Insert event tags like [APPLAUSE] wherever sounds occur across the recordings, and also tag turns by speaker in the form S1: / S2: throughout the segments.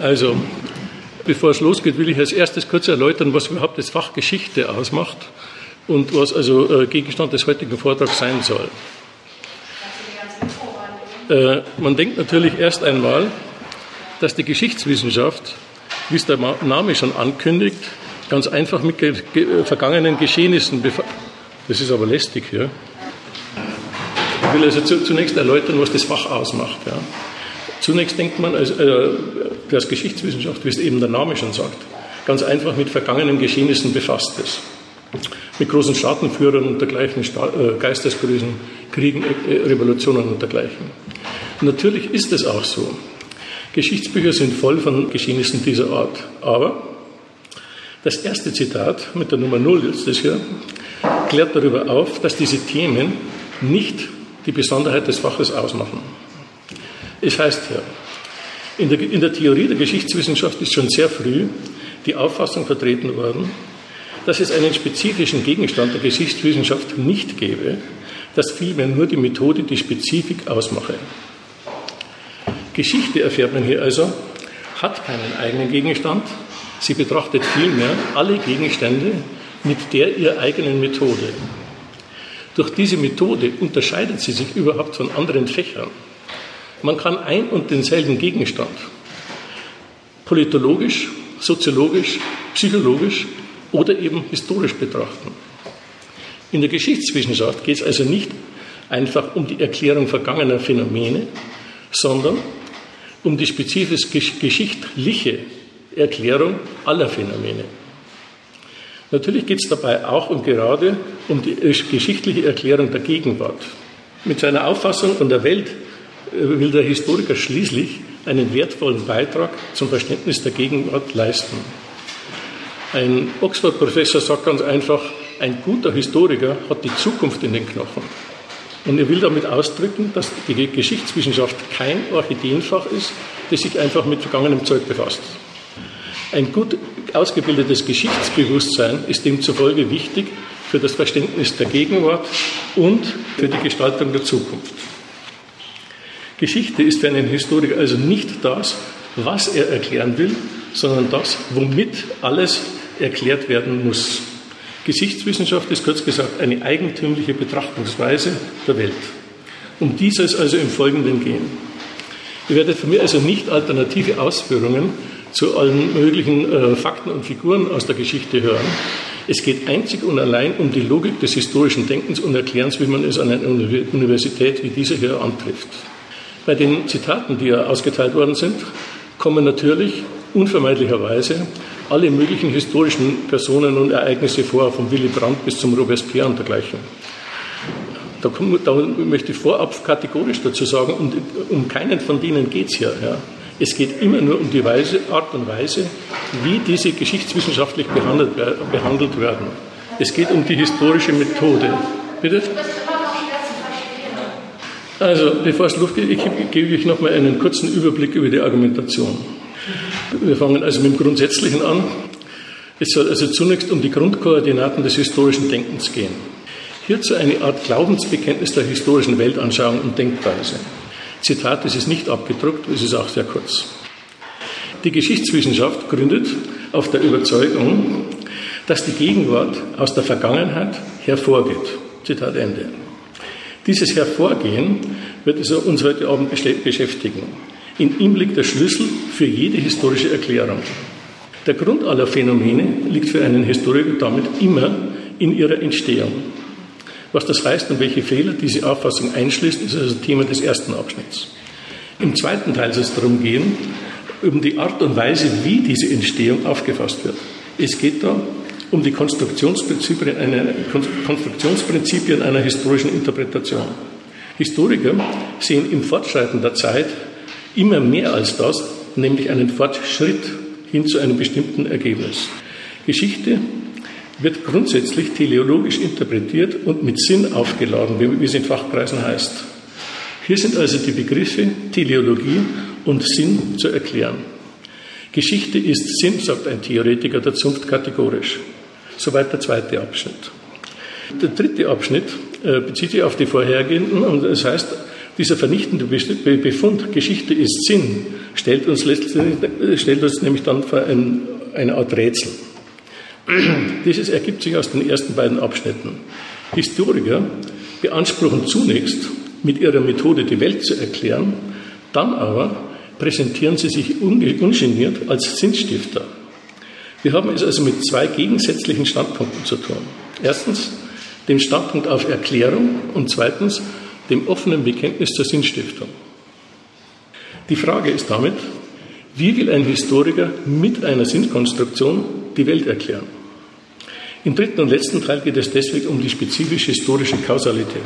S1: Also, bevor es losgeht, will ich als erstes kurz erläutern, was überhaupt das Fach Geschichte ausmacht und was also äh, Gegenstand des heutigen Vortrags sein soll. Äh, man denkt natürlich erst einmal, dass die Geschichtswissenschaft, wie es der Name schon ankündigt, ganz einfach mit ge ge vergangenen Geschehnissen befasst. Das ist aber lästig hier. Ich will also zunächst erläutern, was das Fach ausmacht. Ja. Zunächst denkt man, also, äh, dass Geschichtswissenschaft, wie es eben der Name schon sagt, ganz einfach mit vergangenen Geschehnissen befasst ist. Mit großen Staatenführern und dergleichen, äh, Geistesgrößen, Kriegen, äh, Revolutionen und dergleichen. Natürlich ist es auch so. Geschichtsbücher sind voll von Geschehnissen dieser Art. Aber das erste Zitat mit der Nummer 0 ist das hier, klärt darüber auf, dass diese Themen nicht die Besonderheit des Faches ausmachen. Es heißt hier, in der, in der Theorie der Geschichtswissenschaft ist schon sehr früh die Auffassung vertreten worden, dass es einen spezifischen Gegenstand der Geschichtswissenschaft nicht gäbe, dass vielmehr nur die Methode die Spezifik ausmache. Geschichte, erfährt man hier also, hat keinen eigenen Gegenstand, sie betrachtet vielmehr alle Gegenstände mit der ihr eigenen Methode. Durch diese Methode unterscheidet sie sich überhaupt von anderen Fächern. Man kann ein und denselben Gegenstand politologisch, soziologisch, psychologisch oder eben historisch betrachten. In der Geschichtswissenschaft geht es also nicht einfach um die Erklärung vergangener Phänomene, sondern um die spezifisch geschichtliche Erklärung aller Phänomene. Natürlich geht es dabei auch und gerade um die geschichtliche Erklärung der Gegenwart. Mit seiner Auffassung von der Welt äh, will der Historiker schließlich einen wertvollen Beitrag zum Verständnis der Gegenwart leisten. Ein Oxford-Professor sagt ganz einfach, ein guter Historiker hat die Zukunft in den Knochen. Und er will damit ausdrücken, dass die Geschichtswissenschaft kein Orchideenfach ist, das sich einfach mit vergangenem Zeug befasst. Ein gut ausgebildetes Geschichtsbewusstsein ist demzufolge wichtig für das Verständnis der Gegenwart und für die Gestaltung der Zukunft. Geschichte ist für einen Historiker also nicht das, was er erklären will, sondern das, womit alles erklärt werden muss. Geschichtswissenschaft ist kurz gesagt eine eigentümliche Betrachtungsweise der Welt. Um dies soll es also im Folgenden gehen. Ihr werdet von mir also nicht alternative Ausführungen zu allen möglichen äh, Fakten und Figuren aus der Geschichte hören. Es geht einzig und allein um die Logik des historischen Denkens und Erklärens, wie man es an einer Universität wie diese hier antrifft. Bei den Zitaten, die ja ausgeteilt worden sind, kommen natürlich unvermeidlicherweise alle möglichen historischen Personen und Ereignisse vor, von Willy Brandt bis zum Robespierre und dergleichen. Da, da möchte ich vorab kategorisch dazu sagen, um, um keinen von denen geht es hier. Ja. Es geht immer nur um die Weise, Art und Weise, wie diese geschichtswissenschaftlich behandelt, behandelt werden. Es geht um die historische Methode. Bitte? Also, bevor es losgeht, ich gebe euch noch mal einen kurzen Überblick über die Argumentation. Wir fangen also mit dem Grundsätzlichen an. Es soll also zunächst um die Grundkoordinaten des historischen Denkens gehen. Hierzu eine Art Glaubensbekenntnis der historischen Weltanschauung und Denkweise. Zitat, es ist nicht abgedruckt, es ist auch sehr kurz. Die Geschichtswissenschaft gründet auf der Überzeugung, dass die Gegenwart aus der Vergangenheit hervorgeht. Zitat Ende. Dieses Hervorgehen wird uns heute Abend beschäftigen. In ihm liegt der Schlüssel für jede historische Erklärung. Der Grund aller Phänomene liegt für einen Historiker damit immer in ihrer Entstehung. Was das heißt und welche Fehler diese Auffassung einschließt, ist also Thema des ersten Abschnitts. Im zweiten Teil soll es darum gehen, um die Art und Weise, wie diese Entstehung aufgefasst wird. Es geht da um die Konstruktionsprinzipien einer, Konstruktionsprinzipien einer historischen Interpretation. Historiker sehen im Fortschreiten der Zeit immer mehr als das, nämlich einen Fortschritt hin zu einem bestimmten Ergebnis. Geschichte wird grundsätzlich teleologisch interpretiert und mit Sinn aufgeladen, wie es in Fachkreisen heißt. Hier sind also die Begriffe Teleologie und Sinn zu erklären. Geschichte ist Sinn, sagt ein Theoretiker der Zunft kategorisch. Soweit der zweite Abschnitt. Der dritte Abschnitt äh, bezieht sich auf die vorhergehenden und das heißt, Dieser vernichtende Befund, Geschichte ist Sinn, stellt uns, stellt uns nämlich dann vor ein, eine Art Rätsel. Dieses ergibt sich aus den ersten beiden Abschnitten. Historiker beanspruchen zunächst, mit ihrer Methode die Welt zu erklären, dann aber präsentieren sie sich ungeniert als Sinnstifter. Wir haben es also mit zwei gegensätzlichen Standpunkten zu tun. Erstens dem Standpunkt auf Erklärung und zweitens dem offenen Bekenntnis zur Sinnstiftung. Die Frage ist damit, wie will ein Historiker mit einer Sinnkonstruktion die Welt erklären? Im dritten und letzten Teil geht es deswegen um die spezifische historische Kausalität.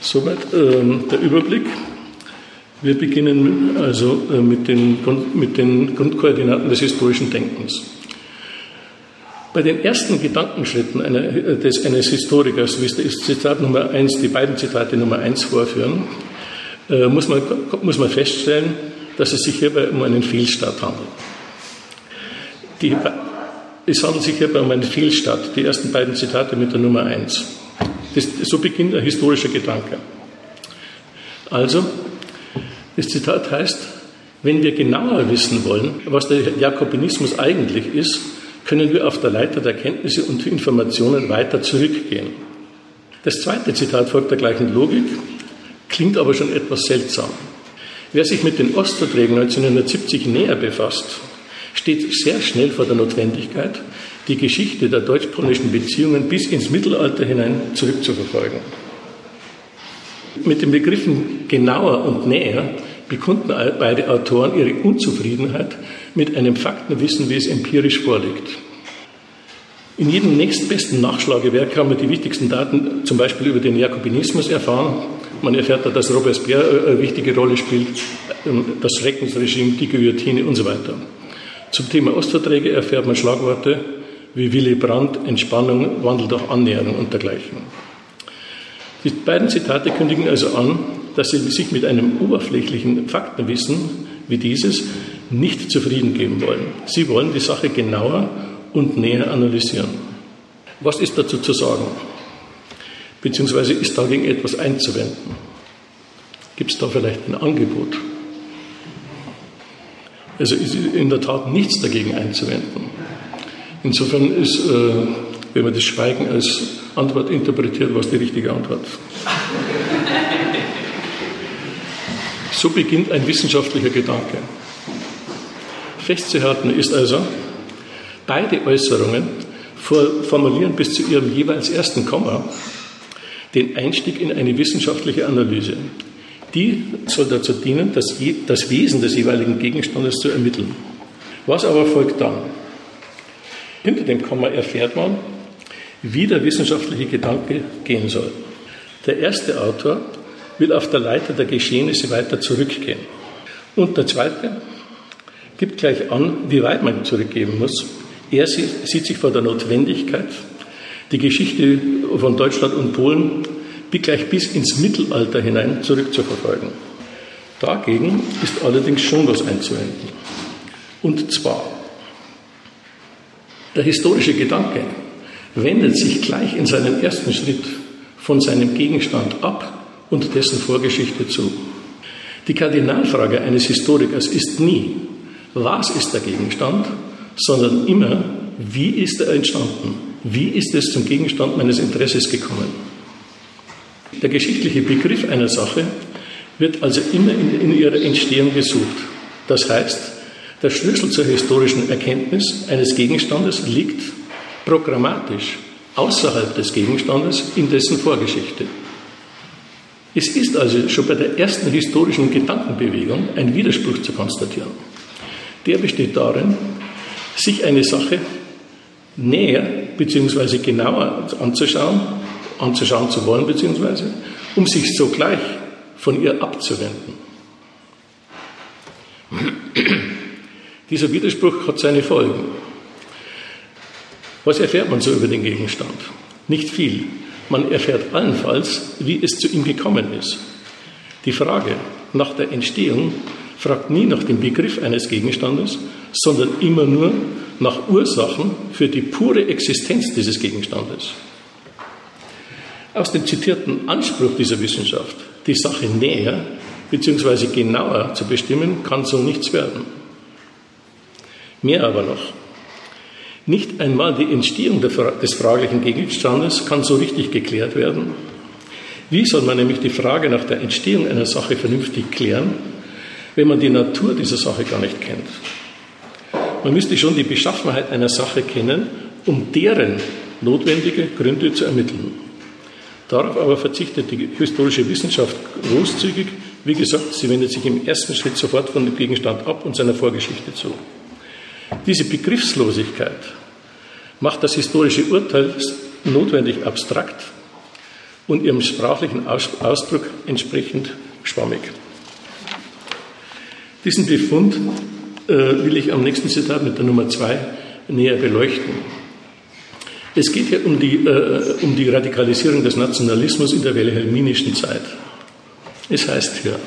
S1: Soweit äh, der Überblick. Wir beginnen also äh, mit, den, mit den Grundkoordinaten des historischen Denkens. Bei den ersten Gedankenschritten einer, äh, des, eines Historikers, wie es Zitat Nummer 1, die beiden Zitate Nummer 1 vorführen, äh, muss, man, muss man feststellen, dass es sich hierbei um einen Fehlstart handelt. Die, es handelt sich hierbei um einen Fehlstart, die ersten beiden Zitate mit der Nummer 1. Das, so beginnt ein historischer Gedanke. Also, das Zitat heißt, wenn wir genauer wissen wollen, was der Jakobinismus eigentlich ist, können wir auf der Leiter der Kenntnisse und Informationen weiter zurückgehen. Das zweite Zitat folgt der gleichen Logik, klingt aber schon etwas seltsam. Wer sich mit den Ostverträgen 1970 näher befasst, steht sehr schnell vor der Notwendigkeit, die Geschichte der deutsch-polnischen Beziehungen bis ins Mittelalter hinein zurückzuverfolgen. Mit den Begriffen genauer und näher bekunden beide Autoren ihre Unzufriedenheit mit einem Faktenwissen, wie es empirisch vorliegt. In jedem nächstbesten Nachschlagewerk kann man die wichtigsten Daten zum Beispiel über den Jakobinismus erfahren. Man erfährt da, dass Robespierre eine wichtige Rolle spielt, ähm, das Schreckensregime, die Guillotine und so weiter. Zum Thema Ostverträge erfährt man Schlagworte wie Willy Brandt, Entspannung, Wandel durch Annäherung und dergleichen. Die beiden Zitate kündigen also an, dass sie sich mit einem oberflächlichen Faktenwissen wie dieses nicht zufrieden geben wollen. Sie wollen die Sache genauer und näher analysieren. Was ist dazu zu sagen? Beziehungsweise ist dagegen etwas einzuwenden? Gibt es da vielleicht ein Angebot? Also ist in der Tat nichts dagegen einzuwenden. Insofern ist, äh, wenn man das Schweigen als Antwort interpretiert, was die richtige Antwort. So beginnt ein wissenschaftlicher Gedanke. Festzuhalten ist also, beide Äußerungen formulieren bis zu ihrem jeweils ersten Komma den Einstieg in eine wissenschaftliche Analyse. Die soll dazu dienen, das, das Wesen des jeweiligen Gegenstandes zu ermitteln. Was aber folgt dann? Hinter dem Komma erfährt man, wie der wissenschaftliche Gedanke gehen soll. Der erste Autor will auf der Leiter der Geschehnisse weiter zurückgehen. Und der zweite gibt gleich an, wie weit man zurückgehen muss. Er sieht sich vor der Notwendigkeit, die Geschichte von Deutschland und Polen gleich bis ins Mittelalter hinein zurückzuverfolgen. Dagegen ist allerdings schon was einzuwenden. Und zwar, der historische Gedanke wendet sich gleich in seinem ersten Schritt von seinem Gegenstand ab und dessen Vorgeschichte zu. Die Kardinalfrage eines Historikers ist nie, was ist der Gegenstand, sondern immer, wie ist er entstanden? Wie ist es zum Gegenstand meines Interesses gekommen? Der geschichtliche Begriff einer Sache wird also immer in, in ihrer Entstehung gesucht. Das heißt, der Schlüssel zur historischen Erkenntnis eines Gegenstandes liegt programmatisch außerhalb des Gegenstandes in dessen Vorgeschichte. Es ist also schon bei der ersten historischen Gedankenbewegung ein Widerspruch zu konstatieren. Der besteht darin, sich eine Sache näher bzw. genauer anzuschauen, anzuschauen zu wollen, bzw. um sich sogleich von ihr abzuwenden. Dieser Widerspruch hat seine Folgen. Was erfährt man so über den Gegenstand? Nicht viel. Man erfährt allenfalls, wie es zu ihm gekommen ist. Die Frage nach der Entstehung fragt nie nach dem Begriff eines Gegenstandes, sondern immer nur nach Ursachen für die pure Existenz dieses Gegenstandes. Aus dem zitierten Anspruch dieser Wissenschaft, die Sache näher bzw. genauer zu bestimmen, kann so nichts werden. Mehr aber noch. Nicht einmal die Entstehung des fraglichen Gegenstandes kann so richtig geklärt werden. Wie soll man nämlich die Frage nach der Entstehung einer Sache vernünftig klären, wenn man die Natur dieser Sache gar nicht kennt? Man müsste schon die Beschaffenheit einer Sache kennen, um deren notwendige Gründe zu ermitteln. Darauf aber verzichtet die historische Wissenschaft großzügig. Wie gesagt, sie wendet sich im ersten Schritt sofort von dem Gegenstand ab und seiner Vorgeschichte zu. Diese Begriffslosigkeit macht das historische Urteil notwendig abstrakt und ihrem sprachlichen Ausdruck entsprechend schwammig. Diesen Befund äh, will ich am nächsten Zitat mit der Nummer zwei näher beleuchten. Es geht hier um die, äh, um die Radikalisierung des Nationalismus in der wilhelminischen Zeit. Es heißt hier,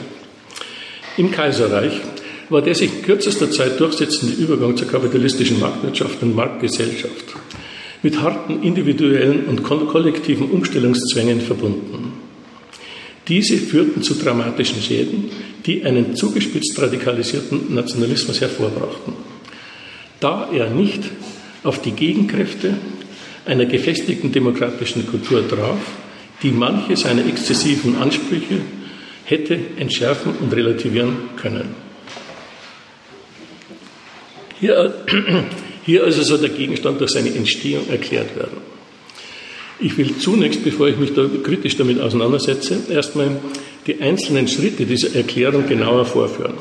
S1: im Kaiserreich war der sich in kürzester Zeit durchsetzende Übergang zur kapitalistischen Marktwirtschaft und Marktgesellschaft mit harten individuellen und kollektiven Umstellungszwängen verbunden. Diese führten zu dramatischen Schäden, die einen zugespitzt radikalisierten Nationalismus hervorbrachten. Da er nicht auf die Gegenkräfte einer gefestigten demokratischen Kultur traf, die manche seiner exzessiven Ansprüche hätte entschärfen und relativieren können. Hier, [CLEARS THROAT] hier also soll der Gegenstand durch seine Entstehung erklärt werden. Ich will zunächst, bevor ich mich da kritisch damit auseinandersetze, erstmal die einzelnen Schritte dieser Erklärung genauer vorführen.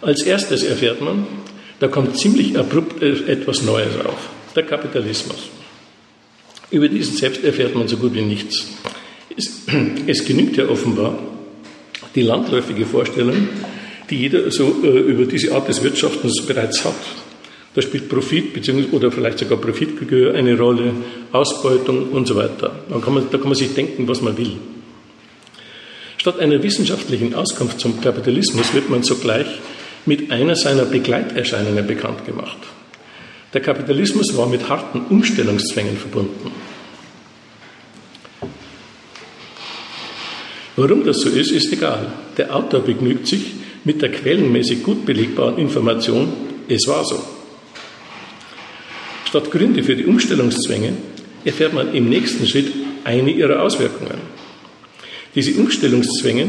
S1: Als erstes erfährt man, da kommt ziemlich abrupt etwas Neues auf, der Kapitalismus. Über diesen selbst erfährt man so gut wie nichts. Es, [CLEARS THROAT] es genügt ja offenbar die landläufige Vorstellung, die jeder so äh, über diese Art des Wirtschaftens bereits hat. Da spielt Profit beziehungsweise, oder vielleicht sogar Profitgebühr eine Rolle, Ausbeutung und so weiter. Kann, man, da kann man sich denken, was man will. Statt einer wissenschaftlichen Auskunft zum Kapitalismus wird man sogleich mit einer seiner Begleiterscheinungen bekannt gemacht. Der Kapitalismus war mit harten Umstellungszwängen verbunden. Warum das so ist, ist egal. Der Autor begnügt sich mit der quellenmäßig gut belegbaren Information, es war so. Statt Gründe für die Umstellungszwänge erfährt man im nächsten Schritt eine ihrer Auswirkungen. Diese Umstellungszwänge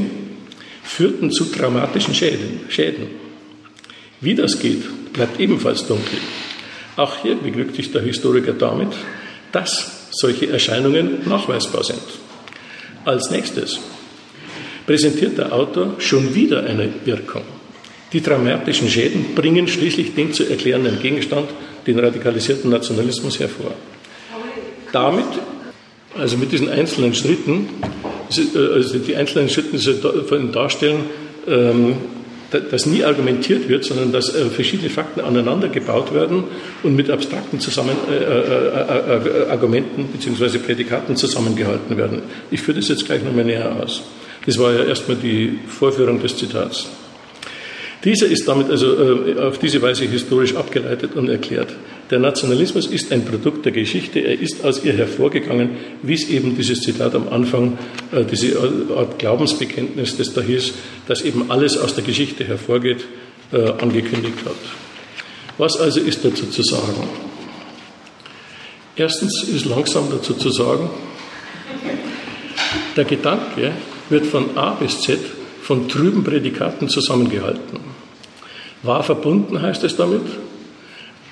S1: führten zu dramatischen Schäden. Schäden. Wie das geht, bleibt ebenfalls dunkel. Auch hier beglückt sich der Historiker damit, dass solche Erscheinungen nachweisbar sind. Als nächstes präsentiert der Autor schon wieder eine Wirkung. Die dramatischen Schäden bringen schließlich den zu erklärenden Gegenstand, den radikalisierten Nationalismus, hervor. Damit, also mit diesen einzelnen Schritten, also die einzelnen Schritte darstellen, ähm, dass nie argumentiert wird, sondern dass äh, verschiedene Fakten aneinander gebaut werden und mit abstrakten Zusammen äh, äh, Argumenten bzw. Prädikaten zusammengehalten werden. Ich führe das jetzt gleich nochmal näher aus. Das war ja erstmal die Vorführung des Zitats. Dieser ist damit also äh, auf diese Weise historisch abgeleitet und erklärt. Der Nationalismus ist ein Produkt der Geschichte, er ist aus ihr hervorgegangen, wie es eben dieses Zitat am Anfang, äh, diese Art Glaubensbekenntnis, das da hieß, dass eben alles aus der Geschichte hervorgeht, äh, angekündigt hat. Was also ist dazu zu sagen? Erstens ist langsam dazu zu sagen, der Gedanke, wird von A bis Z von trüben Prädikaten zusammengehalten. War verbunden, heißt es damit,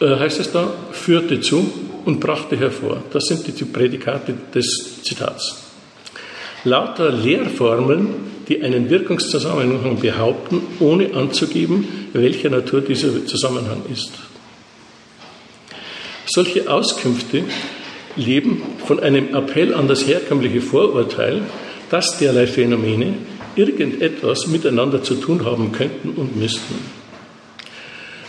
S1: äh, heißt es da, führte zu und brachte hervor. Das sind die Prädikate des Zitats. Lauter Lehrformeln, die einen Wirkungszusammenhang behaupten, ohne anzugeben, welcher Natur dieser Zusammenhang ist. Solche Auskünfte leben von einem Appell an das herkömmliche Vorurteil, dass derlei Phänomene irgendetwas miteinander zu tun haben könnten und müssten.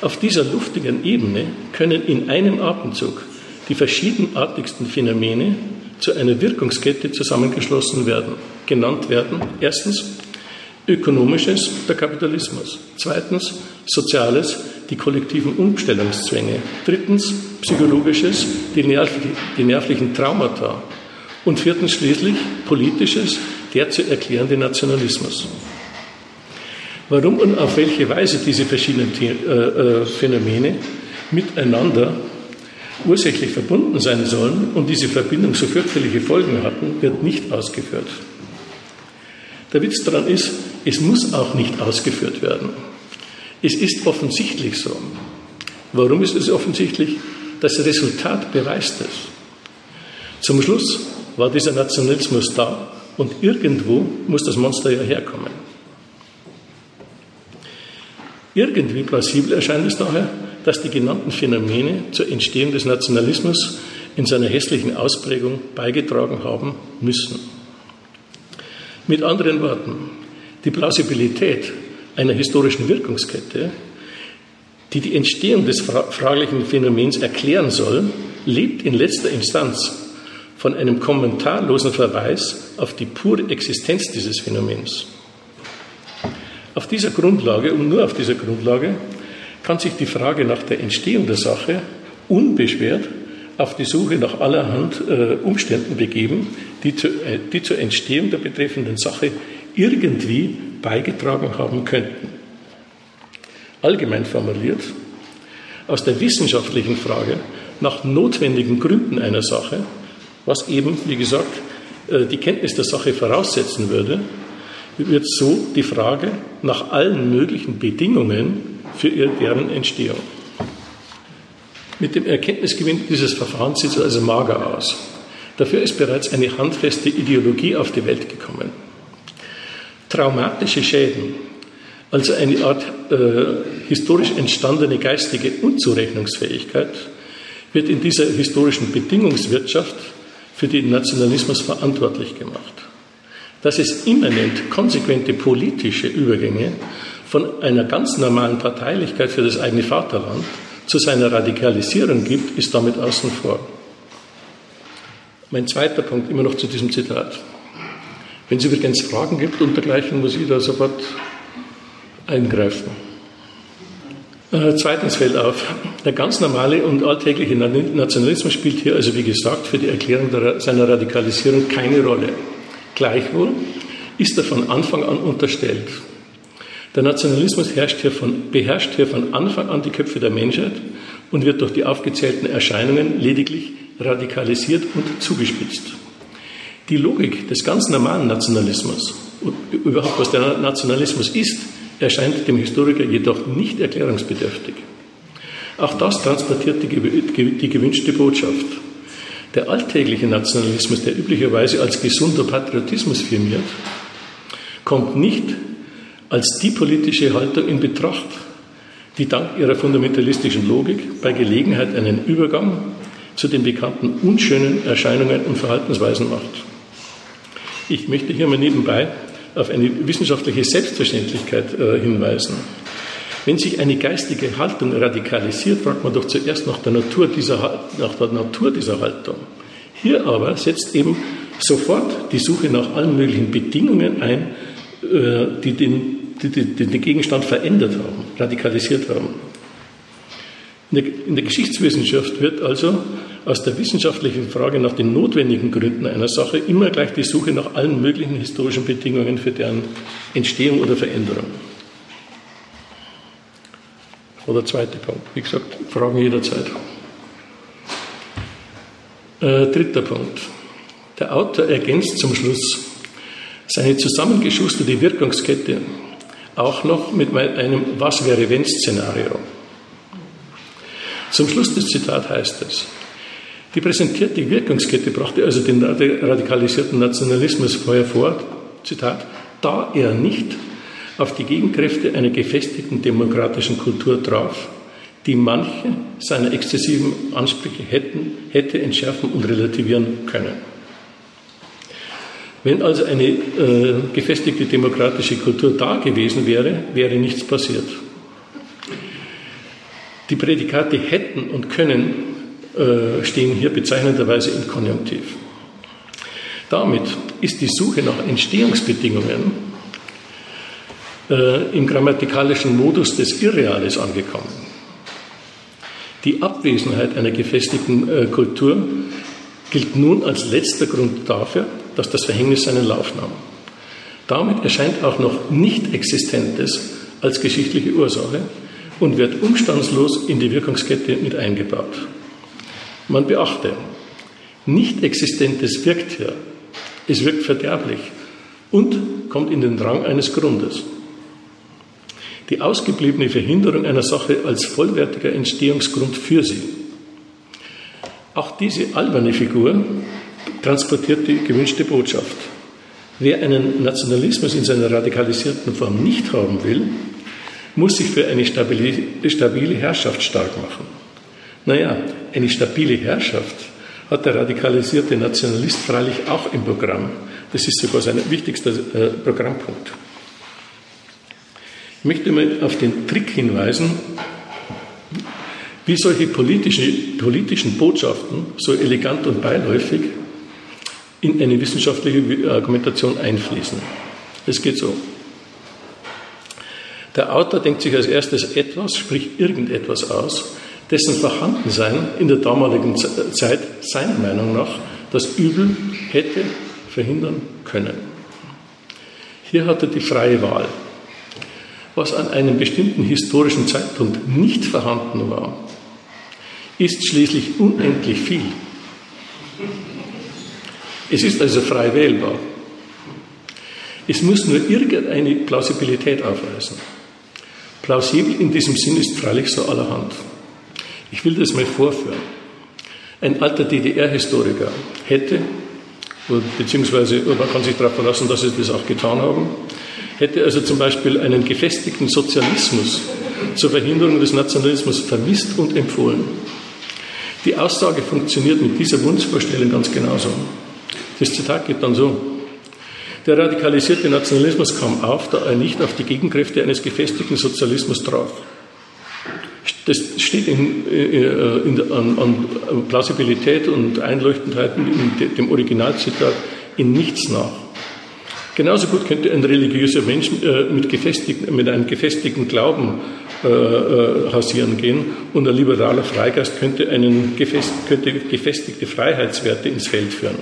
S1: Auf dieser luftigen Ebene können in einem Atemzug die verschiedenartigsten Phänomene zu einer Wirkungskette zusammengeschlossen werden, genannt werden. Erstens ökonomisches, der Kapitalismus. Zweitens soziales, die kollektiven Umstellungszwänge. Drittens psychologisches, die, nervlichen Traumata. Und viertens schließlich politisches, der zu erklärende Nationalismus. Warum und auf welche Weise diese verschiedenen äh, äh, Phänomene miteinander ursächlich verbunden sein sollen und diese Verbindung so fürchterliche Folgen hatten, wird nicht ausgeführt. Der Witz daran ist, es muss auch nicht ausgeführt werden. Es ist offensichtlich so. Warum ist es offensichtlich? Das Resultat beweist es. Zum Schluss war dieser Nationalismus da und irgendwo muss das Monster ja herkommen. Irgendwie plausibel erscheint es daher, dass die genannten Phänomene zur Entstehung des Nationalismus in seiner hässlichen Ausprägung beigetragen haben müssen. Mit anderen Worten, die Plausibilität einer historischen Wirkungskette, die die Entstehung des fraglichen Phänomens erklären soll, lebt in letzter Instanz von einem kommentarlosen Verweis auf die pure Existenz dieses Phänomens. Auf dieser Grundlage und nur auf dieser Grundlage kann sich die Frage nach der Entstehung der Sache unbeschwert auf die Suche nach allerhand äh, Umständen begeben, die, zu, äh, die zur Entstehung der betreffenden Sache irgendwie beigetragen haben könnten. Allgemein formuliert, aus der wissenschaftlichen Frage nach notwendigen Gründen einer Sache, was eben, wie gesagt, äh, die Kenntnis der Sache voraussetzen würde, wird so die Frage nach allen möglichen Bedingungen für deren Entstehung. Mit dem Erkenntnisgewinn dieses Verfahrens sieht es also mager aus. Dafür ist bereits eine handfeste Ideologie auf die Welt gekommen. Traumatische Schäden, also eine Art äh, historisch entstandene geistige Unzurechnungsfähigkeit, wird in dieser historischen Bedingungswirtschaft für den Nationalismus verantwortlich gemacht. Dass es immanent konsequente politische Übergänge von einer ganz normalen Parteilichkeit für das eigene Vaterland zu seiner Radikalisierung gibt, ist damit außen vor. Mein zweiter Punkt, immer noch zu diesem Zitat. Wenn es übrigens Fragen gibt und dergleichen, muss ich da sofort eingreifen. Äh, zweitens fällt auf, der ganz normale und alltägliche Nationalismus spielt hier also, wie gesagt, für die Erklärung seiner Radikalisierung keine Rolle. Gleichwohl ist er von Anfang an unterstellt. Der Nationalismus hier von, beherrscht hier von Anfang an die Köpfe der Menschheit und wird durch die aufgezählten Erscheinungen lediglich radikalisiert und zugespitzt. Die Logik des ganz normalen Nationalismus überhaupt was der Nationalismus ist, erscheint dem Historiker jedoch nicht erklärungsbedürftig. Auch das transportiert die, die gewünschte Botschaft. Der alltägliche Nationalismus, der üblicherweise als gesunder Patriotismus firmiert, kommt nicht als die politische Haltung in Betracht, die dank ihrer fundamentalistischen Logik bei Gelegenheit einen Übergang zu den bekannten unschönen Erscheinungen und Verhaltensweisen macht. Ich möchte hier mal nebenbei auf eine wissenschaftliche Selbstverständlichkeit äh, hinweisen. Wenn sich eine geistige Haltung radikalisiert, fragt man doch zuerst nach der Natur dieser, nach der Natur dieser Haltung. Hier aber setzt eben sofort die Suche nach allen möglichen Bedingungen ein, äh, die den die, die, den Gegenstand verändert haben, radikalisiert haben. In der, in der Geschichtswissenschaft wird also aus der wissenschaftlichen Frage nach den notwendigen Gründen einer Sache immer gleich die Suche nach allen möglichen historischen Bedingungen für deren Entstehung oder Veränderung. Oder zweiter Punkt. Wie gesagt, Fragen jederzeit. Äh, dritter Punkt. Der Autor ergänzt zum Schluss seine zusammengeschusterte Wirkungskette auch noch mit einem Was wäre wenn Szenario. Zum Schluss des Zitats heißt es, die präsentierte Wirkungskette brachte also den radikalisierten Nationalismus vorher vor, Zitat, da er nicht auf die Gegenkräfte einer gefestigten demokratischen Kultur traf, die manche seiner exzessiven Ansprüche hätten, hätte entschärfen und relativieren können. Wenn also eine äh, gefestigte demokratische Kultur da gewesen wäre, wäre nichts passiert. Die Prädikate hätten und können stehen hier bezeichnenderweise im Konjunktiv. Damit ist die Suche nach Entstehungsbedingungen äh, im grammatikalischen Modus des Irreales angekommen. Die Abwesenheit einer gefestigten äh, Kultur gilt nun als letzter Grund dafür, dass das Verhängnis seinen Lauf nahm. Damit erscheint auch noch Nicht-Existentes als geschichtliche Ursache und wird umstandslos in die Wirkungskette mit eingebaut. Man beachte, Nicht-Existentes wirkt hier. Es wirkt verderblich und kommt in den Rang eines Grundes. Die ausgebliebene Verhinderung einer Sache als vollwertiger Entstehungsgrund für sie. Auch diese alberne Figur transportiert die gewünschte Botschaft. Wer einen Nationalismus in seiner radikalisierten Form nicht haben will, muss sich für eine stabile, stabile Herrschaft stark machen. Naja, eine stabile Herrschaft hat der radikalisierte Nationalist freilich auch im Programm. Das ist sogar sein wichtigster äh, Programmpunkt. Ich möchte mal auf den Trick hinweisen, wie solche politische, politischen Botschaften so elegant und beiläufig in eine wissenschaftliche Argumentation einfließen. Es geht so. Der Autor denkt sich als erstes etwas, sprich irgendetwas aus, dessen Vorhandensein in der damaligen Zeit seiner Meinung nach das Übel hätte verhindern können. Hier hat er die freie Wahl. Was an einem bestimmten historischen Zeitpunkt nicht vorhanden war, ist schließlich unendlich viel. Es ist also frei wählbar. Es muss nur irgendeine Plausibilität aufweisen. Plausibel in diesem Sinn ist freilich so allerhand. Ich will das mal vorführen. Ein alter DDR-Historiker hätte, beziehungsweise man kann sich darauf verlassen, dass sie das auch getan haben, hätte also zum Beispiel einen gefestigten Sozialismus zur Verhinderung des Nationalismus vermisst und empfohlen. Die Aussage funktioniert mit dieser Wunschvorstellung ganz genauso. Das Zitat geht dann so. Der radikalisierte Nationalismus kam auf, da er nicht auf die Gegenkräfte eines gefestigten Sozialismus traf. Das steht in, äh, in, in, an, an, Plausibilität und Einleuchtendheit in dem Originalzitat in nichts nach. Genauso gut könnte ein religiöser Mensch äh, mit, mit, einem gefestigten Glauben äh, äh, hausieren gehen und ein liberaler Freigeist könnte, einen könnte gefestigte Freiheitswerte ins Feld führen.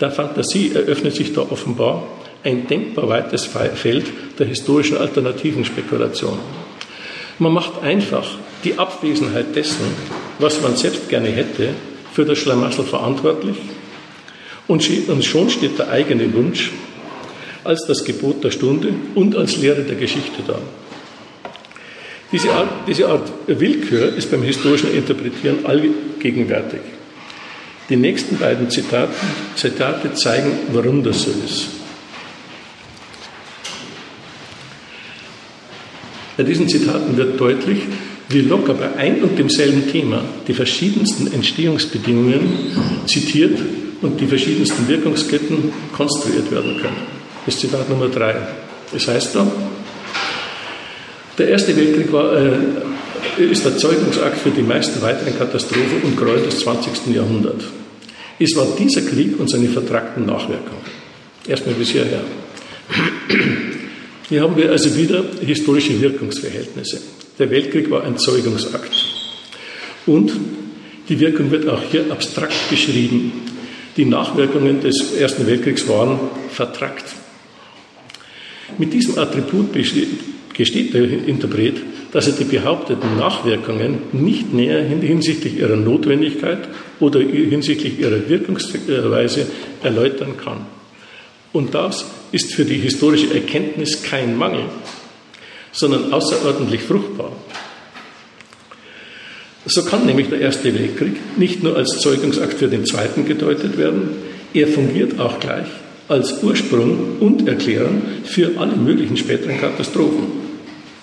S1: Der Fantasie eröffnet sich da offenbar ein denkbar weites Feld der historischen alternativen Spekulation. Man macht einfach die Abwesenheit dessen, was man selbst gerne hätte, für das Schlamassel verantwortlich und schon steht der eigene Wunsch als das Gebot der Stunde und als Lehre der Geschichte da. Diese Art, diese Art Willkür ist beim historischen Interpretieren allgegenwärtig. Die nächsten beiden Zitate, Zitate zeigen, warum das so ist. Bei diesen Zitaten wird deutlich, wie locker bei ein und demselben Thema die verschiedensten Entstehungsbedingungen zitiert und die verschiedensten Wirkungsketten konstruiert werden können. Das ist Zitat Nummer drei. Das heißt da, der Erste Weltkrieg war, äh, ist der Zeugungsakt für die meisten weiteren Katastrophen und Gräuel des 20. Jahrhunderts. Es war dieser Krieg und seine vertragten Nachwirkungen. Erstmal bis hierher. Hier haben wir also wieder historische Wirkungsverhältnisse. Der Weltkrieg war ein Zeugungsakt. Und die Wirkung wird auch hier abstrakt beschrieben. Die Nachwirkungen des Ersten Weltkriegs waren vertragt. Mit diesem Attribut gesteht der Interpret, dass er die behaupteten Nachwirkungen nicht näher hinsichtlich ihrer Notwendigkeit oder hinsichtlich ihrer Wirkungsweise erläutern kann. Und das ist für die historische Erkenntnis kein Mangel, sondern außerordentlich fruchtbar. So kann nämlich der Erste Weltkrieg nicht nur als Zeugungsakt für den Zweiten gedeutet werden, er fungiert auch gleich als Ursprung und Erklärung für alle möglichen späteren Katastrophen.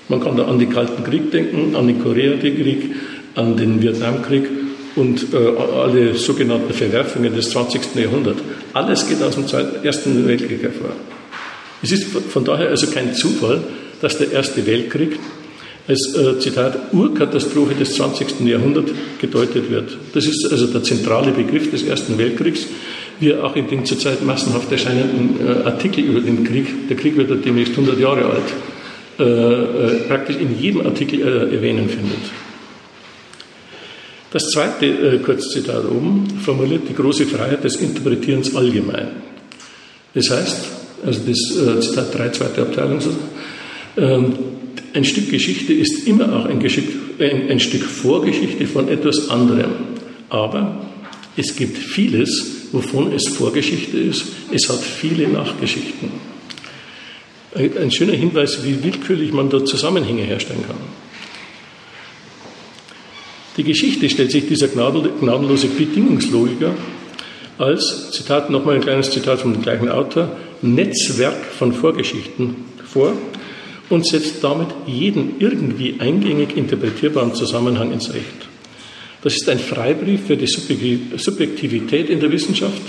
S1: Man kann da an den Kalten Krieg denken, an den Koreakrieg, an den Vietnamkrieg und äh, alle sogenannten Verwerfungen des 20. Jahrhunderts. Alles geht aus dem Ersten Weltkrieg hervor. Es ist von daher also kein Zufall, dass der Erste Weltkrieg als äh, Zitat Urkatastrophe des 20. Jahrhunderts gedeutet wird. Das ist also der zentrale Begriff des Ersten Weltkriegs, wie auch in den zurzeit massenhaft erscheinenden äh, Artikel über den Krieg, der Krieg wird ja demnächst 100 Jahre alt, äh, äh, praktisch in jedem Artikel äh, erwähnen findet. Das zweite äh, Kurzzitat oben formuliert die große Freiheit des Interpretierens allgemein. Das heißt, also das äh, Zitat 3, zweite Abteilung, ähm, ein Stück Geschichte ist immer auch ein, Geschick, ein, ein Stück Vorgeschichte von etwas anderem. Aber es gibt vieles, wovon es Vorgeschichte ist. Es hat viele Nachgeschichten. Ein, ein schöner Hinweis, wie willkürlich man da Zusammenhänge herstellen kann. Die Geschichte stellt sich dieser gnadenlose Bedingungslogiker als, Zitat, nochmal ein kleines Zitat vom gleichen Autor, Netzwerk von Vorgeschichten vor und setzt damit jeden irgendwie eingängig interpretierbaren Zusammenhang ins Recht. Das ist ein Freibrief für die Subjektivität in der Wissenschaft.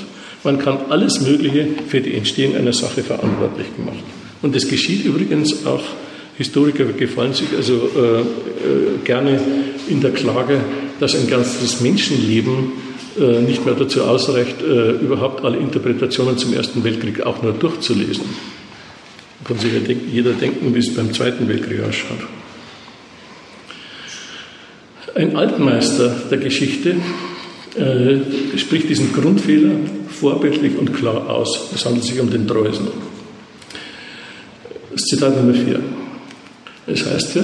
S1: Man kann alles Mögliche für die Entstehung einer Sache verantwortlich gemacht. Und das geschieht übrigens auch, Historiker gefallen sich also äh, äh, gerne in der Klage, dass ein ganzes Menschenleben äh, nicht mehr dazu ausreicht, äh, überhaupt alle Interpretationen zum Ersten Weltkrieg auch nur durchzulesen. Kann sich jeder denken, wie es beim Zweiten Weltkrieg ausschaut. Ein Altmeister der Geschichte äh, spricht diesen Grundfehler vorbildlich und klar aus. Es handelt sich um den Dreusen. Das Zitat Nummer 4. Es heißt ja,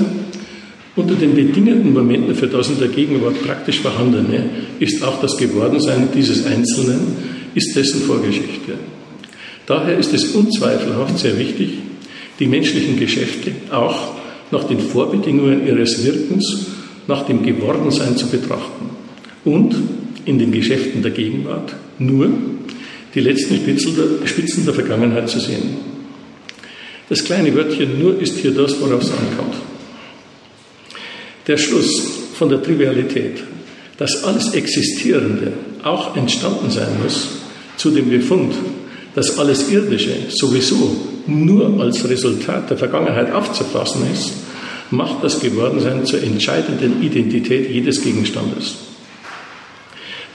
S1: unter den bedingenden Momenten für das in der Gegenwart praktisch Vorhandene ist auch das Gewordensein dieses Einzelnen, ist dessen Vorgeschichte. Daher ist es unzweifelhaft sehr wichtig, die menschlichen Geschäfte auch nach den Vorbedingungen ihres Wirkens, nach dem Gewordensein zu betrachten und in den Geschäften der Gegenwart nur die letzten Spitzen der Vergangenheit zu sehen. Das kleine Wörtchen nur ist hier das, worauf es ankommt. Der Schluss von der Trivialität, dass alles Existierende auch entstanden sein muss, zu dem Befund, dass alles Irdische sowieso nur als Resultat der Vergangenheit aufzufassen ist, macht das Gewordensein zur entscheidenden Identität jedes Gegenstandes.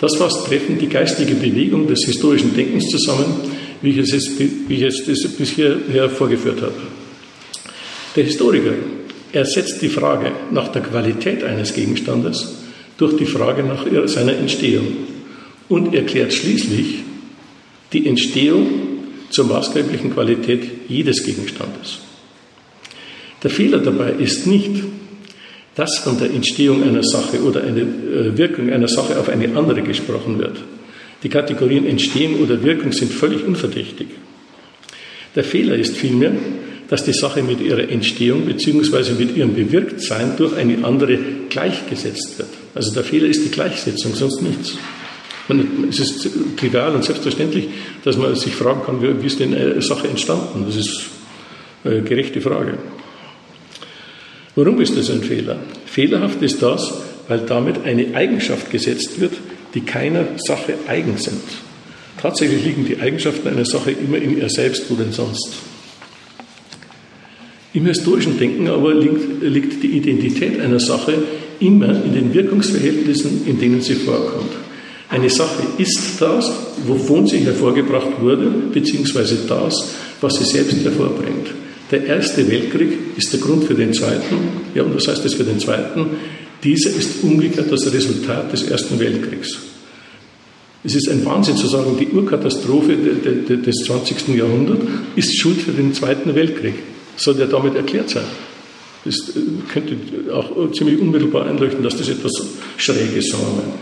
S1: Das fasst treffend die geistige Bewegung des historischen Denkens zusammen, wie ich es, wie ich es bisher vorgeführt habe. Der Historiker ersetzt die Frage nach der Qualität eines Gegenstandes durch die Frage nach seiner Entstehung und erklärt schließlich die Entstehung zur maßgeblichen Qualität jedes Gegenstandes. Der Fehler dabei ist nicht, dass von der Entstehung einer Sache oder einer äh, Wirkung einer Sache auf eine andere gesprochen wird. Die Kategorien Entstehung oder Wirkung sind völlig unverdächtig. Der Fehler ist vielmehr, dass die Sache mit ihrer Entstehung bzw. mit ihrem Bewirktsein durch eine andere gleichgesetzt wird. Also der Fehler ist die Gleichsetzung, sonst nichts. Man, es ist trivial und selbstverständlich, dass man sich fragen kann, wie ist denn eine Sache entstanden? Das ist eine gerechte Frage. Warum ist das ein Fehler? Fehlerhaft ist das, weil damit eine Eigenschaft gesetzt wird, die keiner Sache eigen sind. Tatsächlich liegen die Eigenschaften einer Sache immer in ihr selbst, wo denn sonst. Im historischen Denken aber liegt, liegt die Identität einer Sache immer in den Wirkungsverhältnissen, in denen sie vorkommt. Eine Sache ist das, wovon sie hervorgebracht wurde, beziehungsweise das, was sie selbst hervorbringt. Der Erste Weltkrieg ist der Grund für den Zweiten. Ja, und was heißt das für den Zweiten? Dieser ist umgekehrt das Resultat des Ersten Weltkriegs. Es ist ein Wahnsinn zu sagen, die Urkatastrophe des 20. Jahrhunderts ist Schuld für den Zweiten Weltkrieg soll ja damit erklärt sein. Das äh, könnte auch ziemlich unmittelbar einleuchten, dass das etwas Schräges sagen wir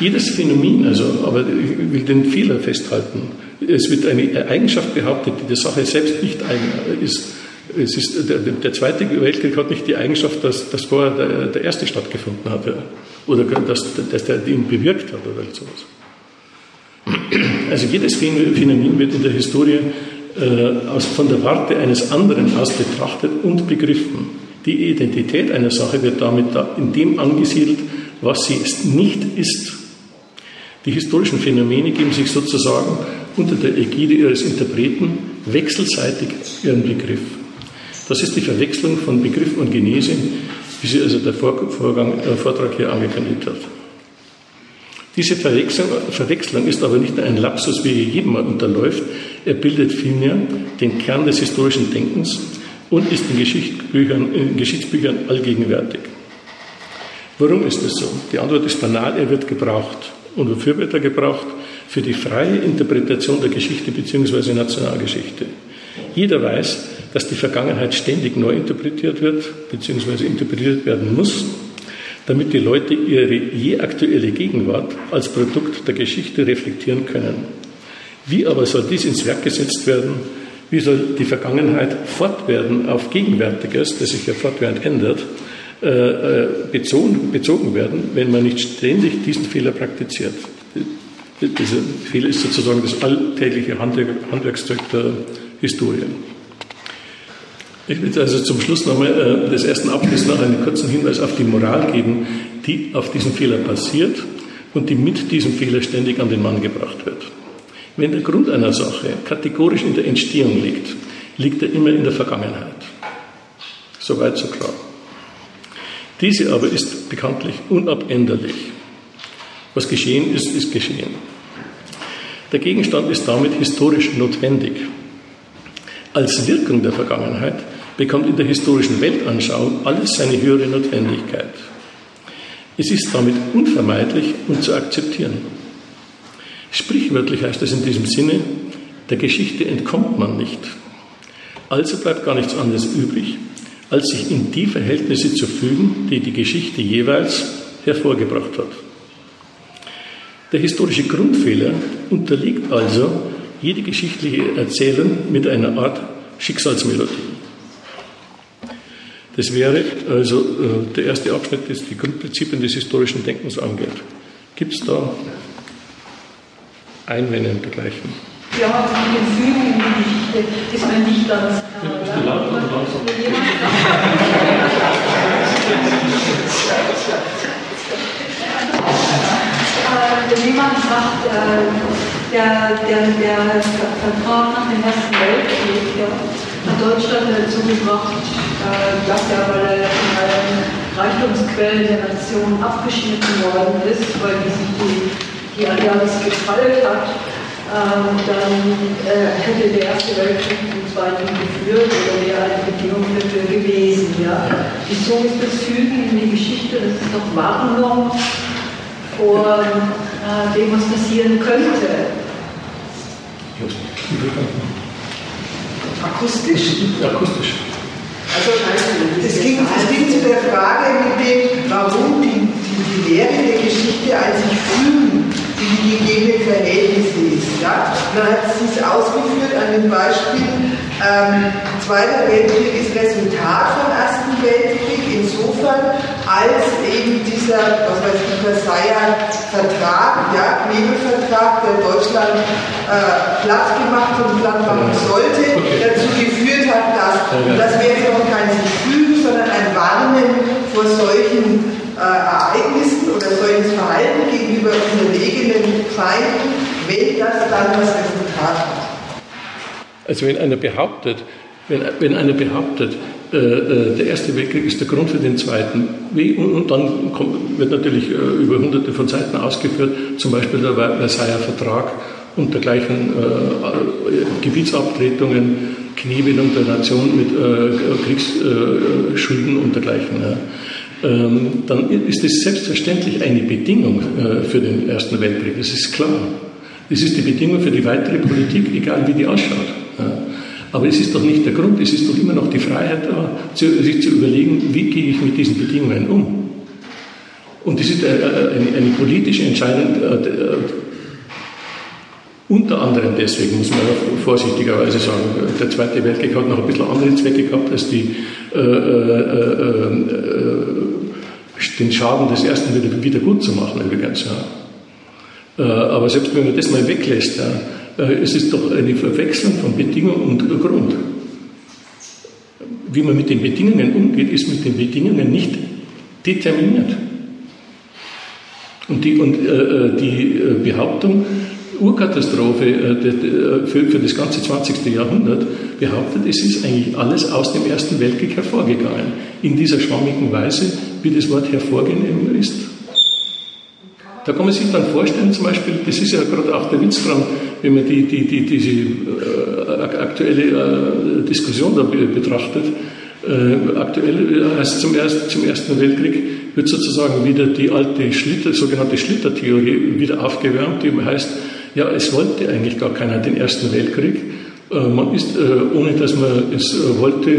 S1: Jedes Phänomen, also, aber ich will den Fehler festhalten. Es wird eine Eigenschaft behauptet, die der Sache selbst nicht eigen ist. Es ist der, der, Zweite Weltkrieg hat nicht die Eigenschaft, dass, dass vorher der, der Erste stattgefunden hat oder dass, dass der ihn bewirkt hat oder sowas. Also jedes Phänomen wird in der Historie äh, aus, von der Warte eines anderen aus betrachtet und begriffen. Die Identität einer Sache wird damit da in dem angesiedelt, was sie nicht ist. Die historischen Phänomene geben sich sozusagen unter der Ägide ihres Interpreten wechselseitig ihren Begriff. Das ist die Verwechslung von Begriff und Genese, wie sie also der Vorgang, äh, Vortrag hier angekündigt hat. Diese Verwechslung, Verwechslung ist aber nicht nur ein Lapsus, wie jedem unterläuft, er bildet vielmehr den Kern des historischen Denkens und ist in Geschichtsbüchern, in Geschichtsbüchern allgegenwärtig. Warum ist das so? Die Antwort ist banal, er wird gebraucht. Und wofür wird er gebraucht? für die freie Interpretation der Geschichte bzw. Nationalgeschichte. Jeder weiß, dass die Vergangenheit ständig neu interpretiert wird bzw. interpretiert werden muss, damit die Leute ihre je aktuelle Gegenwart als Produkt der Geschichte reflektieren können. Wie aber soll dies ins Werk gesetzt werden? Wie soll die Vergangenheit fortwährend auf Gegenwärtiges, das sich ja fortwährend ändert, äh, äh, bezogen, bezogen werden, wenn man nicht ständig diesen Fehler praktiziert? Dieser Fehler ist sozusagen das alltägliche Handwerkszeug der Historie. Ich will also zum Schluss nochmal äh, des ersten Abschnitts noch einen kurzen Hinweis auf die Moral geben, die auf diesen Fehler passiert und die mit diesem Fehler ständig an den Mann gebracht wird. Wenn der Grund einer Sache kategorisch in der Entstehung liegt, liegt er immer in der Vergangenheit. Soweit so klar. Diese aber ist bekanntlich unabänderlich. Was geschehen ist, ist geschehen. Der Gegenstand ist damit historisch notwendig. Als Wirkung der Vergangenheit bekommt in der historischen Weltanschauung alles seine höhere Notwendigkeit. Es ist damit unvermeidlich und zu akzeptieren. Sprichwörtlich heißt es in diesem Sinne, der Geschichte entkommt man nicht. Also bleibt gar nichts anderes übrig, als sich in die Verhältnisse zu fügen, die die Geschichte jeweils hervorgebracht hat. Der historische Grundfehler unterliegt also jede geschichtliche Erzählung mit einer Art Schicksalsmelodie. Das wäre also äh, der erste Abschnitt, das die Grundprinzipien des historischen Denkens angeht. Gibt es da Einwände und dergleichen?
S2: Ja, die Fügung in die Geschichte ist ein nicht ganz.
S1: Bist du laut oder langsam?
S2: Wenn jemand sagt, äh, der, der, der Vertrag nach dem Ersten Weltkrieg ja, hat Deutschland dazu gebracht, äh, dass er, weil er von allen Reichtumsquellen der Nation abgeschnitten worden ist, weil die sich die, die Allianz gefallen hat, ähm, dann äh, hätte der Erste Weltkrieg zum Zweiten geführt oder wäre eine Bedingung dafür gewesen. Ja. Wieso ist das Fügen in die Geschichte? Das ist doch Warnung vor äh, dem, was passieren könnte.
S3: Akustisch.
S1: Akustisch.
S3: Also, es ging, es ging zu der Frage mit dem, warum die, die, die Lehre der Geschichte als sich die gegebenen Verhältnisse ist. Ja? dann hat es ausgeführt an dem Beispiel, ähm, Zweiter Weltkrieg ist Resultat vom Ersten Weltkrieg, insofern, als eben dieser, was weiß ich, Versailler Vertrag, ja, Knebelvertrag, der Deutschland äh, platt gemacht und platt machen sollte, dazu geführt hat, dass, und das wäre doch kein sich fügen, sondern ein Warnen vor solchen äh, Ereignissen oder solches Verhalten gegenüber unterlegenen Feinden, wenn das dann das Resultat hat.
S1: Also wenn einer behauptet, wenn, wenn einer behauptet, äh, äh, der Erste Weltkrieg ist der Grund für den Zweiten, und, und, dann kommt, wird natürlich äh, über hunderte von Seiten ausgeführt, zum Beispiel der Versailler Vertrag und dergleichen äh, Gebietsabtretungen, Kniebildung der Nation mit äh, Kriegsschulden und dergleichen. Ja. Ähm, dann ist es selbstverständlich eine Bedingung äh, für den Ersten Weltkrieg. Das ist klar. Das ist die Bedingung für die weitere Politik, egal wie die ausschaut. Aber es ist doch nicht der Grund, es ist doch immer noch die Freiheit da, sich zu überlegen, wie gehe ich mit diesen Bedingungen um. Und das ist eine, eine politische Entscheidung, äh, unter anderem deswegen, muss man vorsichtigerweise sagen, der Zweite Weltkrieg hat noch ein bisschen andere Zwecke gehabt, als die, äh, äh, äh, den Schaden des Ersten wieder, wieder gut zu machen übrigens. Ja. Äh, aber selbst wenn man das mal weglässt, ja, äh, es ist doch eine Verwechslung von Bedingung und Grund. Wie man mit den Bedingungen umgeht, ist mit den Bedingungen nicht determiniert. Und die, und, äh, die Behauptung, Urkatastrophe äh, für das ganze 20. Jahrhundert behauptet, es ist eigentlich alles aus dem Ersten Weltkrieg hervorgegangen. In dieser schwammigen Weise, wie das Wort hervorgehen eben ist. Da kann man sich dann vorstellen, zum Beispiel, das ist ja gerade auch der Witz dran, wenn man die, die, die, diese äh, aktuelle äh, Diskussion da betrachtet. Äh, aktuell heißt zum, erst, zum Ersten Weltkrieg wird sozusagen wieder die alte Schlitter, sogenannte Schlittertheorie wieder aufgewärmt, die heißt, ja, es wollte eigentlich gar keiner den Ersten Weltkrieg. Äh, man ist, äh, ohne dass man es äh, wollte,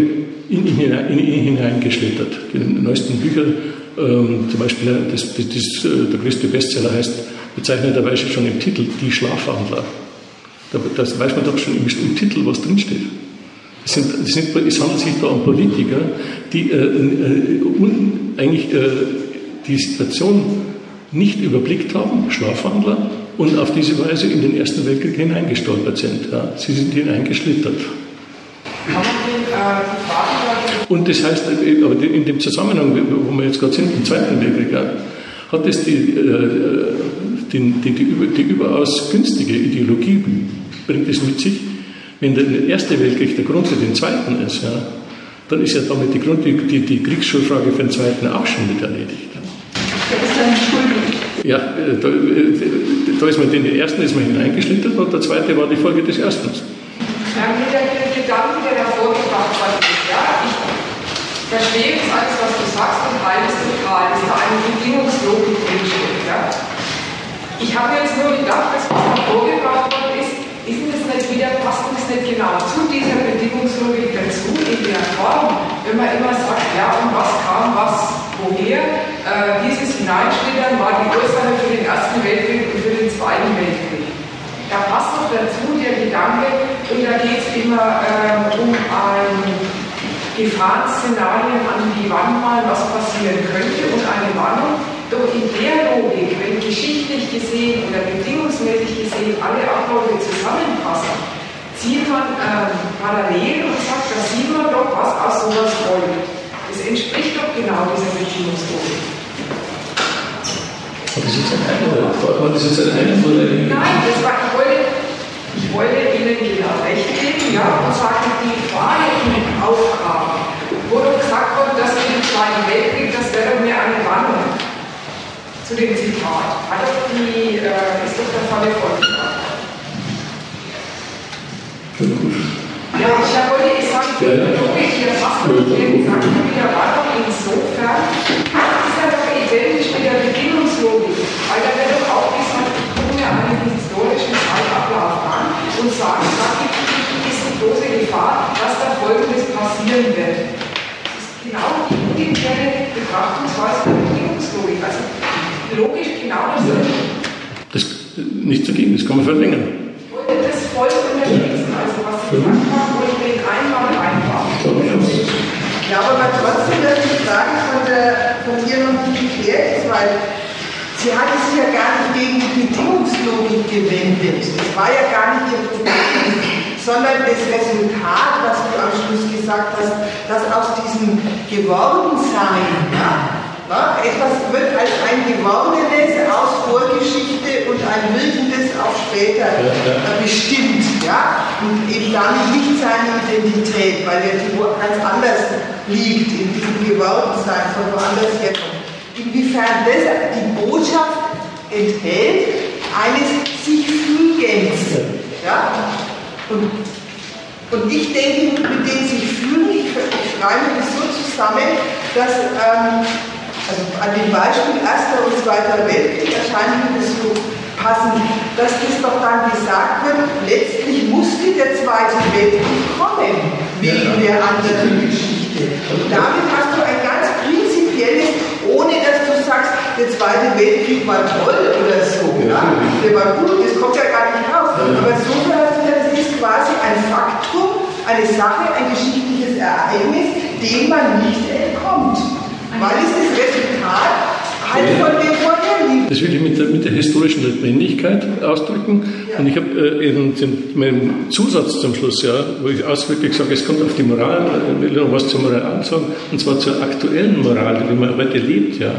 S1: in ihn, hinein, in ihn hineingeschlittert. Die neuesten Bücher, ähm, zum Beispiel das, das, das, der größte Bestseller heißt bezeichnenderweise schon im Titel Die Schlafwandler. Da, das weiß man doch schon im, im Titel, was drinsteht. Es, sind, es, sind, es handelt sich da um Politiker, die äh, un, eigentlich äh, die Situation nicht überblickt haben, Schlafwandler, und auf diese Weise in den Ersten Weltkrieg hineingestolpert sind. Ja. Sie sind hineingeschlittert. Und das heißt, in dem Zusammenhang, wo wir jetzt gerade sind, im Zweiten Weltkrieg, ja, hat es die, äh, die, die, die, überaus günstige Ideologie, bringt es mit sich, wenn der Erste Weltkrieg der Grund für den Zweiten ist, ja, dann ist ja damit die, Grund, die, die Kriegsschulfrage für den Zweiten auch schon mit erledigt. Ja, äh, da, äh, da ist man den ersten ist man hineingeschlittert und der zweite war die Folge des ersten.
S4: Ja, mit der Gedanken, der da vorgebracht worden ist, ja, ich verstehe jetzt alles, was du sagst und halte es total, dass da eine Bedingungslogik drinsteht. Ja. Ich habe jetzt nur gedacht, dass was da vorgebracht worden ist, ist das nicht wieder, passt das nicht genau zu dieser Bedingungslogik dazu, in der Form, wenn man immer sagt, ja, und was kam, was woher äh, dieses Hineinschlittern war die Ursache für den Ersten Weltkrieg und für den Zweiten Weltkrieg. Da passt noch dazu der Gedanke, und da geht es immer äh, um ein Gefahrenszenarien an die Wand mal, was passieren könnte und eine Warnung. Doch in der Logik, wenn geschichtlich gesehen oder bedingungsmäßig gesehen alle Abläufe zusammenpassen, zieht man äh, parallel und sagt, da sieht man doch, was aus sowas folgt. Das entspricht doch genau dieser Beziehungslogik.
S1: Hat das jetzt ein? War das jetzt ein Einwand?
S4: Nein, das war, ich, wollte, ich wollte Ihnen genau recht geben ja, und sagte, die vorherigen Aufgaben, wo doch gesagt wurde, dass wir den Zweiten Weltkrieg, das wäre doch mehr eine Warnung zu dem Zitat. Hat doch die, äh, ist doch der Fall Volkswagen. Ja, ich wollte ich sagen, die Logik hier fast nicht gesagt, wieder war doch insofern, ist ja doch identisch mit der Bedingungslogik, weil da wird doch auch gesagt, ich gucke mir einen historischen Zeitablauf an und sage, sage ist die große Gefahr, dass da Folgendes passieren wird. Das ist genau die umgekehrte Betrachtungsweise der Bedingungslogik. Also logisch genau das.
S1: Das nicht dagegen, das kann man verlängern.
S4: Ich wollte das voll unterstützen, also was Sie gesagt haben.
S3: Ich glaube aber trotzdem, dass die Frage von, der, von dir noch nicht geklärt ist, weil sie hat sich ja gar nicht gegen die Bedingungslogik gewendet. Das war ja gar nicht ihr Problem, sondern das Resultat, was du am Schluss gesagt hast, dass aus diesem Gewordensein, ja, ja, etwas wird als ein Gewordenes aus Vorgeschichte und ein Wirkendes auf später ja. bestimmt. Ja? Und eben damit nicht seine Identität, weil er ganz anders liegt, in diesem Gewordensein, von woanders herkommt. Inwiefern das die Botschaft enthält, eines sich Fügens. Ja? Und, und ich denke, mit dem sich fühlen, ich, ich schreibe das so zusammen, dass ähm, also an dem Beispiel Erster und Zweiter Weltkrieg erscheint mir das so passend, dass das doch dann gesagt wird, letztlich musste der Zweite Weltkrieg kommen, wegen der anderen Geschichte. Und damit hast du ein ganz prinzipielles, ohne dass du sagst, der Zweite Weltkrieg war toll oder so. Ja? Der war gut, das kommt ja gar nicht raus. Aber insofern hast du das ist quasi ein Faktum, eine Sache, ein geschichtliches Ereignis, dem man nicht entkommt. Weil es das Resultat halt von dem vorherliegt.
S1: Das will ich mit der, mit der historischen Notwendigkeit ausdrücken. Ja. Und ich habe äh, in, meinem Zusatz zum Schluss, ja, wo ich ausdrücklich sage, es kommt auf die Moral, äh, will noch was zur Moral sagen, und zwar zur aktuellen Moral, wie man heute lebt, ja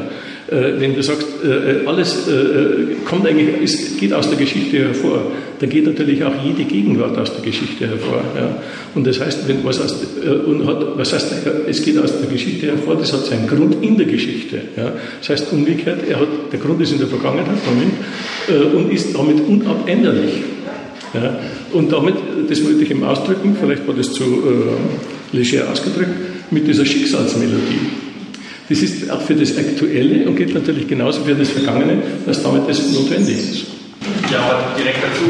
S1: wenn du sagst, äh, alles äh, kommt eigentlich, ist, geht aus der Geschichte hervor, dann geht natürlich auch jede Gegenwart aus der Geschichte hervor. Ja. Und das heißt, wenn, was, aus, äh, und hat, was heißt, es geht aus der Geschichte hervor, das hat seinen Grund in der Geschichte. Ja. Das heißt umgekehrt, er hat, der Grund ist in der Vergangenheit, Moment, äh, und ist damit unabänderlich. Ja. Und damit, das wollte ich ihm ausdrücken, vielleicht war das zu äh, leger ausgedrückt, mit dieser Schicksalsmelodie. Das ist auch für das Aktuelle und gilt natürlich genauso für das Vergangene, dass damit das notwendig ist.
S5: ja auch direkt dazu.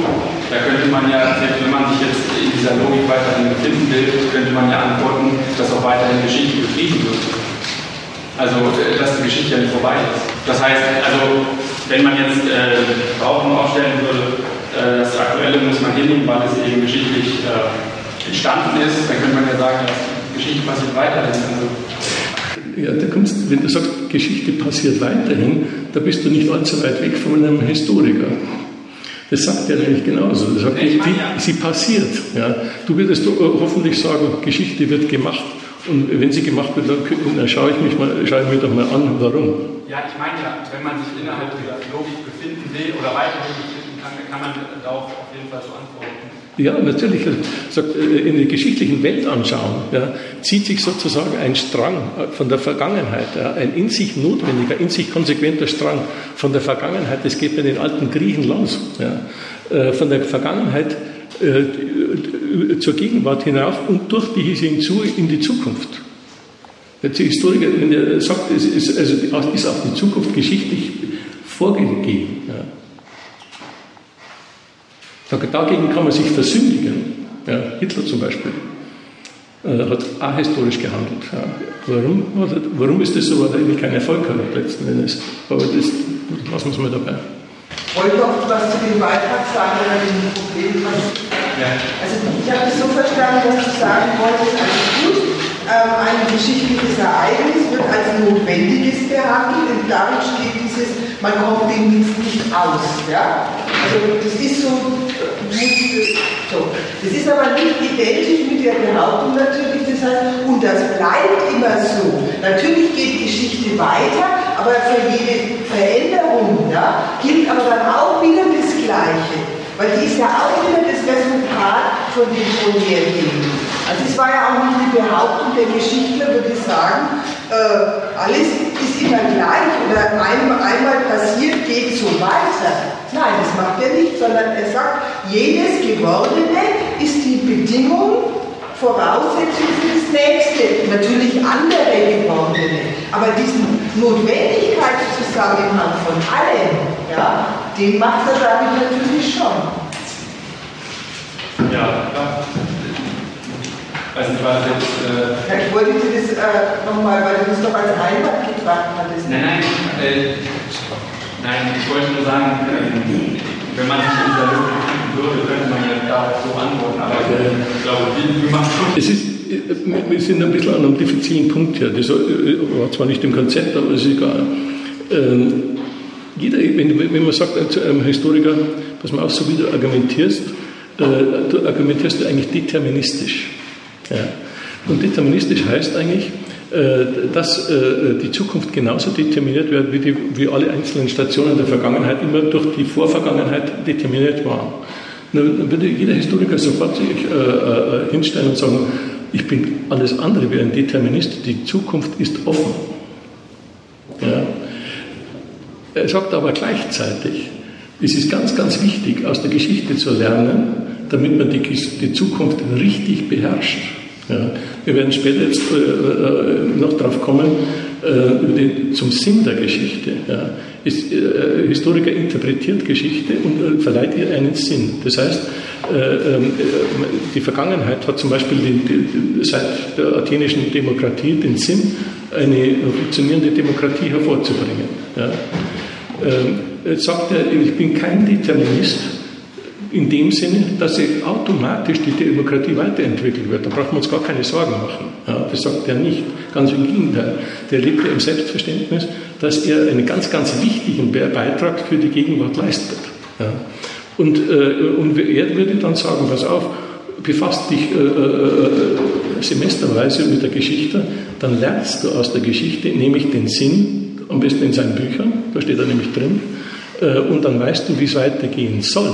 S5: Da könnte man ja, selbst wenn man sich jetzt in dieser Logik weiterhin befinden will, könnte man ja antworten, dass auch weiterhin Geschichte betrieben wird. Also, äh, dass die Geschichte ja nicht vorbei ist. Das heißt, also, wenn man jetzt äh, Behauptung aufstellen würde, äh, das Aktuelle muss man hinnehmen, weil es eben geschichtlich äh, entstanden ist, dann könnte man ja sagen, dass Geschichte passiert weiterhin. Also,
S1: ja, da kommst, wenn du sagst, Geschichte passiert weiterhin, da bist du nicht allzu weit weg von einem Historiker. Das sagt er nämlich genauso. Er sagt, die, die, sie passiert. Ja. Du würdest hoffentlich sagen, Geschichte wird gemacht. Und wenn sie gemacht wird, dann, dann schaue ich mich mal, schaue ich mir doch mal an, warum.
S5: Ja, ich meine ja, wenn man sich innerhalb dieser Logik befinden will oder weiterhin befinden kann, kann man darauf auf jeden Fall so antworten.
S1: Ja, natürlich. Äh, in der geschichtlichen Weltanschauung ja, zieht sich sozusagen ein Strang von der Vergangenheit, ja, ein in sich notwendiger, in sich konsequenter Strang von der Vergangenheit. Das geht bei den alten Griechen los. Ja, äh, von der Vergangenheit äh, zur Gegenwart hinauf und durch die hinzu in die Zukunft. Der Historiker wenn er sagt, es ist, also ist auch die Zukunft geschichtlich vorgegeben. Ja. Dagegen kann man sich versündigen. Ja, Hitler zum Beispiel äh, hat ahistorisch gehandelt. Ja. Warum, warum ist das so? Weil er irgendwie keinen Erfolg hat letzten Endes. Aber das lassen wir es mal dabei.
S3: Ich wollte noch was zu dem Beitrag sagen oder dem Problem. Ja. Also ich habe es so verstanden, dass du sagen wolltest, alles gut, ähm, ein geschichtliches Ereignis wird als Notwendiges behandelt und darin steht dieses, man kommt dem nicht aus. Ja? Also das ist so, so. Das ist aber nicht identisch mit der Behauptung natürlich, das heißt, und das bleibt immer so. Natürlich geht Geschichte weiter, aber für jede Veränderung ja, gilt aber dann auch wieder das Gleiche. Weil die ist ja auch wieder das Resultat von dem vorhergehenden. Also es war ja auch nicht die Behauptung der Geschichtler, würde ich sagen, äh, alles ist immer gleich oder einmal, einmal passiert, geht so weiter. Nein, das macht er nicht, sondern er sagt, jedes Gewordene ist die Bedingung, Voraussetzung für das nächste, natürlich andere Gewordene. Aber diesen Notwendigkeitszusammenhang von allen, ja, den macht er damit natürlich schon.
S5: Ja, ja. Also ich war jetzt. Äh
S3: ich wollte dir das äh, nochmal, weil du das doch als Einwand gebracht hattest.
S5: Nein, nein, äh, nein, ich wollte nur sagen, äh, wenn man sich in dieser Logik befinden würde, könnte man ja darauf so antworten. Aber ich glaube, wie, wie macht
S1: es ist, äh, wir sind ein bisschen an einem diffizilen Punkt hier. Das äh, war zwar nicht im Konzept, aber es ist egal. Ähm, jeder, wenn, wenn, man sagt zu einem Historiker, pass mal auf, so wie du argumentierst, äh, du argumentierst du eigentlich deterministisch. Ja. Und deterministisch heißt eigentlich, äh, dass äh, die Zukunft genauso determiniert wird, wie, die, wie alle einzelnen Stationen der Vergangenheit immer durch die Vorvergangenheit determiniert waren. Dann würde jeder Historiker sofort sich äh, hinstellen und sagen, ich bin alles andere wie ein Determinist, die Zukunft ist offen. Ja. Er sagt aber gleichzeitig, es ist ganz, ganz wichtig, aus der Geschichte zu lernen, damit man die, die Zukunft richtig beherrscht. Ja. Wir werden später jetzt äh, äh noch darauf kommen, äh, den, zum Sinn der Geschichte. Ja. Ist, äh, Historiker interpretiert Geschichte und äh, verleiht ihr einen Sinn. Das heißt, äh, ähm, die Vergangenheit hat zum Beispiel die, die, seit der athenischen Demokratie den Sinn, eine funktionierende Demokratie hervorzubringen. Ja. Ähm, jetzt sagt er, ich bin kein Determinist, in dem Sinne, dass sie automatisch die Demokratie weiterentwickelt wird. Da brauchen wir uns gar keine Sorgen machen. Ja, das sagt er nicht. Ganz im Gegenteil. Der lebt ja im Selbstverständnis, dass er einen ganz, ganz wichtigen Beitrag für die Gegenwart leistet. Ja. Und, äh, und er würde dann sagen, pass auf, befasst dich äh, äh, semesterweise mit der Geschichte, dann lernst du aus der Geschichte nämlich den Sinn, am besten in seinen Büchern, da steht er nämlich drin, äh, und dann weißt du, wie es weitergehen soll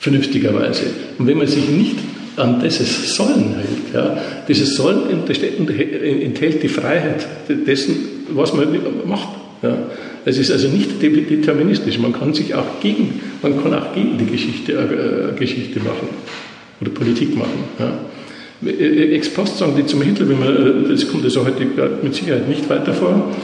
S1: vernünftigerweise. Und wenn man sich nicht an dieses Sollen hält, ja, dieses Sollen enthält die Freiheit dessen, was man macht. Ja. Es ist also nicht deterministisch. Man kann sich auch gegen, man kann auch gegen die Geschichte, äh, Geschichte machen oder Politik machen. Ja. Äh, Ex post sagen die zum Hitler, wenn man, äh, das kommt also heute mit Sicherheit nicht weiter vor,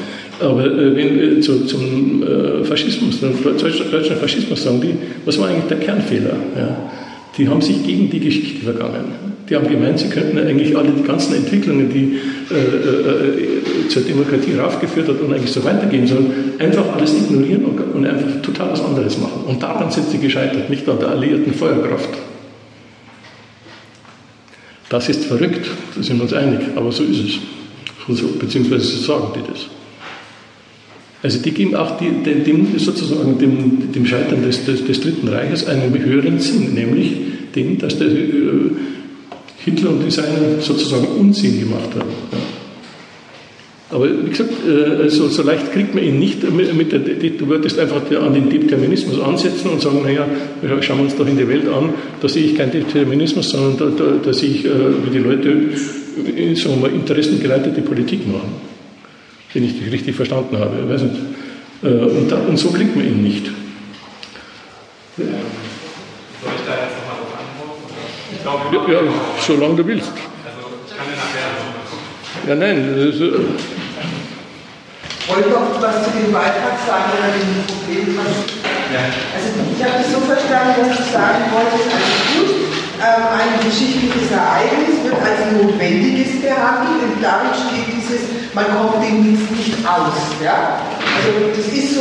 S1: Aber äh, wenn äh, zu, zum äh, Faschismus, zum deutschen Faschismus sagen die, was war eigentlich der Kernfehler? Ja? Die haben sich gegen die Geschichte vergangen. Die haben gemeint, sie könnten eigentlich alle die ganzen Entwicklungen, die äh, äh, zur Demokratie raufgeführt hat und eigentlich so weitergehen sollen, einfach alles ignorieren und, und, einfach total was anderes machen. Und daran sind sie gescheitert, nicht an der alliierten Feuerkraft. Das ist verrückt, da sind wir uns einig, aber so ist es. beziehungsweise so sagen die das. Also die geben auch die, dem, sozusagen dem, dem Scheitern des, des, des, Dritten Reiches einen höheren Sinn, nämlich den, dass der äh, Hitler und die Seinen sozusagen Unsinn gemacht haben. Ja. Aber wie gesagt, äh, so, so, leicht kriegt man ihn nicht mit der, du würdest einfach an den Determinismus ansetzen und sagen, naja, schauen wir uns doch in die Welt an, da sehe ich keinen Determinismus, sondern da, da, da sehe ich, äh, wie die Leute sagen wir interessengeleitete Politik machen. Wenn ich dich richtig verstanden habe. Ich weiß nicht. Äh, und, da, und so kriegt man ihn nicht.
S5: Soll ich da jetzt nochmal drauf antworten? Ich glaube,
S1: ja, ja, solange du willst.
S5: Also, ich kann dir nachher
S1: ja, nein. Das, äh
S3: wollte noch was zu dem Beitrag sagen oder dem Problem. Ja. Also ich habe das so verstanden, dass du sagen wolltest, alles gut, ein geschichtliches Ereignis wird als notwendiges behandelt und darin steht dieses, man kommt dem Dienst nicht aus. Ja? Also das ist so,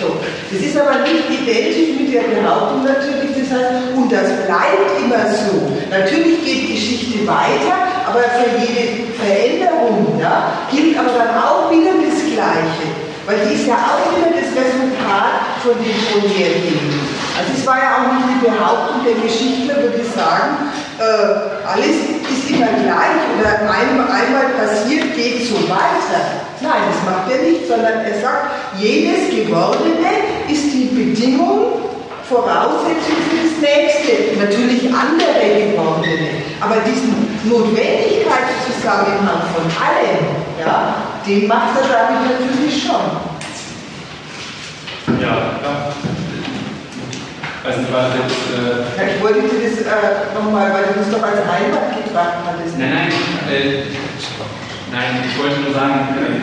S3: so. Das ist aber nicht identisch mit der Behauptung natürlich, das heißt, und das bleibt immer so. Natürlich geht Geschichte weiter, aber für jede Veränderung ja, gilt aber dann auch wieder das Gleiche. Weil die ist ja auch wieder das Resultat von dem vorhergehenden. Also es war ja auch nicht die Behauptung der Geschichtler, würde ich sagen, äh, alles ist immer gleich oder einmal, einmal passiert, geht so weiter. Nein, das macht er nicht, sondern er sagt, jedes Gewordene ist die Bedingung Voraussetzung für das nächste, natürlich andere gewordene. Aber diesen Notwendigkeitszusammenhang von allem, ja, den macht er damit natürlich schon.
S5: Ja, ja. Also war jetzt, äh
S3: ja, ich wollte dir das äh, nochmal, weil du das doch als Einwand gebracht hattest.
S5: Nein, nein, äh, nein, ich wollte nur sagen, äh,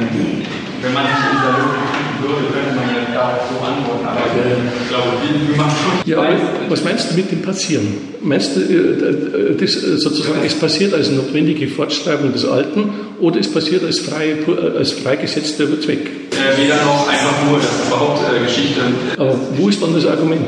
S5: wenn man sich in dieser finden würde, könnte man ja darauf so antworten. Aber ich glaube, wie, wie man schon
S1: ja, weiß, was meinst du mit dem Passieren? Meinst du, äh, äh, das sozusagen, es passiert als notwendige Fortschreibung des Alten oder es passiert als, frei, als freigesetzter Zweck?
S5: Äh, weder noch einfach nur, das ist überhaupt äh, Geschichte.
S1: Aber wo ist dann das Argument?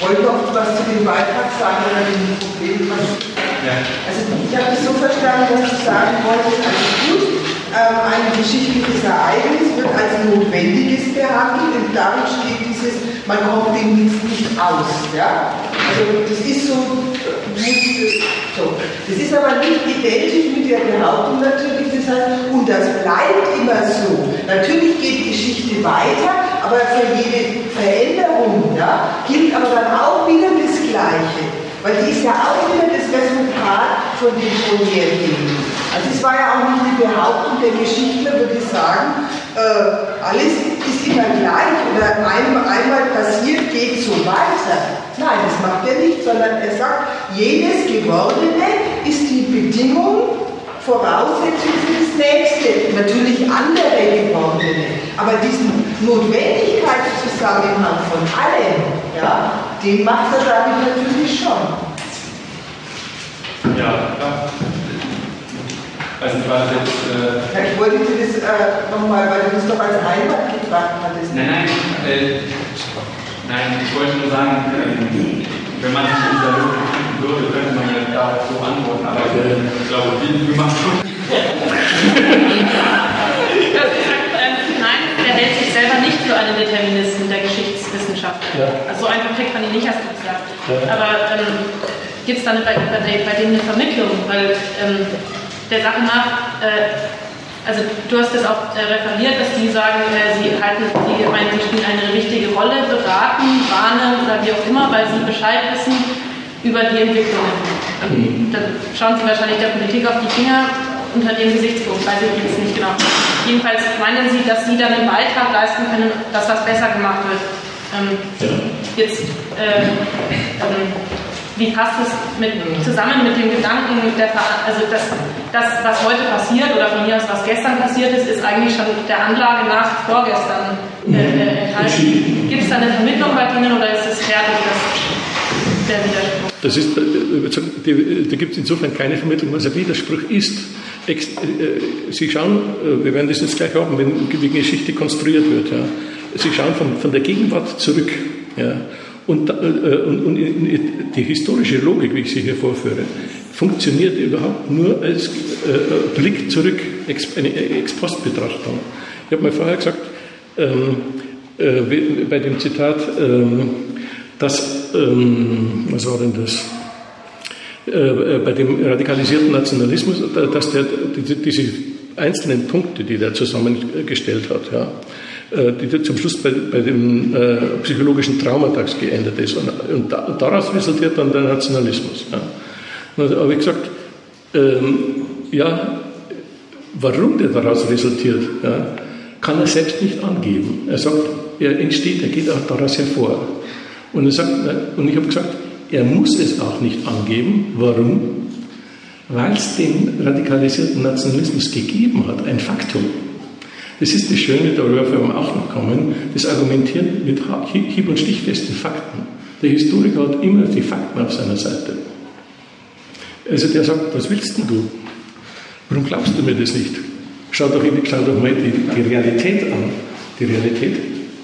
S3: Ich wollte noch was zu dem Beitrag sagen oder dem Problem. Ja. Also ich habe das so verstanden, dass du sagen wolltest, alles gut, ähm, ein geschichtliches Ereignis wird als notwendiges behandelt und darin steht dieses, man kommt dem Dienst nicht aus. Ja? Also das ist so, Das ist aber nicht identisch mit der Behauptung natürlich, das heißt, und das bleibt immer so. Natürlich geht Geschichte weiter, aber für jede Veränderung ja, gilt aber dann auch wieder das Gleiche. Weil die ist ja auch wieder das Resultat von dem vorhergehenden. Also es war ja auch nicht die Behauptung der Geschichtler, würde ich sagen, äh, alles ist immer gleich oder einmal, einmal passiert, geht so weiter. Nein, das macht er nicht, sondern er sagt, jedes Gewordene ist die Bedingung, Voraussetzung für das nächste, natürlich andere Gewordene. Aber diesen Notwendigkeitszusammenhang von allem, ja, den macht er damit natürlich schon.
S5: Ja, klar. Also war jetzt, äh
S3: ja, ich wollte dir das äh, nochmal, weil du das doch als Einwand gebracht hattest.
S5: Nein, nein, äh, nein, ich wollte nur sagen, äh, wenn man sich in dieser Logik finden würde, könnte man ja darauf so antworten, aber ich glaube, wie, wie machst du
S6: Nein, der hält sich selber nicht für einen Deterministen der Geschichtswissenschaft. Ja. Also so einfach kriegt man ihn nicht, hast du gesagt. Ja. Aber ähm, gibt es dann bei, bei, bei, dem eine Vermittlung? Weil ähm, der Sache nach, äh, also du hast das auch äh, referiert, dass die sagen, äh, sie halten, sie meinen, sie spielen eine wichtige Rolle, beraten, warnen oder wie auch immer, weil sie Bescheid wissen über die Entwicklungen. Mhm. Dann schauen sie wahrscheinlich der Politik auf die Finger unter dem Gesichtspunkt, weiß ich jetzt nicht genau. Jedenfalls meinen sie, dass sie dann einen Beitrag leisten können, dass was besser gemacht wird. Ähm, ja. Jetzt äh, ähm, wie passt es mit, zusammen mit dem Gedanken, der, also das, das, was heute passiert oder von mir aus was gestern passiert ist, ist eigentlich schon der Anlage nach vorgestern äh, äh enthalten. Gibt es da eine Vermittlung bei Ihnen oder ist es fertig, das, der Widerspruch?
S1: Das ist, äh, da gibt es insofern keine Vermittlung, was ein Widerspruch ist. Äh, Sie schauen, wir werden das jetzt gleich haben, wenn die Geschichte konstruiert wird. Ja. Sie schauen von, von der Gegenwart zurück. Ja. Und, äh, und, und, die historische Logik, wie ich sie hier vorführe, funktioniert überhaupt nur als äh, Blick zurück, eine Ex-Post-Betrachtung. Ich habe mal vorher gesagt, ähm, äh, bei dem Zitat, ähm, dass, ähm, was war denn das? Äh, bei dem radikalisierten Nationalismus, dass der, die, diese einzelnen Punkte, die der zusammengestellt hat, ja, äh, die zum Schluss bei, bei dem äh, psychologischen Traumatax geendet ist. Und, und, da, und, daraus resultiert dann der Nationalismus. Ja. Habe ich gesagt, ähm, ja, warum der daraus resultiert, ja, kann er selbst nicht angeben. Er sagt, er entsteht, er geht auch daraus hervor. Und, er sagt, und ich habe gesagt, er muss es auch nicht angeben. Warum? Weil es den radikalisierten Nationalismus gegeben hat, ein Faktum. Das ist das Schöne, darüber werden wir auch noch kommen, das Argumentieren mit hieb- und stichfesten Fakten. Der Historiker hat immer die Fakten auf seiner Seite. Also der sagt, was willst denn du? Warum glaubst du mir das nicht? Schau doch, schau doch mal die, die Realität an. Die Realität,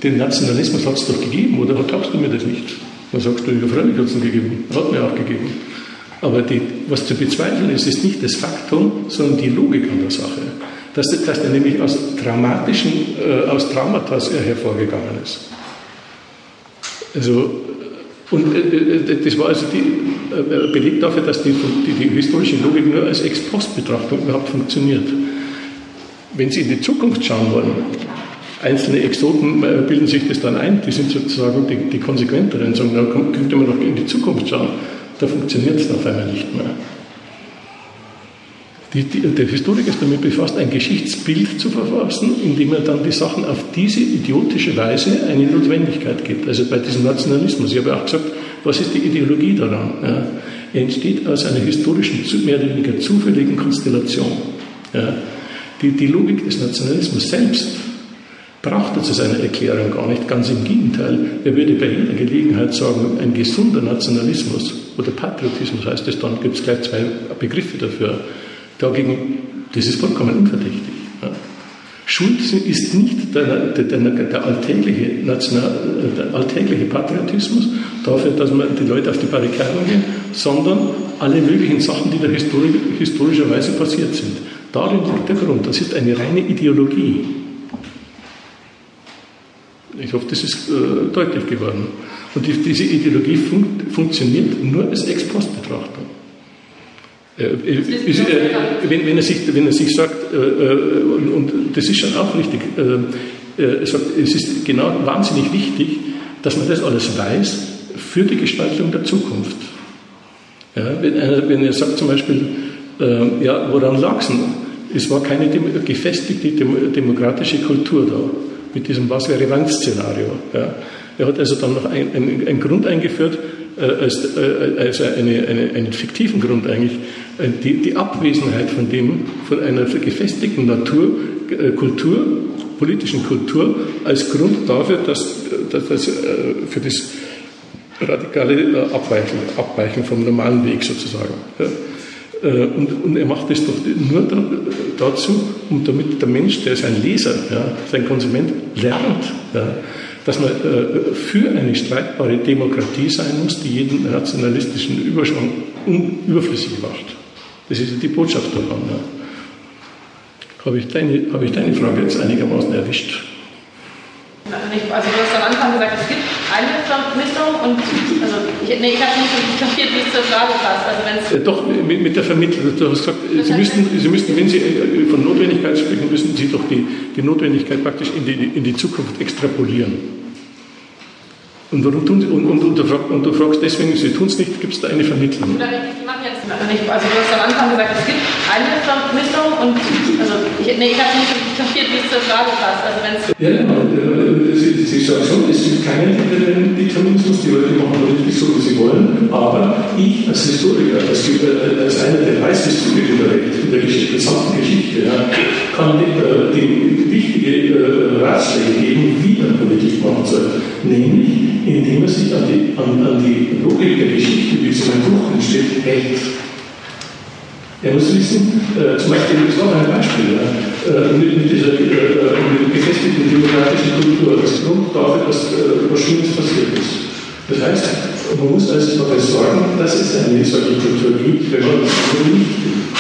S1: den Nationalismus hat es doch gegeben, oder glaubst du mir das nicht? Dann sagst du, ja, freilich hat es ihn gegeben, hat mir auch gegeben. Aber die, was zu bezweifeln ist, ist nicht das Faktum, sondern die Logik an der Sache dass, dass der nämlich aus traumatischen, äh, aus Traumata hervorgegangen ist. Also, und äh, äh, das war also die, äh, Beleg dafür, dass die, die, die historische Logik nur als Ex-Post-Betrachtung überhaupt funktioniert. Wenn Sie in die Zukunft schauen wollen, einzelne Exoten äh, bilden sich das dann ein, die sind sozusagen die, die konsequenteren, sagen, da könnte man doch in die Zukunft schauen. Da funktioniert es auf einmal nicht mehr. Die, die, der Historiker ist damit befasst, ein Geschichtsbild zu verfassen, indem er dann die Sachen auf diese idiotische Weise eine Notwendigkeit gibt. Also bei diesem Nationalismus. Ich habe auch gesagt, was ist die Ideologie daran? Ja, er entsteht aus einer historischen, mehr oder weniger zufälligen Konstellation. Ja, die, die Logik des Nationalismus selbst braucht er zu seiner Erklärung gar nicht. Ganz im Gegenteil. Er würde bei jeder Gelegenheit sagen, ein gesunder Nationalismus oder Patriotismus heißt es dann, gibt es gleich zwei Begriffe dafür Dagegen, das ist vollkommen unverdächtig. Ja. Schuld ist nicht der, der, der, der, alltägliche National, der alltägliche Patriotismus dafür, dass man die Leute auf die Barrikaden gehen, sondern alle möglichen Sachen, die da histori historischerweise passiert sind. Darin liegt der Grund. Das ist eine reine Ideologie. Ich hoffe, das ist äh, deutlich geworden. Und die, diese Ideologie fun funktioniert nur als Ex-Post-Betrachtung. Äh, äh, wenn, wenn, er sich, wenn er sich sagt, äh, und, das ist schon auch richtig, er sagt, es ist genau wahnsinnig wichtig, dass man das alles weiß für die Gestaltung der Zukunft. Ja, wenn, er, wenn er sagt zum Beispiel, ja, woran lag es denn? Es war keine gefestigte demokratische Kultur da, mit diesem Was wäre Wann-Szenario. Ja. Er hat also dann noch einen Grund eingeführt, als, als eine, eine, einen fiktiven Grund eigentlich, äh, die, die Abwesenheit von dem, von einer gefestigten Natur, äh, Kultur, politischen Kultur als Grund dafür, dass, dass, dass äh, für das radikale Abweichen, Abweichen vom normalen Weg sozusagen. Und, und, er macht das doch nur dazu, um damit der Mensch, der ist ein Leser, ja, sein Konsument, lernt, ja, dass man für eine streitbare Demokratie sein muss, die jeden nationalistischen Überschwang überflüssig macht. Das ist die Botschaft davon. Habe, ich deine, habe ich deine Frage jetzt einigermaßen erwischt?
S6: Also du hast am Anfang gesagt, es gibt eine Vermittlung und also ich, nee, ich habe nicht kapiert, wie es zur Frage passt. Also wenn's
S1: ja, doch, mit, mit, der Vermittlung. Du hast gesagt, Sie müssten, Sie müssten, wenn Sie äh, von Notwendigkeit sprechen, müssen Sie doch die, die Notwendigkeit praktisch in die, in die Zukunft extrapolieren. Und, warum tun Sie, und, und, und, du, fragst, und du fragst deswegen, Sie tun es nicht, gibt es da eine Vermittlung?
S6: Die machen jetzt Also du hast am Anfang gesagt, es gibt eine Vermissung und also ich, nee, ich habe nicht kapiert, wie es zur Frage passt. Also wenn's
S1: ja, genau. Sie, Sie sagen schon, es gibt keinen Determinismus, die Leute machen richtig so, wie sie wollen, aber ich als Historiker, als, als einer der Weißhistoriker der Welt, in der Geschichte, gesamten Geschichte, ja, kann die, die wichtige äh, Ratschläge geben, wie man Politik machen soll. Nämlich, indem man sich an die, an, an die Logik der Geschichte, wie sie in meinem Buch entsteht, hält. Er muss wissen, äh, zum Beispiel, das war ein Beispiel, äh, mit, mit, dieser äh, mit gefestigten demokratischen Kultur, das Grund dafür, dass äh, was Schlimmes passiert ist. Das heißt, man muss also dafür sorgen, dass es eine solche Kultur gibt, wenn man das nicht will.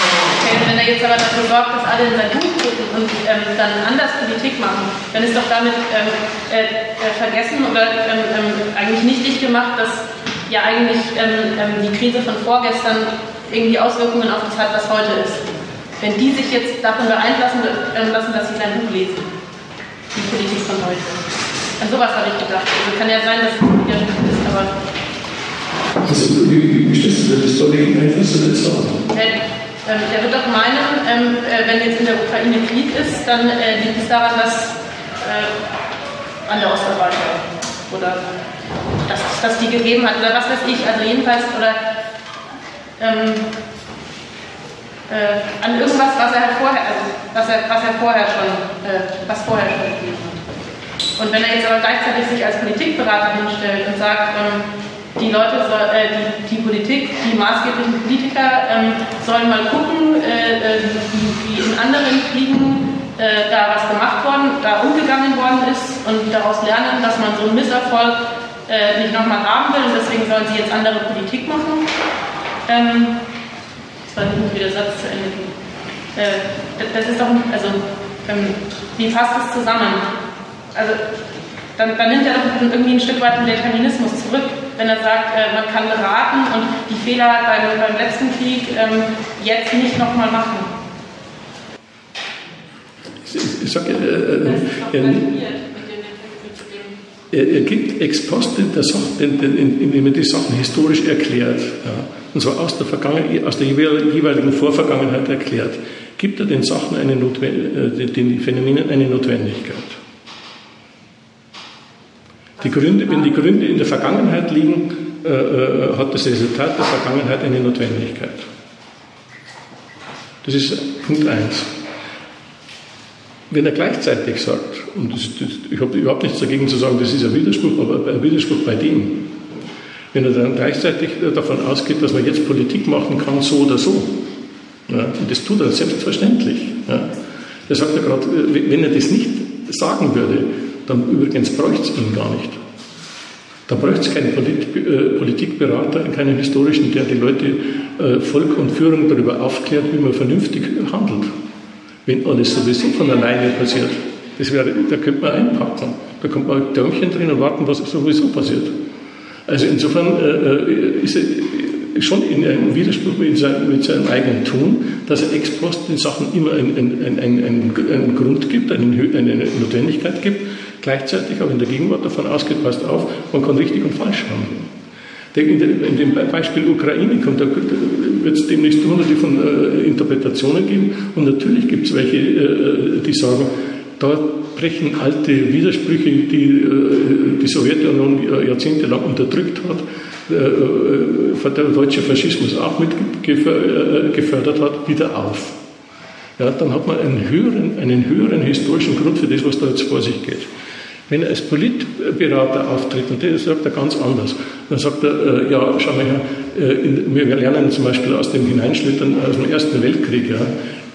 S6: Wenn er jetzt aber dafür sorgt, dass alle in sein Buch gucken und ähm, dann anders Politik machen, dann ist doch damit ähm, äh, äh vergessen oder ähm, ähm, eigentlich nichtig gemacht, dass ja eigentlich ähm, ähm, die Krise von vorgestern irgendwie Auswirkungen auf das hat, was heute ist. Wenn die sich jetzt davon beeinflussen äh, lassen, dass sie sein Buch lesen, die Politik von heute. An sowas habe ich gedacht. Also kann ja sein, dass es wieder ist, aber.
S1: Also, wie, wie stellst du das Story Einfluss jetzt sagen?
S6: Ähm, der wird doch meinen, ähm, äh, wenn jetzt in der Ukraine Krieg ist, dann äh, liegt es daran, dass an der Ostarbeit oder dass es die gegeben hat oder was weiß ich, also jedenfalls oder ähm, äh, an irgendwas, was er vorher, also was er, was er vorher schon, äh, was vorher schon gegeben hat. Und wenn er jetzt aber gleichzeitig sich als Politikberater hinstellt und sagt, ähm, die Leute, äh, die, die, Politik, die maßgeblichen Politiker ähm, sollen mal gucken, äh, äh wie, in anderen Kriegen äh, da was gemacht worden, da umgegangen worden ist und daraus lernen, dass man so einen Misserfolg nicht nochmal haben will und deswegen sollen sie jetzt andere Politik machen. Ähm, das war nicht wieder Satz zu Ende ging. Äh, das ist doch, also, ähm, wie passt das zusammen? Also, dann, dann, nimmt er doch irgendwie ein Stück weit den Determinismus zurück, wenn er sagt, äh, man kann beraten und die Fehler beim, beim letzten Krieg ähm, jetzt nicht nochmal machen.
S1: Ich, ich sage, äh, äh, er, er gibt ex post, indem er die Sachen historisch erklärt, ja, und zwar aus der, aus der jeweiligen Vorvergangenheit erklärt, gibt er den Sachen eine äh, den Phänomenen eine Notwendigkeit. Die Gründe, wenn die Gründe in der Vergangenheit liegen, äh, äh, hat das Resultat der Vergangenheit eine Notwendigkeit. Das ist Punkt 1. Wenn er gleichzeitig sagt, und das, das, ich habe überhaupt nichts dagegen zu sagen, das ist ein Widerspruch, aber ein Widerspruch bei dem, wenn er dann gleichzeitig davon ausgeht, dass man jetzt Politik machen kann, so oder so, ja, und das tut er selbstverständlich. Ja. Er sagt ja gerade, wenn er das nicht sagen würde, dann übrigens bräuchte es ihn gar nicht. Da bräuchte es keinen Polit äh, Politikberater, keinen historischen, der die Leute, äh, Volk und Führung darüber aufklärt, wie man vernünftig handelt wenn alles sowieso von alleine passiert. Das wäre, da könnte man einpacken. Da kommt man ein Däumchen drin und warten, was sowieso passiert. Also insofern äh, äh ist er schon in einem Widerspruch mit seinem, mit seinem, eigenen Tun, dass er ex post den Sachen immer einen, einen, einen, einen Grund gibt, eine Notwendigkeit gibt, gleichzeitig aber in der Gegenwart davon ausgeht, passt auf, man kann richtig und falsch handeln. In dem Beispiel Ukraine kommt, da wird es demnächst hunderte von äh, Interpretationen geben. Und natürlich gibt es welche, äh, die sagen, da brechen alte Widersprüche, die äh, die Sowjetunion jahrzehntelang unterdrückt hat, der deutsche Faschismus auch mit gefördert hat, wieder auf. Ja, dann hat man einen höheren, einen höheren historischen Grund für das, was da jetzt vor sich geht. Wenn er als Politberater auftritt, und das sagt er ganz anders, dann sagt er, äh, ja, schau mal her, äh, wir lernen zum Beispiel aus dem Hineinschlittern aus dem Ersten Weltkrieg, ja,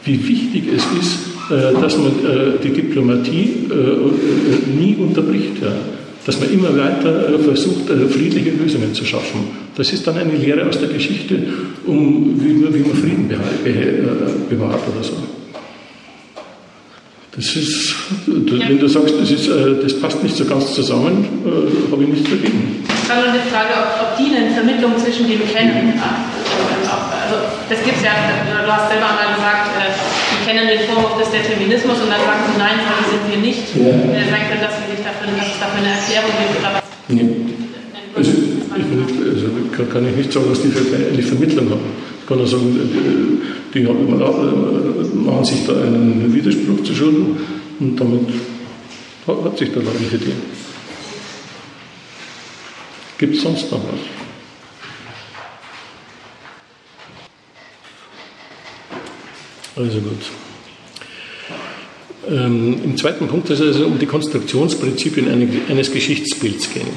S1: wie wichtig es ist, äh, dass man äh, die Diplomatie äh, äh, nie unterbricht. Ja. Dass man immer weiter versucht, friedliche Lösungen zu schaffen. Das ist dann eine Lehre aus der Geschichte, um wie man, wie man Frieden bewahrt oder so. Das ist, wenn du sagst, das, ist, äh, das passt nicht so ganz zusammen, äh, habe ich nichts dagegen.
S6: Es war nur eine Frage, ob, ob die eine Vermittlung zwischen dem Kennen, also das gibt es ja, du hast selber einmal gesagt, äh, kennen den Vorwurf des Determinismus und dann sagen sie, nein, so sind wir nicht. Ja. Äh, sagen können, dass, sie sich dafür, dass es dafür eine Erklärung gibt oder was.
S1: Nee. Also, ich, also kann, ich nicht sagen, was die für eine Vermittlung haben. kann er sagen, die machen sich da einen Widerspruch zu Schulden und damit hat sich der Laden verdient. Gibt es sonst noch was? Also gut. Ähm, Im zweiten Punkt soll es also um die Konstruktionsprinzipien eines Geschichtsbilds gehen.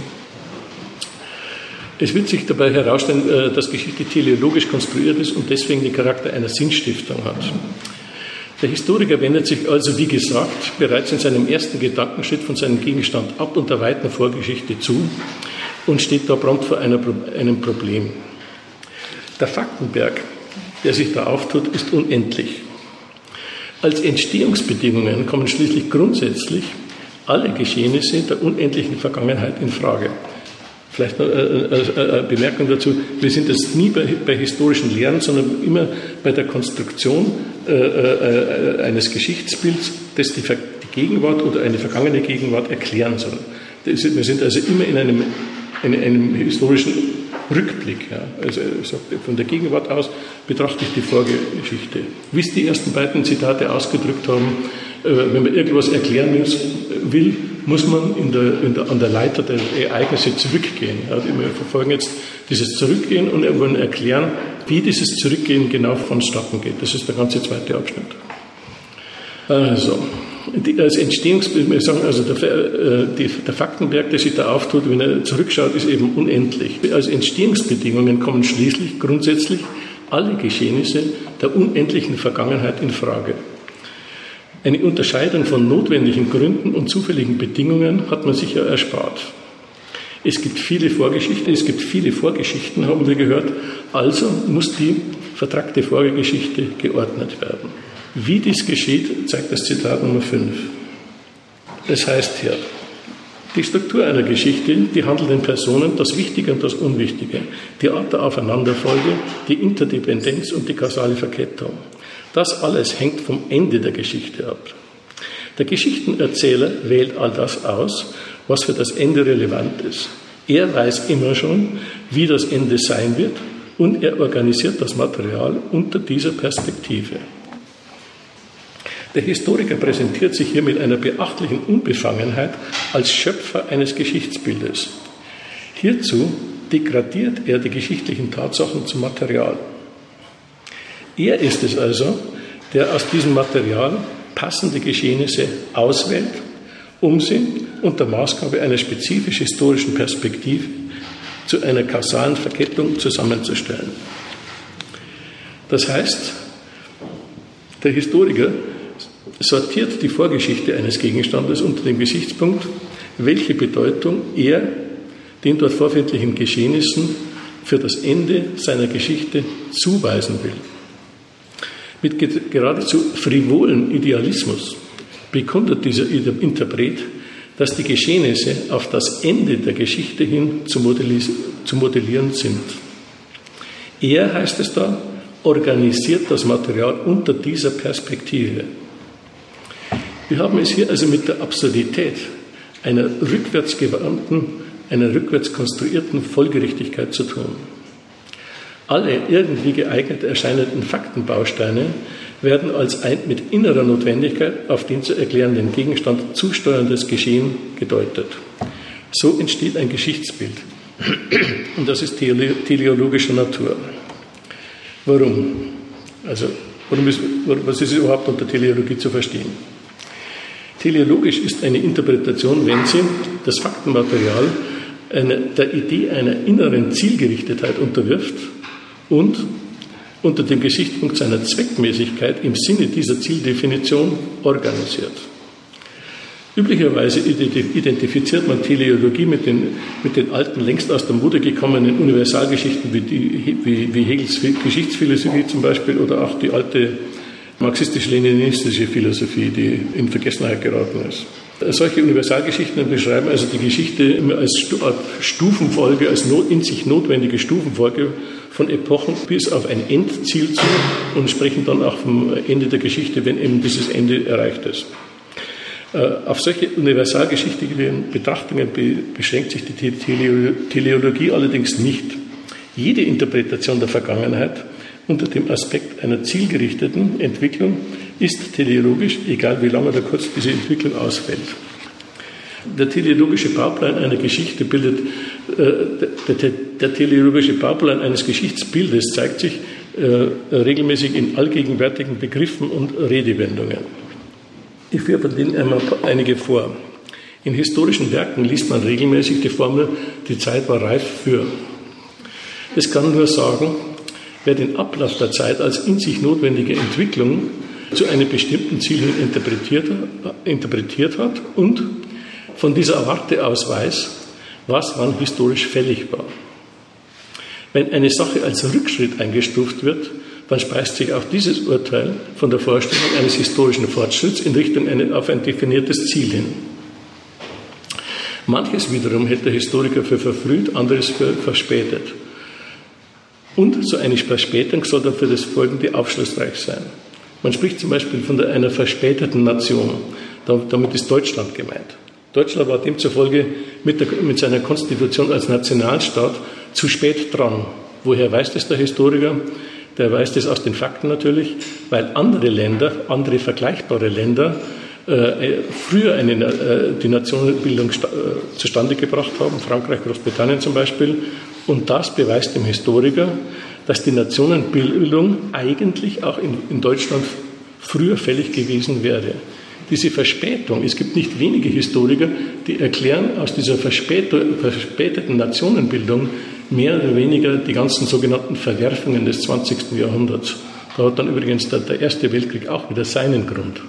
S1: Es wird sich dabei herausstellen, äh, dass Geschichte teleologisch konstruiert ist und deswegen den Charakter einer Sinnstiftung hat. Der Historiker wendet sich also, wie gesagt, bereits in seinem ersten Gedankenschritt von seinem Gegenstand ab und der weiten Vorgeschichte zu und steht da prompt vor einer, einem Problem. Der Faktenberg, der sich da auftut, ist unendlich. Als Entstehungsbedingungen kommen schließlich grundsätzlich alle Geschehnisse der unendlichen Vergangenheit in Frage. Vielleicht noch eine äh, äh, äh, Bemerkung dazu. Wir sind jetzt nie bei, bei historischen Lehren, sondern immer bei der Konstruktion eines Geschichtsbilds, das die, Gegenwart oder eine vergangene Gegenwart erklären soll. Wir sind also immer in einem, in einem historischen Rückblick. Ja. Also von der Gegenwart aus betrachte ich die Vorgeschichte. Wie es die ersten beiden Zitate ausgedrückt haben, wenn man irgendwas erklären will, muss man in der, in der, an der Leiter der Ereignisse zurückgehen. Ja, wir verfolgen jetzt dieses Zurückgehen und wollen erklären, wie dieses Zurückgehen genau vonstatten geht. Das ist der ganze zweite Abschnitt. Also, als Entstehungsbild, wir sagen also, der, äh, die, der Faktenberg, der sich da auftut, wenn er zurückschaut, ist eben unendlich. Als Entstehungsbedingungen kommen schließlich grundsätzlich alle Geschehnisse der unendlichen Vergangenheit in Frage. Eine Unterscheidung von notwendigen Gründen und zufälligen Bedingungen hat man sich ja erspart. Es gibt viele Vorgeschichten, es gibt viele Vorgeschichten, haben wir gehört, also muss die vertragte Vorgeschichte geordnet werden. Wie dies geschieht, zeigt das Zitat Nummer 5. Es heißt hier, die Struktur einer Geschichte, die handelnden Personen, das Wichtige und das Unwichtige, die Art der Aufeinanderfolge, die Interdependenz und die kausale Verkettung. Das alles hängt vom Ende der Geschichte ab. Der Geschichtenerzähler wählt all das aus, was für das Ende relevant ist. Er weiß immer schon, wie das Ende sein wird und er organisiert das Material unter dieser Perspektive. Der Historiker präsentiert sich hier mit einer beachtlichen Unbefangenheit als Schöpfer eines Geschichtsbildes. Hierzu degradiert er die geschichtlichen Tatsachen zum Material. Er ist es also, der aus diesem Material passende Geschehnisse auswählt, um sie unter Maßgabe einer spezifisch historischen Perspektive zu einer kausalen Verkettung zusammenzustellen. Das heißt, der Historiker sortiert die Vorgeschichte eines Gegenstandes unter dem Gesichtspunkt, welche Bedeutung er den dort vorfindlichen Geschehnissen für das Ende seiner Geschichte zuweisen will. Mit geradezu frivolen Idealismus bekundet dieser Interpret, dass die Geschehnisse auf das Ende der Geschichte hin zu, modellieren sind. Er, heißt es da, organisiert das Material unter dieser Perspektive. Wir haben es hier also mit der Absurdität einer rückwärtsgewandten, einer rückwärts konstruierten Folgerichtigkeit zu tun. Alle irgendwie geeignet erscheinenden Faktenbausteine werden als ein mit innerer Notwendigkeit auf den zu erklärenden Gegenstand zusteuerndes Geschehen gedeutet. So entsteht ein Geschichtsbild. Und das ist teleologischer Natur. Warum? Also, warum ist, was ist überhaupt unter Teleologie zu verstehen? Teleologisch ist eine Interpretation, wenn sie das Faktenmaterial eine, der Idee einer inneren Zielgerichtetheit unterwirft und unter dem Gesichtspunkt seiner Zweckmäßigkeit im Sinne dieser Zieldefinition organisiert. Üblicherweise identifiziert man Teleologie mit den, mit den alten, längst aus der Mode gekommenen Universalgeschichten wie, die, wie, wie Hegels Geschichtsphilosophie zum Beispiel oder auch die alte marxistisch-leninistische Philosophie, die in Vergessenheit geraten ist. Solche Universalgeschichten beschreiben also die Geschichte als Stufenfolge, als in sich notwendige Stufenfolge von Epochen bis auf ein Endziel zu und sprechen dann auch vom Ende der Geschichte, wenn eben dieses Ende erreicht ist. Äh, auf solche universalgeschichtlichen Betrachtungen beschränkt sich die Teleologie allerdings nicht. Jede Interpretation der Vergangenheit unter dem Aspekt einer zielgerichteten Entwicklung ist teleologisch, egal wie lange oder kurz diese Entwicklung ausfällt. Der teleologische Bauplan einer Geschichte bildet, äh, der, der, teleologische Bauplan eines Geschichtsbildes zeigt sich äh, regelmäßig in allgegenwärtigen Begriffen und Redewendungen. Ich führe von denen einmal einige vor. In historischen Werken liest man regelmäßig die Formel, die Zeit war reif für. Es kann nur sagen, wer den Ablauf der Zeit als in sich notwendige Entwicklung zu einem bestimmten Ziel hin interpretiert, interpretiert hat und von dieser Warte aus weiß, was wann historisch fällig war. Wenn eine Sache als Rückschritt eingestuft wird, dann speist sich auch dieses Urteil von der Vorstellung eines historischen Fortschritts in Richtung auf ein definiertes Ziel hin. Manches wiederum hält der Historiker für verfrüht, anderes für verspätet. Und so eine Verspätung soll dann für das Folgende aufschlussreich sein. Man spricht zum Beispiel von einer verspäteten Nation. Damit ist Deutschland gemeint. Deutschland war demzufolge mit, der, mit seiner Konstitution als Nationalstaat zu spät dran. Woher weiß das der Historiker? Der weiß das aus den Fakten natürlich, weil andere Länder, andere vergleichbare Länder, äh, früher eine, äh, die Nationenbildung äh, zustande gebracht haben, Frankreich, Großbritannien zum Beispiel. Und das beweist dem Historiker, dass die Nationenbildung eigentlich auch in, in Deutschland früher fällig gewesen wäre. Diese Verspätung, es gibt nicht wenige Historiker, die erklären aus dieser verspäteten Nationenbildung mehr oder weniger die ganzen sogenannten Verwerfungen des 20. Jahrhunderts. Da hat dann übrigens der, der Erste Weltkrieg auch wieder seinen Grund.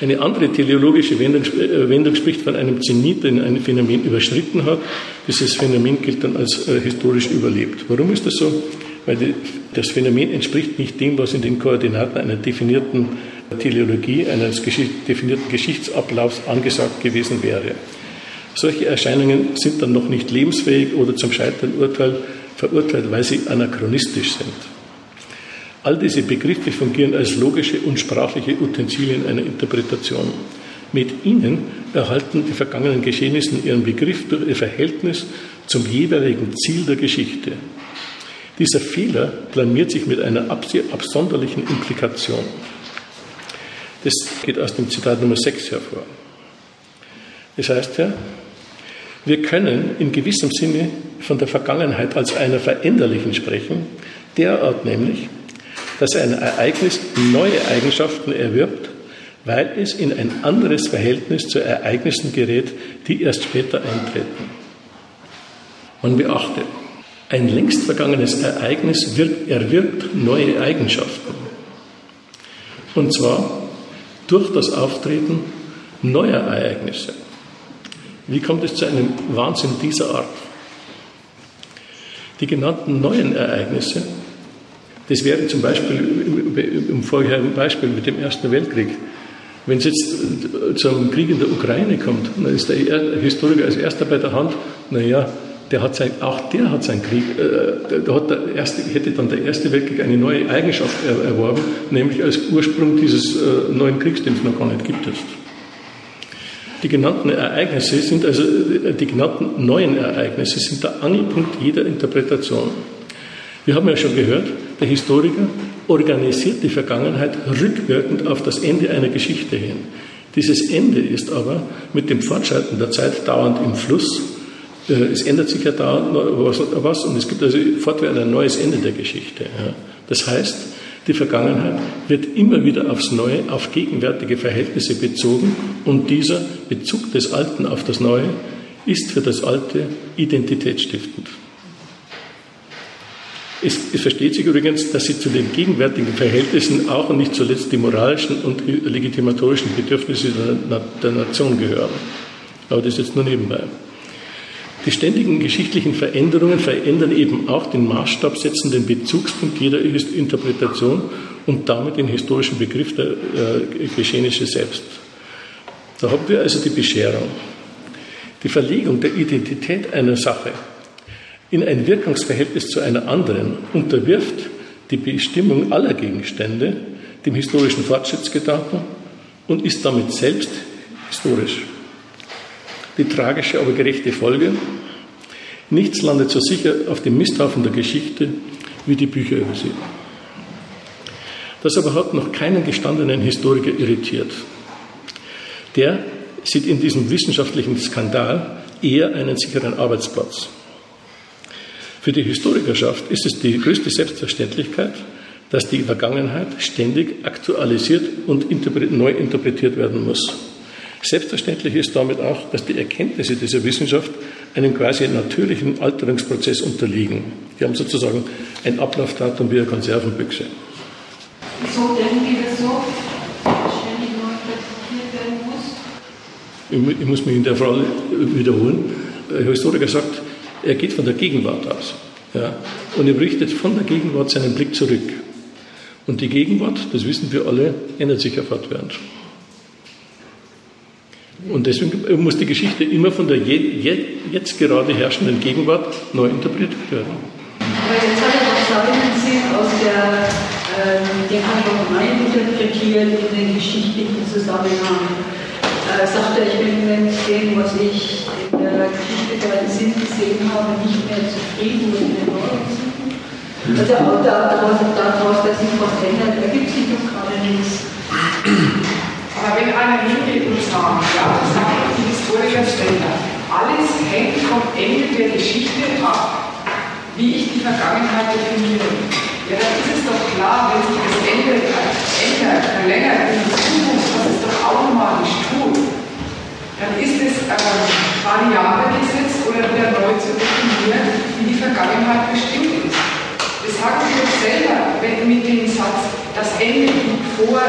S1: Eine andere teleologische Wendung, äh, Wendung, spricht von einem Zenit, der ein Phänomen überschritten hat. Dieses Phänomen gilt dann als äh, historisch überlebt. Warum ist das so? Weil die, das Phänomen entspricht nicht dem, was in den Koordinaten einer definierten Teleologie, eines Geschicht, definierten Geschichtsablaufs angesagt gewesen wäre. Solche Erscheinungen sind dann noch nicht lebensfähig oder zum Scheitern Urteil, verurteilt, weil sie anachronistisch sind. All diese Begriffe fungieren als logische und sprachliche Utensilien einer Interpretation. Mit ihnen erhalten die vergangenen Geschehnisse ihren Begriff durch ihr Verhältnis zum jeweiligen Ziel der Geschichte. Dieser Fehler blamiert sich mit einer absonderlichen Implikation. Das geht aus dem Zitat Nummer 6 hervor. Das heißt ja, wir können in gewissem Sinne von der Vergangenheit als einer veränderlichen sprechen, derart nämlich, dass ein Ereignis neue Eigenschaften erwirbt, weil es in ein anderes Verhältnis zu Ereignissen gerät, die erst später eintreten. Man beachte, ein längst vergangenes Ereignis erwirbt neue Eigenschaften. Und zwar durch das Auftreten neuer Ereignisse. Wie kommt es zu einem Wahnsinn dieser Art? Die genannten neuen Ereignisse das wäre zum Beispiel im vorherigen Beispiel mit dem Ersten Weltkrieg. Wenn es jetzt zum Krieg in der Ukraine kommt, dann ist der Historiker als erster bei der Hand, naja, der hat sein, auch der hat seinen Krieg, äh, da hat der erste, hätte dann der Erste Weltkrieg eine neue Eigenschaft er, erworben, nämlich als Ursprung dieses äh, neuen Kriegs, den es noch gar nicht gibt. Ist. Die genannten Ereignisse sind also, die genannten neuen Ereignisse sind der Angelpunkt jeder Interpretation. Wir haben ja schon gehört, der Historiker organisiert die Vergangenheit rückwirkend auf das Ende einer Geschichte hin. Dieses Ende ist aber mit dem Fortschreiten der Zeit dauernd im Fluss. Äh, es ändert sich ja dauernd was und es gibt also fortwährend ein neues Ende der Geschichte. Das heißt, die Vergangenheit wird immer wieder aufs Neue, auf gegenwärtige Verhältnisse bezogen und dieser Bezug des Alten auf das Neue ist für das Alte identitätsstiftend. Es, es, versteht sich übrigens, dass sie zu den gegenwärtigen Verhältnissen auch und nicht zuletzt die moralischen und legitimatorischen Bedürfnisse der, der Nation gehören. Aber das ist jetzt nur nebenbei. Die ständigen geschichtlichen Veränderungen verändern eben auch den maßstabsetzenden Bezugspunkt jeder Interpretation und damit den historischen Begriff der äh, Geschehnisse selbst. Da haben wir also die Bescherung. Die Verlegung der Identität einer Sache in ein Wirkungsverhältnis zu einer anderen unterwirft die Bestimmung aller Gegenstände dem historischen Fortschrittsgedanken und ist damit selbst historisch. Die tragische, aber gerechte Folge, nichts landet so sicher auf dem Misthaufen der Geschichte wie die Bücher über sie. Das aber hat noch keinen gestandenen Historiker irritiert. Der sieht in diesem wissenschaftlichen Skandal eher einen sicheren Arbeitsplatz. Für die Historikerschaft ist es die größte Selbstverständlichkeit, dass die Vergangenheit ständig aktualisiert und neu interpretiert werden muss. Selbstverständlich ist damit auch, dass die Erkenntnisse dieser Wissenschaft einem quasi natürlichen Alterungsprozess unterliegen. Die haben sozusagen ein Ablaufdatum wie eine Konservenbüchse.
S2: Wieso denken die das so? Ständig neu interpretiert werden
S1: muss? Ich muss mich in der Frage wiederholen. Der Historiker sagt, er geht von der Gegenwart aus. Ja, und er richtet von der Gegenwart seinen Blick zurück. Und die Gegenwart, das wissen wir alle, ändert sich ja fortwährend. Und deswegen muss die Geschichte immer von der jetzt gerade herrschenden Gegenwart neu interpretiert werden.
S2: Aber jetzt hat er doch Sie aus der, äh, man rein interpretieren in den geschichtlichen Zusammenhang. Äh, sagt er, ich bin mit dem, was ich in der Geschichte der Sinn gesehen habe, nicht mehr zufrieden mit den neuen Sinnen. Also auch daraus, daraus, dass sich was ändert, ergibt sich doch gerade nichts.
S4: Aber wenn einer hingeht und sagt, ja, das sagt die Historiker Stender, alles hängt vom Ende der Geschichte ab, wie ich die Vergangenheit definiere. Ja, dann ist es doch klar, wenn sich das Ende ändert, verlängert in die Zukunft, was es doch automatisch tut, dann ist es ähm, variabel gesetzt oder wieder neu zu definieren, wie die Vergangenheit bestimmt ist. Das sagen Sie doch selber wenn, mit dem Satz, das Ende gibt vor,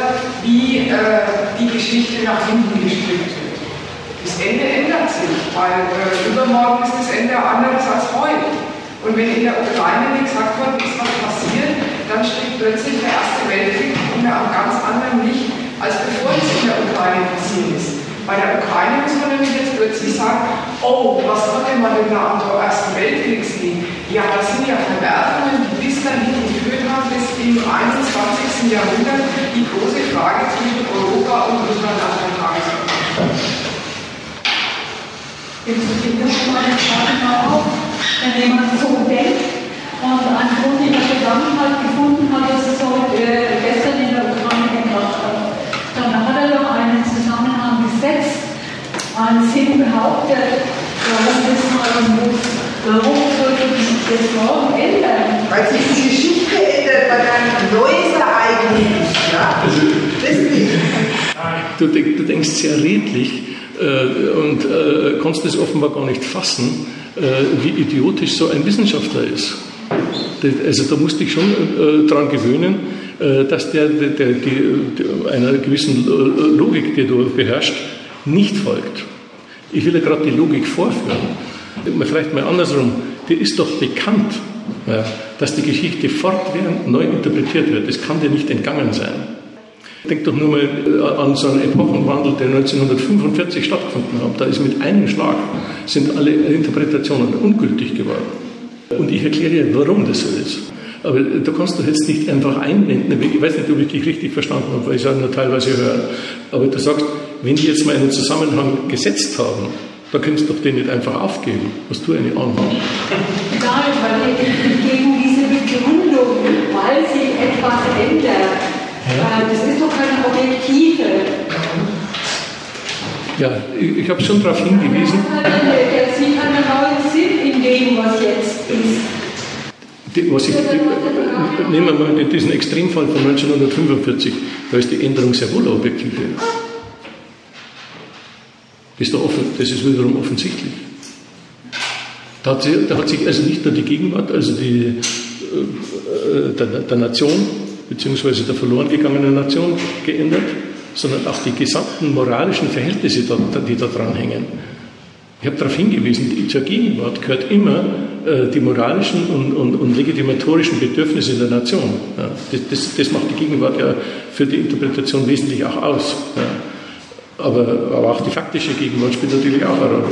S4: wie äh, die Geschichte nach hinten gestrickt wird. Das Ende ändert sich, weil äh, übermorgen ist das Ende anders als heute. Und wenn in der Ukraine gesagt worden ist, was passiert, dann steht plötzlich der Erste Weltkrieg unter einem ganz anderen Licht, als bevor es in der Ukraine passiert. Bei der Ukraine muss man nämlich jetzt plötzlich sagen, oh, was konnte man denn da am Ersten Weltkrieg sehen? Ja, das sind ja Verwerfungen, die bis dahin geführt haben, bis im 21. Jahrhundert die große Frage zwischen Europa und Russland auf der Tagesordnung.
S2: Jetzt steht das schon mal eine Frage auf, wenn jemand so denkt und einen Grund in der Vergangenheit gefunden hat, dass es heute äh, gestern in der Ukraine gebracht hat, dann hat er doch einen Zusammenhang gesetzt, Sinn behauptet, warum das mal muss. Warum sollte sich das morgen ändern?
S3: Weil sich die Geschichte ändert, weil ein neues Ereignis ja? Deswegen.
S1: Du, du denkst sehr redlich äh, und äh, kannst es offenbar gar nicht fassen, äh, wie idiotisch so ein Wissenschaftler ist. Also da musste ich schon äh, daran gewöhnen, äh, dass der, der, der die, einer gewissen äh, Logik, die du beherrschst, nicht folgt. Ich will ja gerade die Logik vorführen. Vielleicht mal andersrum. Dir ist doch bekannt, dass die Geschichte fortwährend neu interpretiert wird. Das kann dir nicht entgangen sein. Denk doch nur mal äh, an so einen Epochenwandel, der 1945 stattgefunden hat. Da ist mit einem Schlag sind alle Interpretationen ungültig geworden. Und ich erkläre dir, warum das so ist. Aber da kannst du jetzt nicht einfach einblenden. Ich weiß nicht, ob ich dich richtig verstanden habe, weil ich es nur teilweise höre. Aber du sagst, wenn die jetzt mal einen Zusammenhang gesetzt haben, da kannst du doch den nicht einfach aufgeben. Hast du eine Ahnung?
S2: Nein, weil gegen diese Begründung, weil sich etwas ändert, ja. Äh, das ist doch keine objektive.
S1: Ja, ich, ich habe schon darauf hingewiesen.
S2: Der sieht einen neuen Sinn in dem, was jetzt ist.
S1: Die, was ich, die, nehmen wir mal diesen Extremfall von 1945, da ist die Änderung sehr wohl objektiv. Ist offen, das ist wiederum offensichtlich. Da hat, sie, da hat, sich also nicht nur die Gegenwart, also die, äh, der, der Nation, beziehungsweise der verloren gegangenen Nation geändert, sondern auch die gesamten moralischen Verhältnisse, die da dran hängen. Ich habe darauf hingewiesen, zur Gegenwart gehört immer äh, die moralischen und, und, und, legitimatorischen Bedürfnisse der Nation. Ja, das, das, das, macht die Gegenwart ja für die Interpretation wesentlich auch aus. Ja. Aber, aber auch die faktische Gegenwart spielt natürlich auch eine Rolle.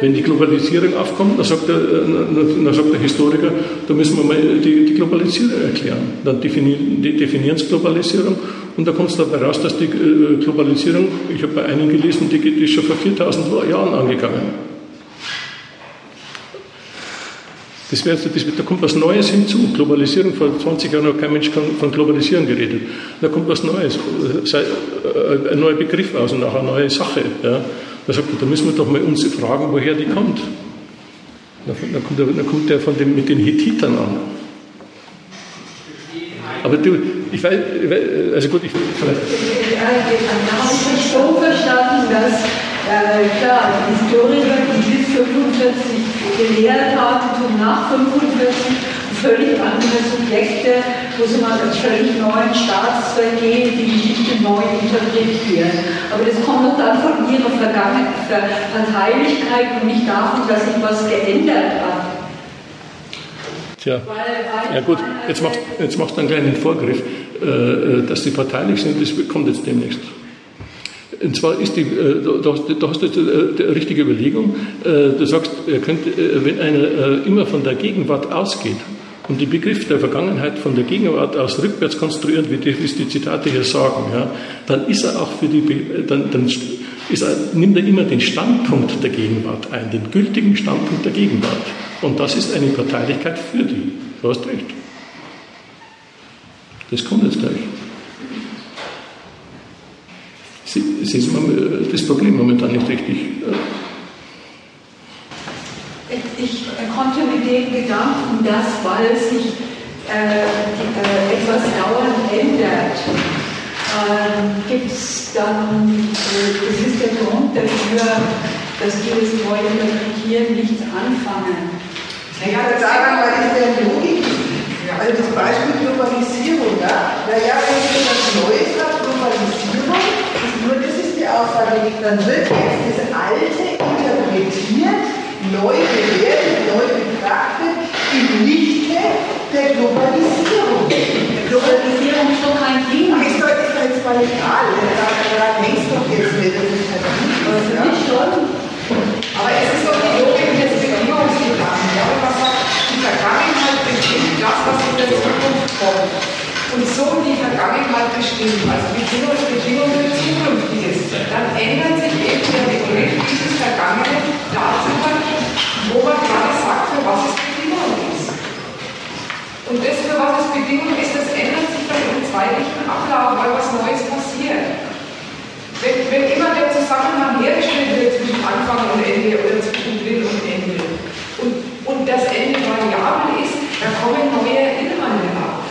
S1: Wenn die Globalisierung aufkommt, dann sagt der, äh, dann sagt der Historiker, da müssen wir mal die, die Globalisierung erklären. Dann definieren, die definieren es Globalisierung und da kommt es dabei raus, dass die äh, Globalisierung, ich habe bei einem gelesen, die ist schon vor 4000 Jahren angegangen. Das wäre, das, da kommt was Neues hinzu. Globalisierung, vor 20 Jahren hat kein Mensch von Globalisierung geredet. Da kommt was Neues, ein neuer Begriff aus und auch eine neue Sache. Ja. Da sagt da müssen wir doch mal uns fragen, woher die kommt. Da kommt, der, da kommt der von den, mit den Hittitern an. Aber du, ich weiß, also gut, ich
S2: vielleicht. Ja, habe ich so verstanden, dass äh, klar, Historiker, die bis 45 gelehrt haben, tun nach 45 völlig andere Subjekte, wo sie mal als völlig neuen Staatszweig gehen, die Geschichte neu interpretieren. Aber das kommt doch dann von ihrer Vergangenheit, und nicht davon, dass sich was geändert hat.
S1: Tja, ja gut, jetzt machst, jetzt machst du einen kleinen Vorgriff, äh, äh, dass die parteilich sind, das kommt jetzt demnächst. Und zwar ist die, äh, da hast, hast du die richtige Überlegung. Du sagst, wenn einer immer von der Gegenwart ausgeht und die Begriffe der Vergangenheit von der Gegenwart aus rückwärts konstruiert, wie die, die Zitate hier sagen, ja, dann ist er auch für die, dann, dann ist er, nimmt er immer den Standpunkt der Gegenwart ein, den gültigen Standpunkt der Gegenwart. Und das ist eine Parteilichkeit für die. Du hast recht. Das kommt jetzt gleich. Sie, sehen das Problem momentan nicht richtig.
S2: Ich konnte mit dem Gedanken, dass, weil sich äh, äh, etwas dauernd ändert, äh, gibt es dann, äh, das ist der Grund dafür, dass die das neu interpretieren nichts anfangen.
S4: Ja, daran war ist der Logik. Also das Beispiel Globalisierung, ja? Naja, wenn ich etwas Neues habe, Globalisierung, ist Aussage, dann wird jetzt das Alte interpretiert, neu bewertet, neu betrachtet, im Lichte der Globalisierung.
S2: Globalisierung ist doch kein Ding.
S4: Ist doch, ist doch jetzt mal egal, daran hängst du doch jetzt nicht. Das ist halt nicht, ja? schon. Aber es ist doch die Logik des Bedingungsgedanken. Ja, wenn man sagt, die Vergangenheit bestimmt das, was in der Zukunft kommt. Und so die Vergangenheit bestimmt, also Bedingung ist Bedingung für Zukünftiges, dann ändert sich eben der Begriff dieses Vergangenen darüber, wo man gerade sagt, für was es Bedingung ist. Und das, für was es Bedingung ist, das ändert sich dann im zeitlichen Ablauf, weil was Neues passiert. Wenn, wenn immer der Zusammenhang hergestellt wird zwischen Anfang und Ende oder zwischen Beginn und Ende und, und das Ende variabel ist, dann kommen neue Inhalte ab.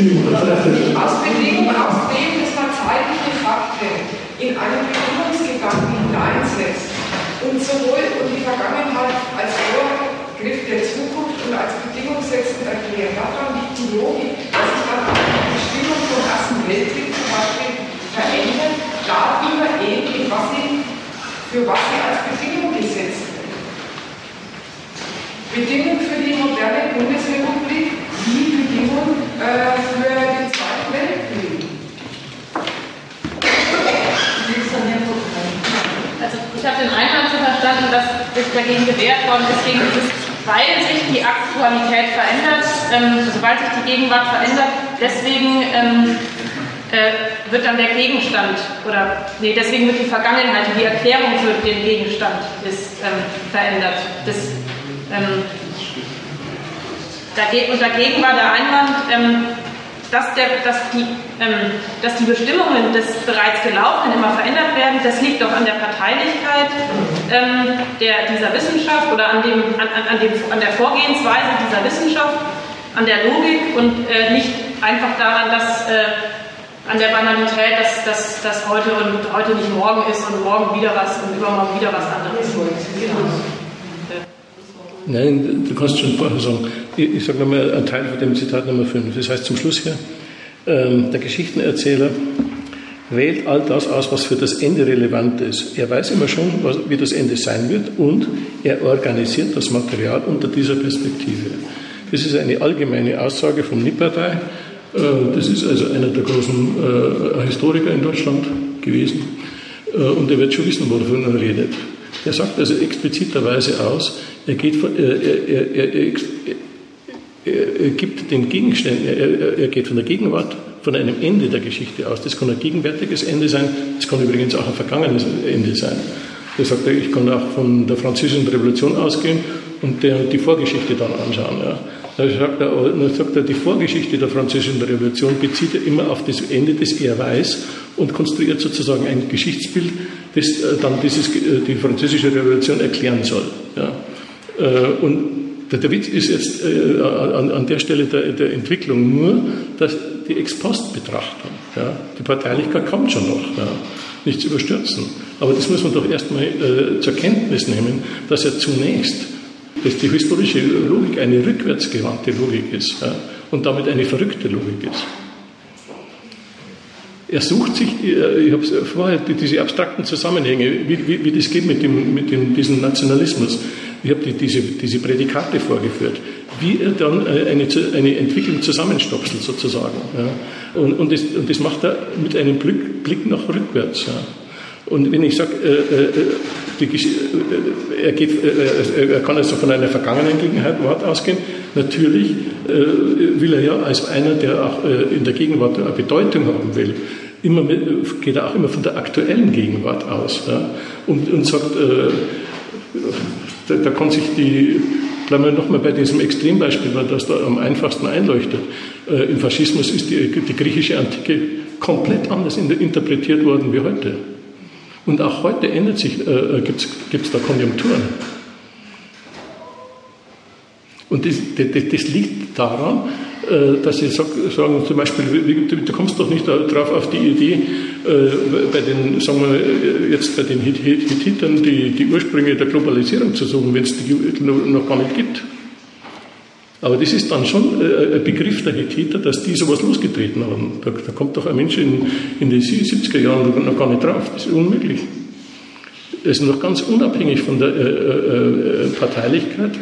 S4: Aus Bedingungen, aus dem, dass man zeitliche Fakten in einen Bedingungsgedanken hineinsetzt und sowohl und die Vergangenheit als Vorgriff der Zukunft und als Bedingungssetzend erklärt. Daran liegt die Logik, dass ich dann auch die Bestimmung vom Ersten Weltkrieg Beispiel verändert, darüber eben, was sie, für was sie als Bedingung gesetzt wird. Bedingung für die moderne Bundesrepublik, die Bedingung äh, für den Zweiten Weltkrieg.
S6: Also ich habe den Einwand so verstanden, dass sich dagegen gewehrt worden ist, gegen dieses, weil sich die Aktualität verändert, ähm, sobald sich die Gegenwart verändert, deswegen ähm, äh, wird dann der Gegenstand oder nee, deswegen wird die Vergangenheit, die Erklärung für den Gegenstand ist ähm, verändert. Das, ähm, dagegen, und dagegen war der Einwand, ähm, dass, der, dass, die, ähm, dass die Bestimmungen des bereits Gelaufenen immer verändert werden, das liegt doch an der Parteilichkeit ähm, der, dieser Wissenschaft oder an, dem, an, an, dem, an der Vorgehensweise dieser Wissenschaft, an der Logik und äh, nicht einfach daran, dass äh, an der Banalität, dass, dass, dass heute und heute nicht morgen ist und morgen wieder was und übermorgen wieder was anderes. Genau.
S1: Nein, du kannst schon vorher sagen. Ich, ich sage nochmal einen Teil von dem Zitat Nummer 5. Das heißt zum Schluss hier, ähm, der Geschichtenerzähler wählt all das aus, was für das Ende relevant ist. Er weiß immer schon, was, wie das Ende sein wird und er organisiert das Material unter dieser Perspektive. Das ist eine allgemeine Aussage von Nipperdey äh, das ist also einer der großen äh, Historiker in Deutschland gewesen. Äh, und er wird schon wissen, wovon er redet. Er sagt also expliziterweise aus, er, geht von, er, er, er, er gibt den Gegenständen, er, geht von der Gegenwart, von einem Ende der Geschichte aus. Das kann ein gegenwärtiges Ende sein, das kann übrigens auch ein vergangenes Ende sein. Der sagt, ich kann auch von der französischen Revolution ausgehen und der, die Vorgeschichte dann anschauen. Ja. Da sagt, er, die Vorgeschichte der französischen Revolution bezieht er immer auf das Ende, das er weiß und konstruiert sozusagen ein Geschichtsbild, das äh, dann dieses, äh, die französische Revolution erklären soll. Ja. Äh, und der, Witz ist jetzt an, der Stelle der, Entwicklung nur, dass die Ex-Post-Betrachtung, ja, die Parteilichkeit kommt schon noch, ja, nicht zu überstürzen. Aber das muss man doch erstmal äh, zur Kenntnis nehmen, dass er zunächst dass die historische Logik eine rückwärtsgewandte Logik ist ja, und damit eine verrückte Logik ist. Er sucht sich, äh, ich habe vorher diese abstrakten Zusammenhänge, wie, wie, wie das geht mit, dem, mit dem, diesem Nationalismus. Ich habe die, diese, diese Prädikate vorgeführt, wie er dann äh, eine, eine Entwicklung zusammenstopselt sozusagen. Ja. Und, und, das, und das macht er mit einem Blick, Blick nach rückwärts. Ja. Und wenn ich sage, äh, äh, äh, er, geht, äh, er kann also von einer vergangenen Gegenwart ausgehen, natürlich äh, will er ja als einer, der auch äh, in der Gegenwart eine Bedeutung haben will, immer mit, geht er auch immer von der aktuellen Gegenwart aus ja, und, und sagt, da, da kann sich die Bleiben wir nochmal bei diesem Extrembeispiel, weil das da am einfachsten einleuchtet. Im Faschismus ist die, die griechische Antike komplett anders interpretiert worden wie heute. Und auch heute ändert sich, äh, äh gibt es da Konjunkturen. Und das, das, das liegt daran, äh, dass Sie sagen, zum Beispiel, du kommst doch nicht darauf auf die Idee, äh, bei den, sagen wir jetzt bei den Hittitern die, die Ursprünge der Globalisierung zu suchen, wenn es die noch gar nicht gibt. Aber das ist dann schon äh, ein Begriff der Hethiter, dass die sowas losgetreten haben. Da, da kommt doch ein Mensch in, in den 70er Jahren noch gar nicht drauf. Das ist unmöglich. Das ist noch ganz unabhängig von der äh, äh, Parteilichkeit.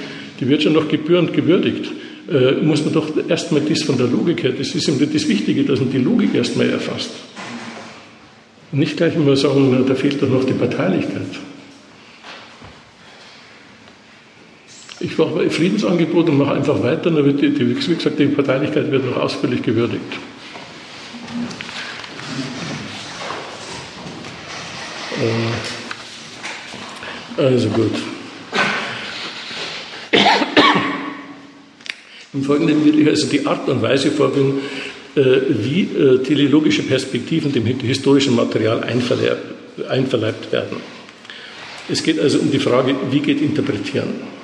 S1: Die wird schon noch gebührend gewürdigt. Äh, muss man doch erstmal das von der Logik her, das ist eben das Wichtige, dass man die Logik erstmal erfasst. Nicht gleich immer sagen, da fehlt doch noch die Parteilichkeit. Ich mache Friedensangebot und mache einfach weiter, dann wird die, die, wie gesagt, die Parteilichkeit wird noch ausführlich gewürdigt. Äh, also gut. Im Folgenden will ich also die Art und Weise vorführen, äh, wie äh, teleologische Perspektiven dem historischen Material einverleibt werden. Es geht also um die Frage, wie geht Interpretieren?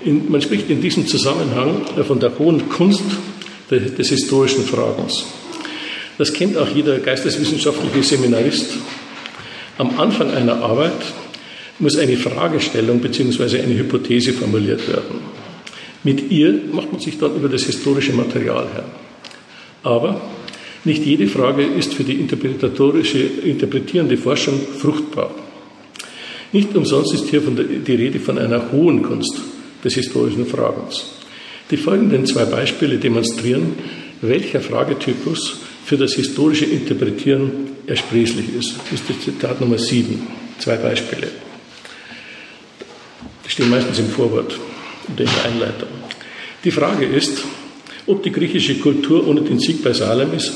S1: In, man spricht in diesem Zusammenhang von der hohen Kunst des, des historischen Fragens. Das kennt auch jeder geisteswissenschaftliche Seminarist. Am Anfang einer Arbeit muss eine Fragestellung bzw. eine Hypothese formuliert werden. Mit ihr macht man sich dann über das historische Material her. Aber nicht jede Frage ist für die interpretatorische, interpretierende Forschung fruchtbar. Nicht umsonst ist hier der, die Rede von einer hohen Kunst, des historischen Fragens. Die folgenden zwei Beispiele demonstrieren, welcher Fragetypus für das historische Interpretieren ersprießlich ist. Das ist das Zitat Nummer 7. Zwei Beispiele. Die stehen meistens im Vorwort oder in der Einleitung. Die Frage ist, ob die griechische Kultur ohne den Sieg bei Salamis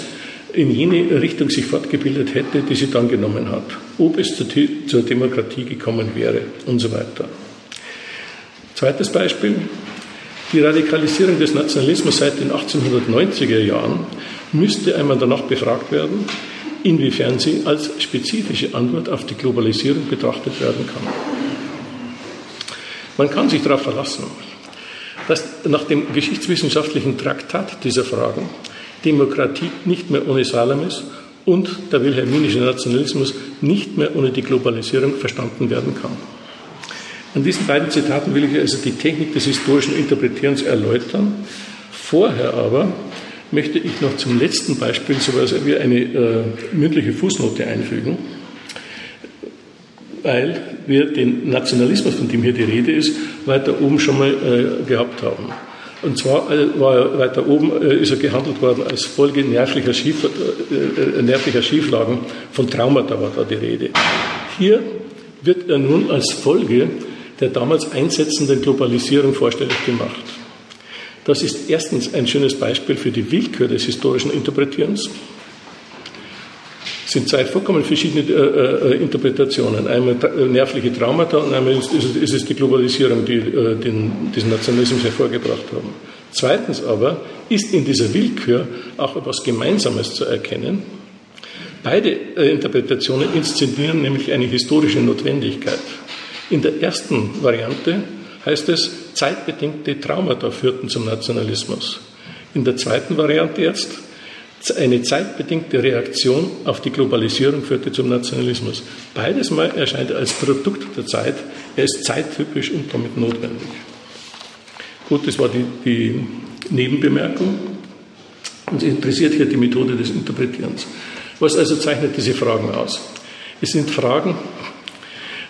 S1: in jene Richtung sich fortgebildet hätte, die sie dann genommen hat, ob es zur Demokratie gekommen wäre und so weiter. Zweites Beispiel. Die Radikalisierung des Nationalismus seit den 1890er Jahren müsste einmal danach befragt werden, inwiefern sie als spezifische Antwort auf die Globalisierung betrachtet werden kann. Man kann sich darauf verlassen, dass nach dem geschichtswissenschaftlichen Traktat dieser Fragen Demokratie nicht mehr ohne Salamis und der wilhelminische Nationalismus nicht mehr ohne die Globalisierung verstanden werden kann. An diesen beiden Zitaten will ich also die Technik des historischen Interpretierens erläutern. Vorher aber möchte ich noch zum letzten Beispiel so etwas wie eine äh, mündliche Fußnote einfügen, weil wir den Nationalismus, von dem hier die Rede ist, weiter oben schon mal äh, gehabt haben. Und zwar äh, war weiter oben äh, ist er gehandelt worden als Folge nervlicher, Schief, äh, nervlicher Schieflagen von Traumata war da die Rede. Hier wird er nun als Folge der damals einsetzenden Globalisierung vorstellig gemacht. Das ist erstens ein schönes Beispiel für die Willkür des historischen Interpretierens. sind zwei vollkommen verschiedene äh, äh, Interpretationen. Einmal äh, nervliche Traumata und einmal ist, ist es die Globalisierung, die äh, den, diesen Nationalismus hervorgebracht haben. Zweitens aber ist in dieser Willkür auch etwas Gemeinsames zu erkennen. Beide äh, Interpretationen inszenieren nämlich eine historische Notwendigkeit. In der ersten Variante heißt es, zeitbedingte Traumata führten zum Nationalismus. In der zweiten Variante jetzt, eine zeitbedingte Reaktion auf die Globalisierung führte zum Nationalismus. Beides mal erscheint als Produkt der Zeit. Er ist zeittypisch und damit notwendig. Gut, das war die, die Nebenbemerkung. Uns interessiert hier die Methode des Interpretierens. Was also zeichnet diese Fragen aus? Es sind Fragen,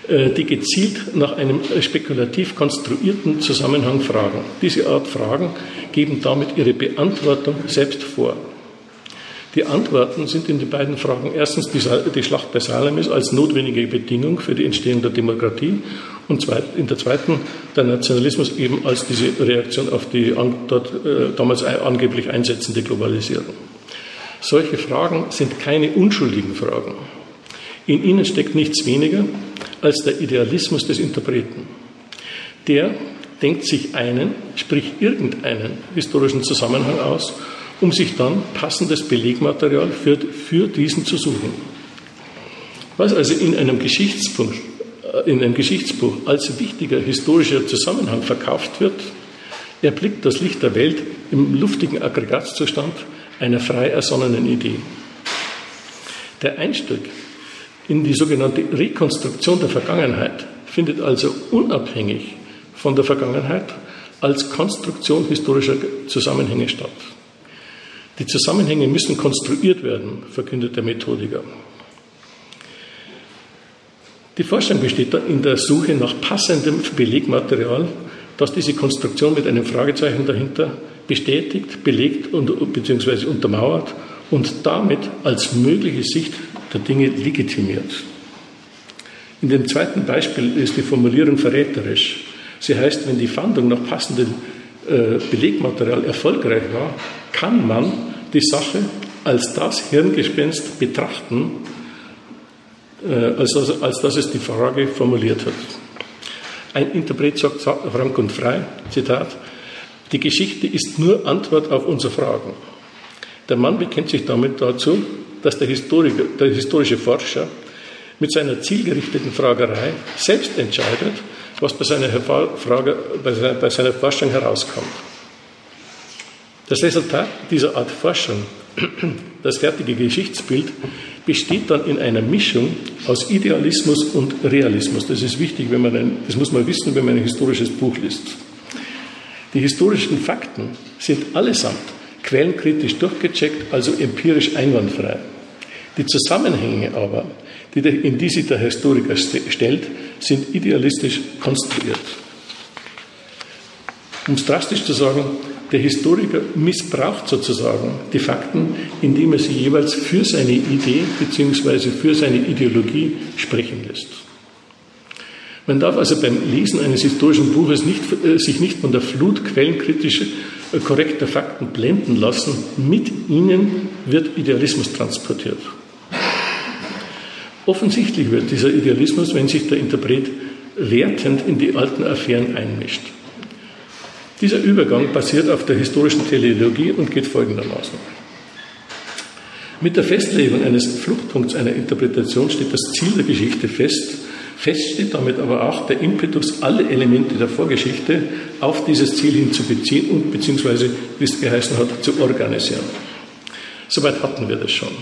S1: die gezielt nach einem spekulativ konstruierten Zusammenhang fragen. Diese Art Fragen geben damit ihre Beantwortung selbst vor. Die Antworten sind in den beiden Fragen erstens die Schlacht bei Salamis als notwendige Bedingung für die Entstehung der Demokratie und in der zweiten der Nationalismus eben als diese Reaktion auf die dort äh, damals angeblich einsetzende Globalisierung. Solche Fragen sind keine unschuldigen Fragen. In ihnen steckt nichts weniger als der Idealismus des Interpreten. Der denkt sich einen, sprich irgendeinen historischen Zusammenhang aus um sich dann passendes Belegmaterial für, für diesen zu suchen. Was also in einem, Geschichtsbuch, äh, in einem Geschichtsbuch als wichtiger historischer Zusammenhang verkauft wird, erblickt das Licht der Welt im luftigen Aggregatzustand einer frei ersonnenen Idee. Der Einstieg in die sogenannte Rekonstruktion der Vergangenheit findet also unabhängig von der Vergangenheit als Konstruktion historischer Zusammenhänge statt. Die Zusammenhänge müssen konstruiert werden, verkündet der Methodiker. Die Forschung besteht in der Suche nach passendem Belegmaterial, das diese Konstruktion mit einem Fragezeichen dahinter bestätigt, belegt und bzw. untermauert und damit als mögliche Sicht der Dinge legitimiert. In dem zweiten Beispiel ist die Formulierung verräterisch. Sie heißt, wenn die Fahndung nach passendem äh, Belegmaterial erfolgreich war, kann man die Sache als das Hirngespenst betrachten, äh, als, als dass es die Frage formuliert hat. Ein Interpret sagt frank und frei, Zitat, die Geschichte ist nur Antwort auf unsere Fragen. Der Mann bekennt sich damit dazu, dass der, Historiker, der historische Forscher mit seiner zielgerichteten Fragerei selbst entscheidet, was bei seiner, Frage, bei seiner Forschung herauskommt. Das Resultat dieser Art Forschung, [CLEARS THROAT] das fertige Geschichtsbild, besteht dann in einer Mischung aus Idealismus und Realismus. Das ist wichtig, wenn man ein, das muss man wissen, wenn man ein historisches Buch liest. Die historischen Fakten sind allesamt quellenkritisch durchgecheckt, also empirisch einwandfrei. Die Zusammenhänge aber, die in die sich der Historiker stellt, sind idealistisch konstruiert. Um es drastisch zu sagen, der Historiker missbraucht sozusagen die Fakten, indem er sie jeweils für seine Idee bzw. für seine Ideologie sprechen lässt. Man darf also beim Lesen eines historischen Buches nicht, äh, sich nicht von der Flut quellenkritisch äh, korrekter Fakten blenden lassen. Mit ihnen wird Idealismus transportiert. Offensichtlich wird dieser Idealismus, wenn sich der Interpret wertend in die alten Affären einmischt. Dieser Übergang basiert auf der historischen Teleologie und geht folgendermaßen. Mit der Festlegung eines Fluchtpunkts einer Interpretation steht das Ziel der Geschichte fest. Fest steht damit aber auch der Impetus, alle Elemente der Vorgeschichte auf dieses Ziel hinzubeziehen und beziehungsweise, wie es geheißen hat, zu organisieren. Soweit hatten wir das schon.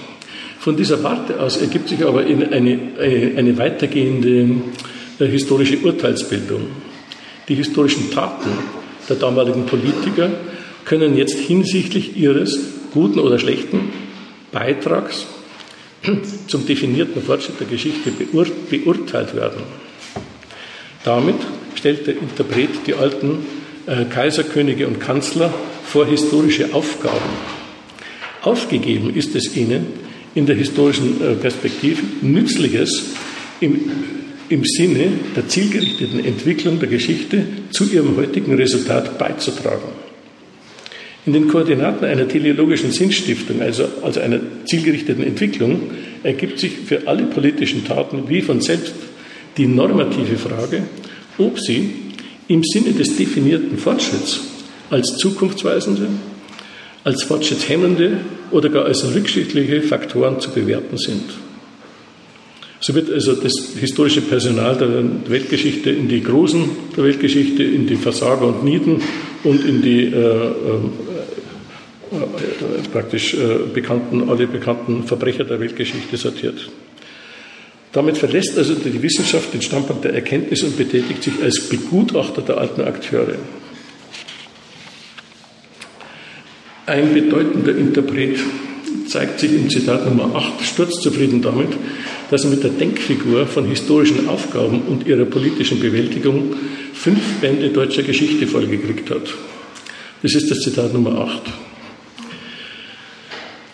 S1: Von dieser Warte aus ergibt sich aber eine, eine, eine weitergehende äh, historische Urteilsbildung. Die historischen Taten der damaligen Politiker können jetzt hinsichtlich ihres guten oder schlechten Beitrags zum definierten Fortschritt der Geschichte beur beurteilt werden. Damit stellt der Interpret die alten äh, Kaiserkönige und Kanzler vor historische Aufgaben. Aufgegeben ist es ihnen in der historischen äh, Perspektive Nützliches im im Sinne der zielgerichteten Entwicklung der Geschichte zu ihrem heutigen Resultat beizutragen. In den Koordinaten einer teleologischen Sinnstiftung, also, also einer zielgerichteten Entwicklung, ergibt sich für alle politischen Taten wie von selbst die normative Frage, ob sie im Sinne des definierten Fortschritts als zukunftsweisende, als fortschrittshemmende oder gar als rückschrittliche Faktoren zu bewerten sind. So wird also das historische Personal der Weltgeschichte in die Großen der Weltgeschichte, in die Versager und Nieten und in die äh, äh, äh, praktisch äh, bekannten, alle bekannten Verbrecher der Weltgeschichte sortiert. Damit verlässt also die Wissenschaft den Standpunkt der Erkenntnis und betätigt sich als Begutachter der alten Akteure. Ein bedeutender Interpret zeigt sich im Zitat Nummer 8 sturzzufrieden damit, dass er mit der Denkfigur von historischen Aufgaben und ihrer politischen Bewältigung fünf Bände deutscher Geschichte vollgekriegt hat. Das ist das Zitat Nummer 8.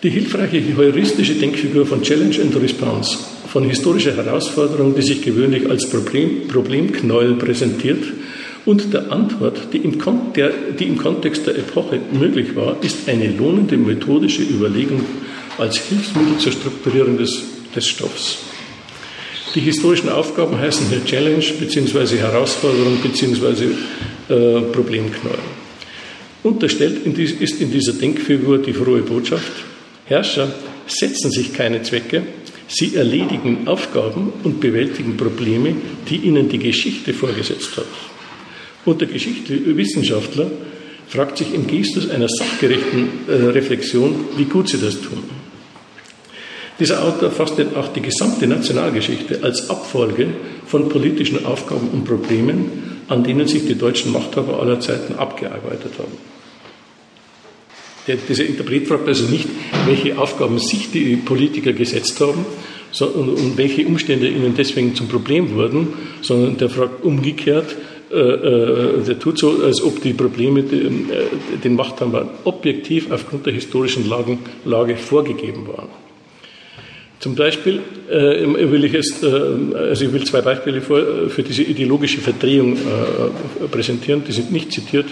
S1: Die hilfreiche heuristische Denkfigur von Challenge and Response, von historischer Herausforderung, die sich gewöhnlich als Problem, Problemknäuel präsentiert, und der Antwort, die im, der, die im Kontext der Epoche möglich war, ist eine lohnende methodische Überlegung als Hilfsmittel zur Strukturierung des, des Stoffs. Die historischen Aufgaben heißen hier Challenge bzw. Herausforderung bzw. Äh, Problemknäuel. Unterstellt ist in dieser Denkfigur die frohe Botschaft, Herrscher setzen sich keine Zwecke, sie erledigen Aufgaben und bewältigen Probleme, die ihnen die Geschichte vorgesetzt hat. Und der Geschichtswissenschaftler fragt sich im Gestus einer sachgerechten äh, Reflexion, wie gut sie das tun. Dieser Autor fasst denn auch die gesamte Nationalgeschichte als Abfolge von politischen Aufgaben und Problemen, an denen sich die deutschen Machthaber aller Zeiten abgearbeitet haben. Dieser Interpret fragt also nicht, welche Aufgaben sich die Politiker gesetzt haben so, und, welche Umstände ihnen deswegen zum Problem wurden, sondern der fragt umgekehrt, äh, äh, der tut so, als ob die Probleme den, äh, den Machthabern objektiv aufgrund der historischen Lagen, Lage vorgegeben waren. Zum Beispiel äh, will ich jetzt, äh, also ich will zwei Beispiele vor, für diese ideologische Verdrehung äh, präsentieren. Die sind nicht zitiert.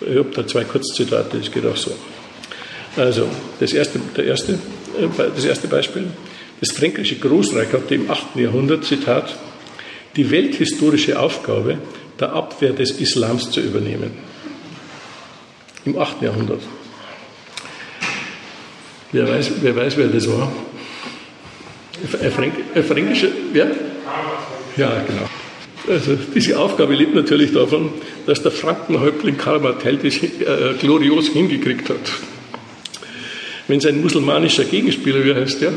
S1: Ich habe da zwei Kurzzitate. Das geht auch so. Also das erste, der erste, äh, das erste Beispiel. Das fränkische Großreich hatte im 8. Jahrhundert, Zitat, die welthistorische Aufgabe der Abwehr des Islams zu übernehmen. Im 8. Jahrhundert. Wer weiß, wer weiß, wer das war? Ein, Fränk, ein fränkischer, wer? Ja, genau. Also diese Aufgabe lebt natürlich davon, dass der Frankenhäuptling Karl Martell das äh, glorios hingekriegt hat. Wenn sein musulmanischer Gegenspieler, wie heißt der?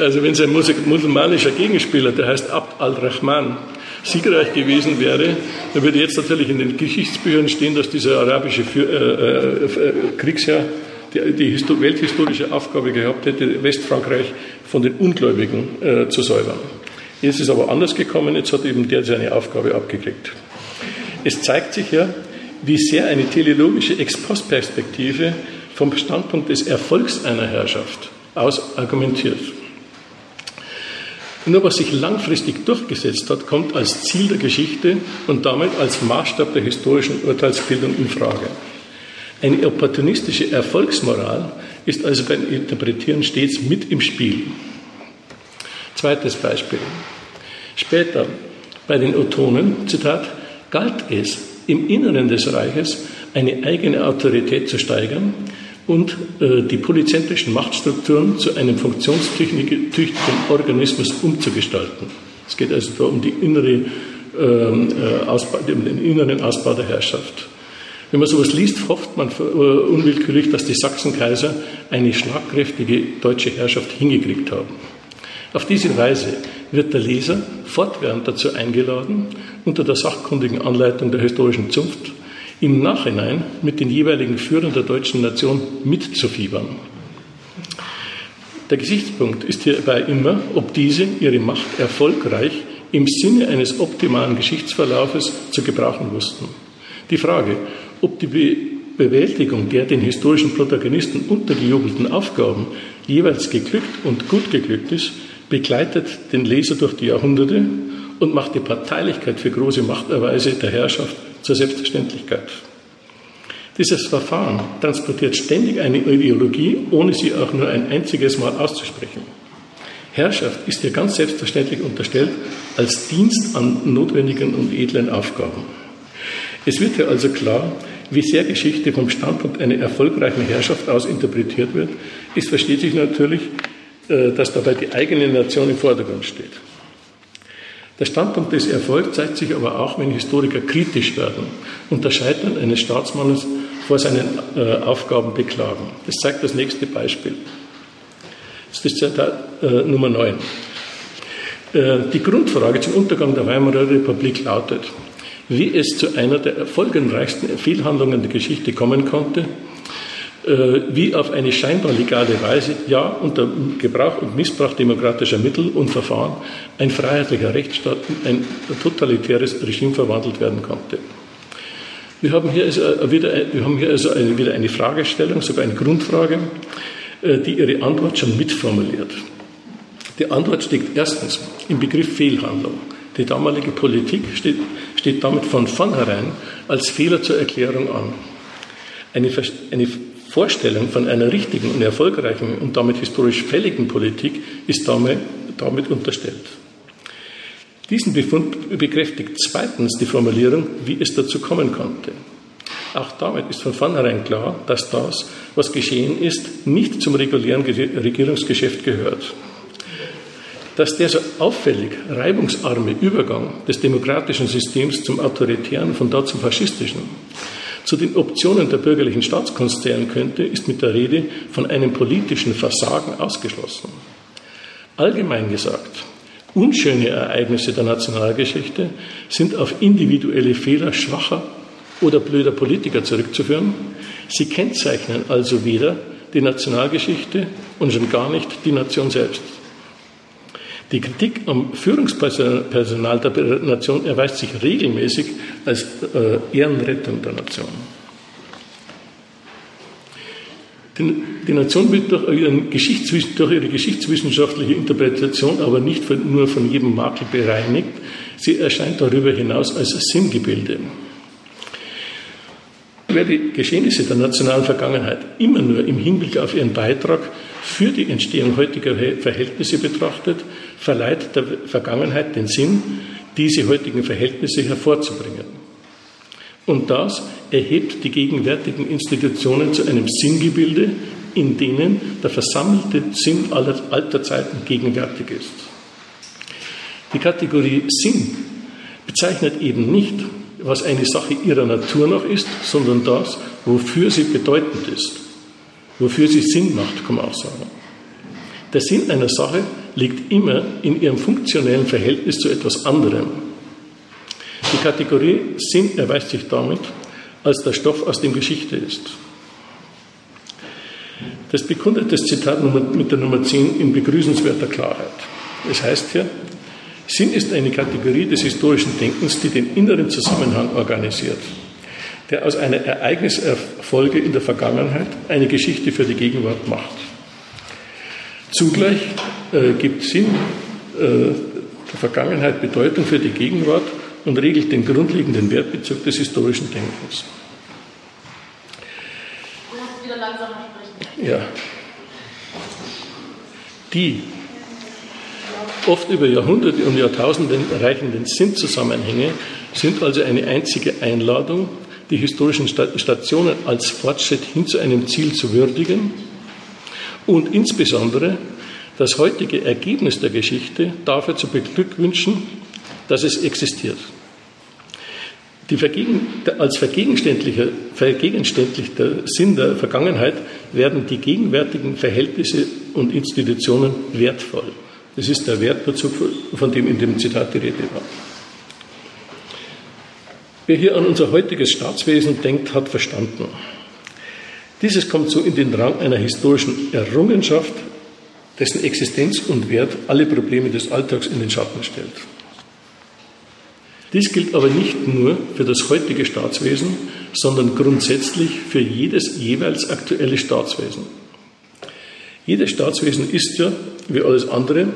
S1: Also wenn sein musulmanischer Gegenspieler, der heißt Abd al-Rahman, siegreich gewesen wäre, dann würde jetzt natürlich in den Geschichtsbüchern stehen, dass dieser arabische äh, äh, äh, Kriegsherr die, welthistorische Aufgabe gehabt hätte, Westfrankreich von den Ungläubigen äh, zu säubern. Jetzt ist aber anders gekommen, jetzt hat eben der seine Aufgabe abgekriegt. Es zeigt sich ja, wie sehr eine teleologische Ex-Post-Perspektive vom Standpunkt des Erfolgs einer Herrschaft aus argumentiert. Nur was sich langfristig durchgesetzt hat, kommt als Ziel der Geschichte und damit als Maßstab der historischen Urteilsbildung in Frage. Eine opportunistische Erfolgsmoral ist also beim Interpretieren stets mit im Spiel. Zweites Beispiel. Später bei den Ottonen, Zitat, galt es, im Inneren des Reiches eine eigene Autorität zu steigern und äh, die polyzentrischen Machtstrukturen zu einem funktionstüchtigen Organismus umzugestalten. Es geht also da um, die innere, ähm, äh, um den inneren Ausbau der Herrschaft. Wenn man sowas liest, hofft man äh, unwillkürlich, dass die Sachsenkaiser eine schlagkräftige deutsche Herrschaft hingekriegt haben. Auf diese Weise wird der Leser fortwährend dazu eingeladen, unter der sachkundigen Anleitung der historischen Zunft im Nachhinein mit den jeweiligen Führern der deutschen Nation mitzufiebern. Der Gesichtspunkt ist hierbei immer, ob diese ihre Macht erfolgreich im Sinne eines optimalen Geschichtsverlaufes zu gebrauchen wussten. Die Frage, ob die Be Bewältigung der den historischen Protagonisten untergejubelten Aufgaben jeweils geglückt und gut geglückt ist, begleitet den Leser durch die Jahrhunderte und macht die Parteilichkeit für große Machterweise der Herrschaft zur Selbstverständlichkeit. Dieses Verfahren transportiert ständig eine Ideologie, ohne sie auch nur ein einziges Mal auszusprechen. Herrschaft ist hier ganz selbstverständlich unterstellt als Dienst an notwendigen und edlen Aufgaben. Es wird hier also klar, wie sehr Geschichte vom Standpunkt einer erfolgreichen Herrschaft aus interpretiert wird. Es versteht sich natürlich, dass dabei die eigene Nation im Vordergrund steht. Der Standpunkt des Erfolgs zeigt sich aber auch, wenn Historiker kritisch werden und das Scheitern eines Staatsmannes vor seinen äh, Aufgaben beklagen. Das zeigt das nächste Beispiel. Das ist Zitat äh, Nummer 9. Äh, die Grundfrage zum Untergang der Weimarer Republik lautet, wie es zu einer der erfolgenreichsten Fehlhandlungen der Geschichte kommen konnte, äh, wie auf eine scheinbar legale Weise, ja unter Gebrauch und Missbrauch demokratischer Mittel und Verfahren, ein freiheitlicher Rechtsstaat in ein totalitäres Regime verwandelt werden konnte. Wir haben hier also wieder, wir haben hier also wieder eine Fragestellung, sogar eine Grundfrage, äh, die ihre Antwort schon mitformuliert. Die Antwort steckt erstens im Begriff Fehlhandlung. Die damalige Politik steht, steht damit von vornherein als Fehler zur Erklärung an. Eine, eine Vorstellung von einer richtigen und erfolgreichen und damit historisch fälligen Politik ist damit, damit unterstellt. Diesen Befund bekräftigt zweitens die Formulierung, wie es dazu kommen konnte. Auch damit ist von vornherein klar, dass das, was geschehen ist, nicht zum regulären Regierungsgeschäft gehört. Dass der so auffällig reibungsarme Übergang des demokratischen Systems zum autoritären, von dort zum faschistischen, zu den Optionen der bürgerlichen Staatskunst zählen könnte, ist mit der Rede von einem politischen Versagen ausgeschlossen. Allgemein gesagt, Unschöne Ereignisse der Nationalgeschichte sind auf individuelle Fehler schwacher oder blöder Politiker zurückzuführen. Sie kennzeichnen also weder die Nationalgeschichte und schon gar nicht die Nation selbst. Die Kritik am Führungspersonal der Nation erweist sich regelmäßig als äh, Ehrenrettung der Nation. Die Nation wird durch, ihre geschichtswissenschaftliche Interpretation aber nicht nur von jedem Makel bereinigt, sie erscheint darüber hinaus als Sinngebilde. Wer die Geschehnisse der nationalen Vergangenheit immer nur im Hinblick auf ihren Beitrag für die Entstehung heutiger Verhältnisse betrachtet, verleiht der Vergangenheit den Sinn, diese heutigen Verhältnisse hervorzubringen. Und das erhebt die gegenwärtigen Institutionen zu einem Sinngebilde, in denen der versammelte Sinn aller, alter Zeiten gegenwärtig ist. Die Kategorie Sinn bezeichnet eben nicht, was eine Sache ihrer Natur noch ist, sondern das, wofür sie bedeutend ist, wofür sie Sinn macht, kann man auch sagen. Der Sinn einer Sache liegt immer in ihrem funktionellen Verhältnis zu etwas anderem, die Kategorie Sinn erweist sich damit als der Stoff, aus dem Geschichte ist. Das bekundet das Zitat mit der Nummer 10 in begrüßenswerter Klarheit. Es heißt hier, Sinn ist eine Kategorie des historischen Denkens, die den inneren Zusammenhang organisiert, der aus einer Ereigniserfolge in der Vergangenheit eine Geschichte für die Gegenwart macht. Zugleich äh, gibt Sinn äh, der Vergangenheit Bedeutung für die Gegenwart und regelt den grundlegenden Wertbezug des historischen Denkens.
S6: Du musst wieder langsamer sprechen.
S1: Ja. Die oft über Jahrhunderte und Jahrtausende reichenden Sinnzusammenhänge sind also eine einzige Einladung, die historischen Stationen als Fortschritt hin zu einem Ziel zu würdigen und insbesondere das heutige Ergebnis der Geschichte dafür zu beglückwünschen, dass es existiert. Vergegen, als vergegenständlicher, vergegenständlichter Sinn der Vergangenheit werden die gegenwärtigen Verhältnisse und Institutionen wertvoll. Das ist der Wertbezug, von dem in dem Zitat die Rede war. Wer hier an unser heutiges Staatswesen denkt, hat verstanden. Dieses kommt so in den Rang einer historischen Errungenschaft, dessen Existenz und Wert alle Probleme des Alltags in den Schatten stellt. Dies gilt aber nicht nur für das heutige Staatswesen, sondern grundsätzlich für jedes jeweils aktuelle Staatswesen. Jedes Staatswesen ist ja, wie alles andere,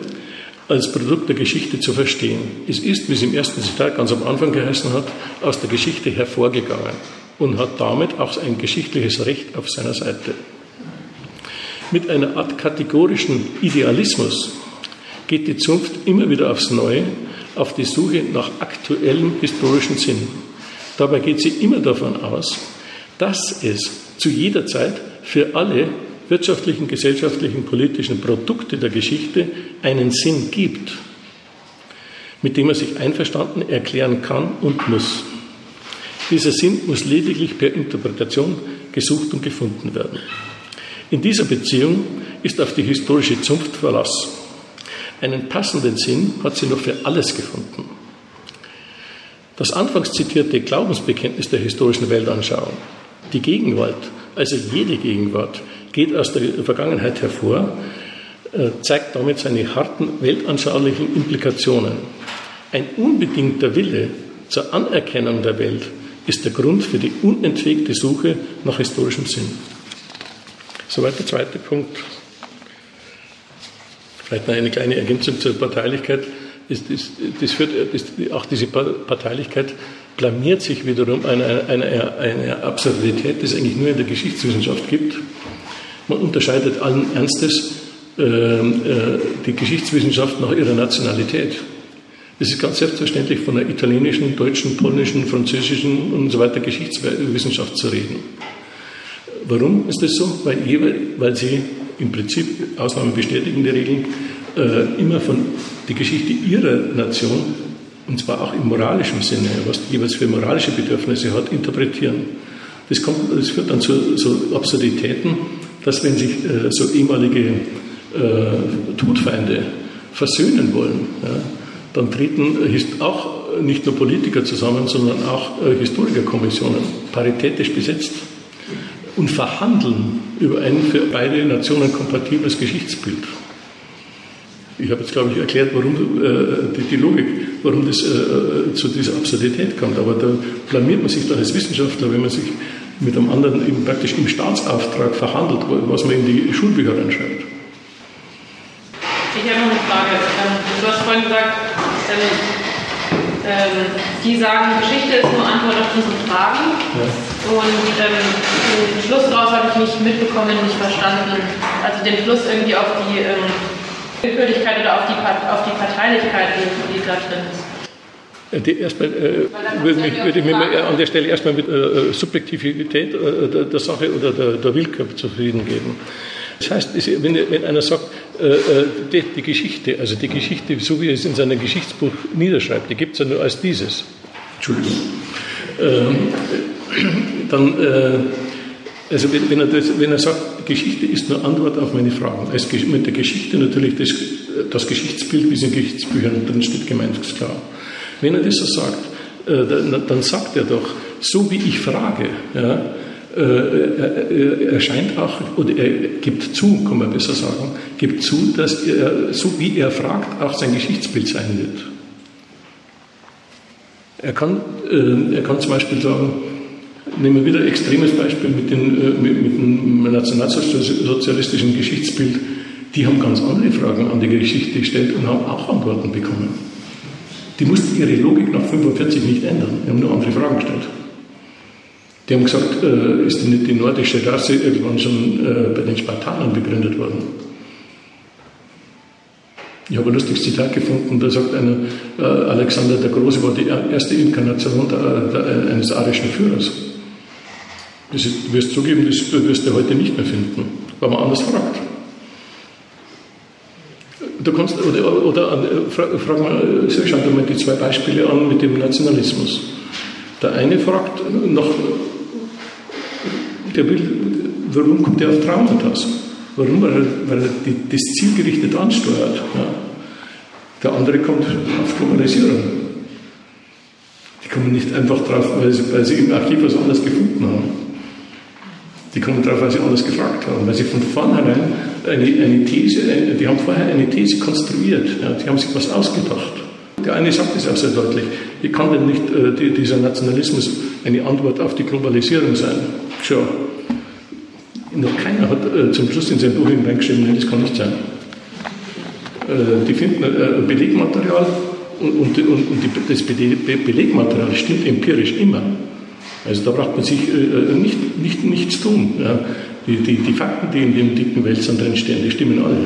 S1: als Produkt der Geschichte zu verstehen. Es ist, wie es im ersten Zitat ganz am Anfang geheißen hat, aus der Geschichte hervorgegangen und hat damit auch ein geschichtliches Recht auf seiner Seite. Mit einer Art kategorischen Idealismus geht die Zunft immer wieder aufs Neue auf die Suche nach aktuellem historischen Sinn. Dabei geht sie immer davon aus, dass es zu jeder Zeit für alle wirtschaftlichen, gesellschaftlichen, politischen Produkte der Geschichte einen Sinn gibt, mit dem er sich einverstanden erklären kann und muss. Dieser Sinn muss lediglich per Interpretation gesucht und gefunden werden. In dieser Beziehung ist auf die historische Zunft Verlass. Einen passenden Sinn hat sie noch für alles gefunden. Das anfangs zitierte Glaubensbekenntnis der historischen Weltanschauung, die Gegenwart, also jede Gegenwart, geht aus der Vergangenheit hervor, äh, zeigt damit seine harten weltanschaulichen Implikationen. Ein unbedingter Wille zur Anerkennung der Welt ist der Grund für die unentwegte Suche nach historischem Sinn. Soweit der zweite Punkt. Vielleicht noch eine kleine Ergänzung zur Parteilichkeit. Das, das, das führt, das, auch diese Parteilichkeit blamiert sich wiederum einer eine, eine Absurdität, die es eigentlich nur in der Geschichtswissenschaft gibt. Man unterscheidet allen Ernstes äh, äh, die Geschichtswissenschaft nach ihrer Nationalität. Es ist ganz selbstverständlich von der italienischen, deutschen, polnischen, französischen und so weiter Geschichtswissenschaft zu reden. Warum ist das so? Weil, weil sie im Prinzip, Ausnahmen bestätigen die Regeln, äh, immer von der Geschichte ihrer Nation, und zwar auch im moralischen Sinne, was jeweils für moralische Bedürfnisse hat, interpretieren. Das, kommt, das führt dann zu so Absurditäten, dass wenn sich äh, so ehemalige äh, Todfeinde versöhnen wollen, ja, dann treten auch nicht nur Politiker zusammen, sondern auch äh, Historikerkommissionen, paritätisch besetzt und verhandeln über ein für beide Nationen kompatibles Geschichtsbild. Ich habe jetzt, glaube ich, erklärt, warum äh, die, die, Logik, warum das äh, zu dieser Absurdität kommt. Aber da blamiert man sich dann als Wissenschaftler, wenn man sich mit einem anderen eben praktisch im Staatsauftrag verhandelt, was man in die Schulbücher reinschreibt.
S6: Ich habe noch eine Frage. Ähm, du hast vorhin gesagt, ähm, ähm, die sagen, Geschichte ist nur Antwort auf unsere Fragen. Ja. Und ähm, den Schluss daraus habe ich nicht mitbekommen, nicht verstanden. Also den Schluss irgendwie auf die ähm, Willkürlichkeit oder auf die, auf die Parteilichkeit, die, die da drin ist.
S1: Die erstmal, äh, würde, mich, würde ich mich an der Stelle erstmal mit äh, Subjektivität äh, der, der, Sache oder der, der, Willkür zufrieden geben. Das heißt, wenn, wenn einer sagt, äh, äh, die, die, Geschichte, also die Geschichte, so wie er es in seinem Geschichtsbuch niederschreibt, die gibt es ja nur als dieses. Entschuldigung. Ähm, dann, äh, also wenn, er das, wenn er sagt, Geschichte ist nur Antwort auf meine Fragen, als mit der Geschichte natürlich das, das Geschichtsbild, wie es in Geschichtsbüchern drin steht, gemeint ist klar. Wenn er das so sagt, äh, dann sagt er doch, so wie ich frage, ja, äh, er scheint auch, oder er gibt zu, kann man besser sagen, gibt zu, dass er, so wie er fragt, auch sein Geschichtsbild sein wird. Er kann, äh, er kann zum Beispiel sagen, nehmen wir wieder ein extremes Beispiel mit, den, mit, mit dem nationalsozialistischen Geschichtsbild, die haben ganz andere Fragen an die Geschichte gestellt und haben auch Antworten bekommen. Die mussten ihre Logik nach 45 nicht ändern. Die haben nur andere Fragen gestellt. Die haben gesagt, äh, ist nicht die nordische Rasse irgendwann schon äh, bei den Spartanern begründet worden? Ich habe ein lustiges Zitat gefunden, da sagt einer, äh, Alexander der Große war die erste Inkarnation der, der, eines arischen Führers. Das ist, du wirst zugeben, das wirst du heute nicht mehr finden, weil man anders fragt. Du kannst, oder, oder frag mal, schau dir mal die zwei Beispiele an mit dem Nationalismus. Der eine fragt nach, der will, warum kommt er auf Traumata? Warum? Weil er, weil er die, das zielgerichtet ansteuert. Ja. Der andere kommt auf Globalisierung. Die kommen nicht einfach drauf, weil sie, weil sie im Archiv was anderes gefunden haben. Die kommen darauf, weil sie alles gefragt haben, weil sie von vornherein eine, eine These, eine, die haben vorher eine These konstruiert, ja, die haben sich was ausgedacht. Der eine sagt es auch sehr deutlich, wie kann denn nicht äh, die, dieser Nationalismus eine Antwort auf die Globalisierung sein? Schau, noch keiner hat äh, zum Schluss in sein Buch hineingeschrieben, nein, das kann nicht sein. Äh, die finden äh, Belegmaterial und, und, und, und die, das Belegmaterial stimmt empirisch immer. Also da braucht man sich äh, nicht, nicht, nichts tun. Ja. Die, die, die Fakten, die in dem dicken Wälzern drin stehen, die stimmen alle.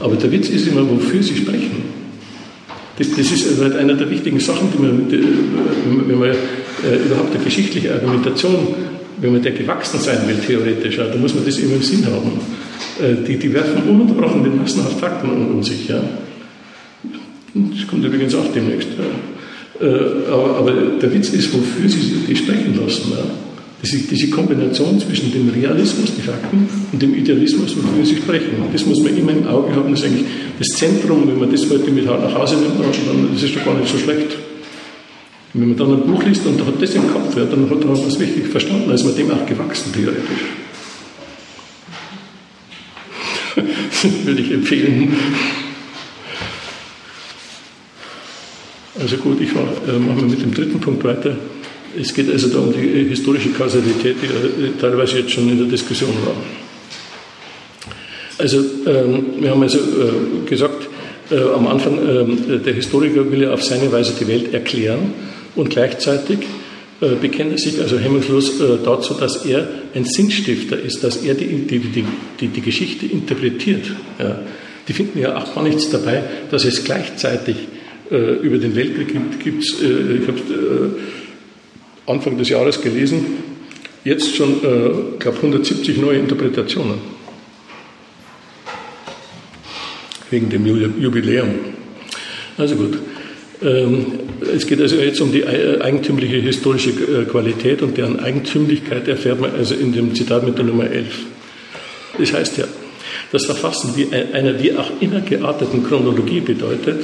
S1: Aber der Witz ist immer, wofür sie sprechen. Das, das ist halt einer der wichtigen Sachen, die man, die, wenn man äh, überhaupt eine geschichtliche Argumentation, wenn man der gewachsen sein will, theoretisch, ja, dann muss man das immer im Sinn haben. Äh, die, die werfen ununterbrochen den massenhaft Fakten um, sich. Ja. Das kommt übrigens auch demnächst. Ja. Äh, aber, aber, der Witz ist, wofür sie die sprechen lassen. Ja. Diese, diese Kombination zwischen dem Realismus, die Fakten, und dem Idealismus, wofür sie sprechen. Das muss man immer im Auge haben. Das ist eigentlich das Zentrum, wenn man das heute mit nach Hause nimmt, dann ist es doch gar nicht so schlecht. Wenn man dann ein Buch liest und hat das im Kopf, ja, dann hat man was richtig verstanden, dann ist man dem auch gewachsen, theoretisch. [LAUGHS] Würde ich empfehlen. Also gut, ich äh, mache mit dem dritten Punkt weiter. Es geht also da um die historische Kausalität, die äh, teilweise jetzt schon in der Diskussion war. Also ähm, wir haben also äh, gesagt, äh, am Anfang, äh, der Historiker will ja auf seine Weise die Welt erklären und gleichzeitig äh, bekennt er sich also hemmungslos äh, dazu, dass er ein Sinnstifter ist, dass er die, die, die, die Geschichte interpretiert. Ja. Die finden ja auch gar nichts dabei, dass es gleichzeitig äh, über den Weltkrieg gibt. Gibt's, ich habe Anfang des Jahres gelesen, jetzt schon, äh, glaube 170 neue Interpretationen. Wegen dem Jubiläum. Also gut. Ähm, es geht also jetzt um die eigentümliche historische äh, Qualität und deren Eigentümlichkeit erfährt man also in dem Zitat mit der Nummer 11. Das heißt ja, das Verfassen einer wie auch immer gearteten Chronologie bedeutet,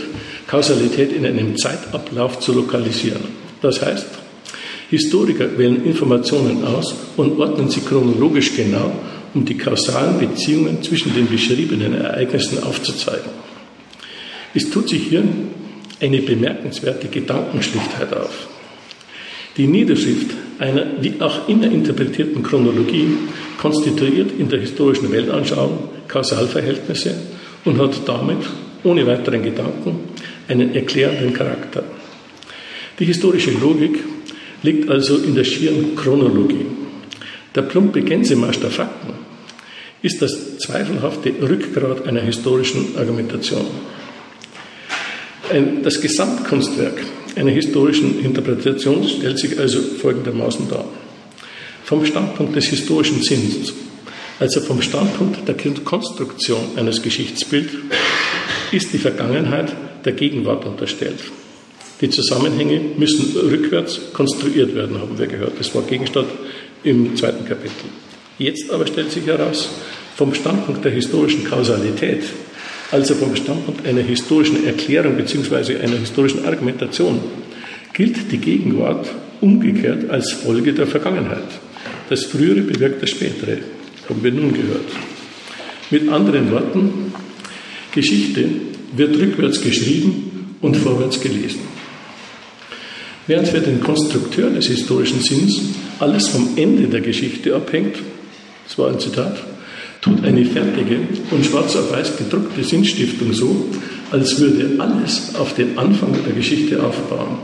S1: Kausalität in einem Zeitablauf zu lokalisieren. Das heißt, Historiker wählen Informationen aus und ordnen sie chronologisch genau, um die kausalen Beziehungen zwischen den beschriebenen Ereignissen aufzuzeigen. Es tut sich hier eine bemerkenswerte Gedankenschlichtheit auf. Die Niederschrift einer wie auch immer interpretierten Chronologie konstituiert in der historischen Weltanschauung Kausalverhältnisse und hat damit, ohne weiteren Gedanken, einen erklärenden Charakter. Die historische Logik liegt also in der schieren Chronologie. Der plumpe Gänsemarsch der Fakten ist das zweifelhafte Rückgrat einer historischen Argumentation. Das Gesamtkunstwerk einer historischen Interpretation stellt sich also folgendermaßen dar. Vom Standpunkt des historischen Sinns, also vom Standpunkt der Konstruktion eines Geschichtsbilds, ist die Vergangenheit der Gegenwart unterstellt. Die Zusammenhänge müssen rückwärts konstruiert werden, haben wir gehört. Das war Gegenstand im zweiten Kapitel. Jetzt aber stellt sich heraus, vom Standpunkt der historischen Kausalität, also vom Standpunkt einer historischen Erklärung bzw. einer historischen Argumentation, gilt die Gegenwart umgekehrt als Folge der Vergangenheit. Das Frühere bewirkt das Spätere, haben wir nun gehört. Mit anderen Worten, Geschichte wird rückwärts geschrieben und vorwärts gelesen. Während für den Konstrukteur des historischen Sinns alles vom Ende der Geschichte abhängt, das war ein Zitat, tut eine fertige und schwarz auf weiß gedruckte Sinnstiftung so, als würde alles auf den Anfang der Geschichte aufbauen.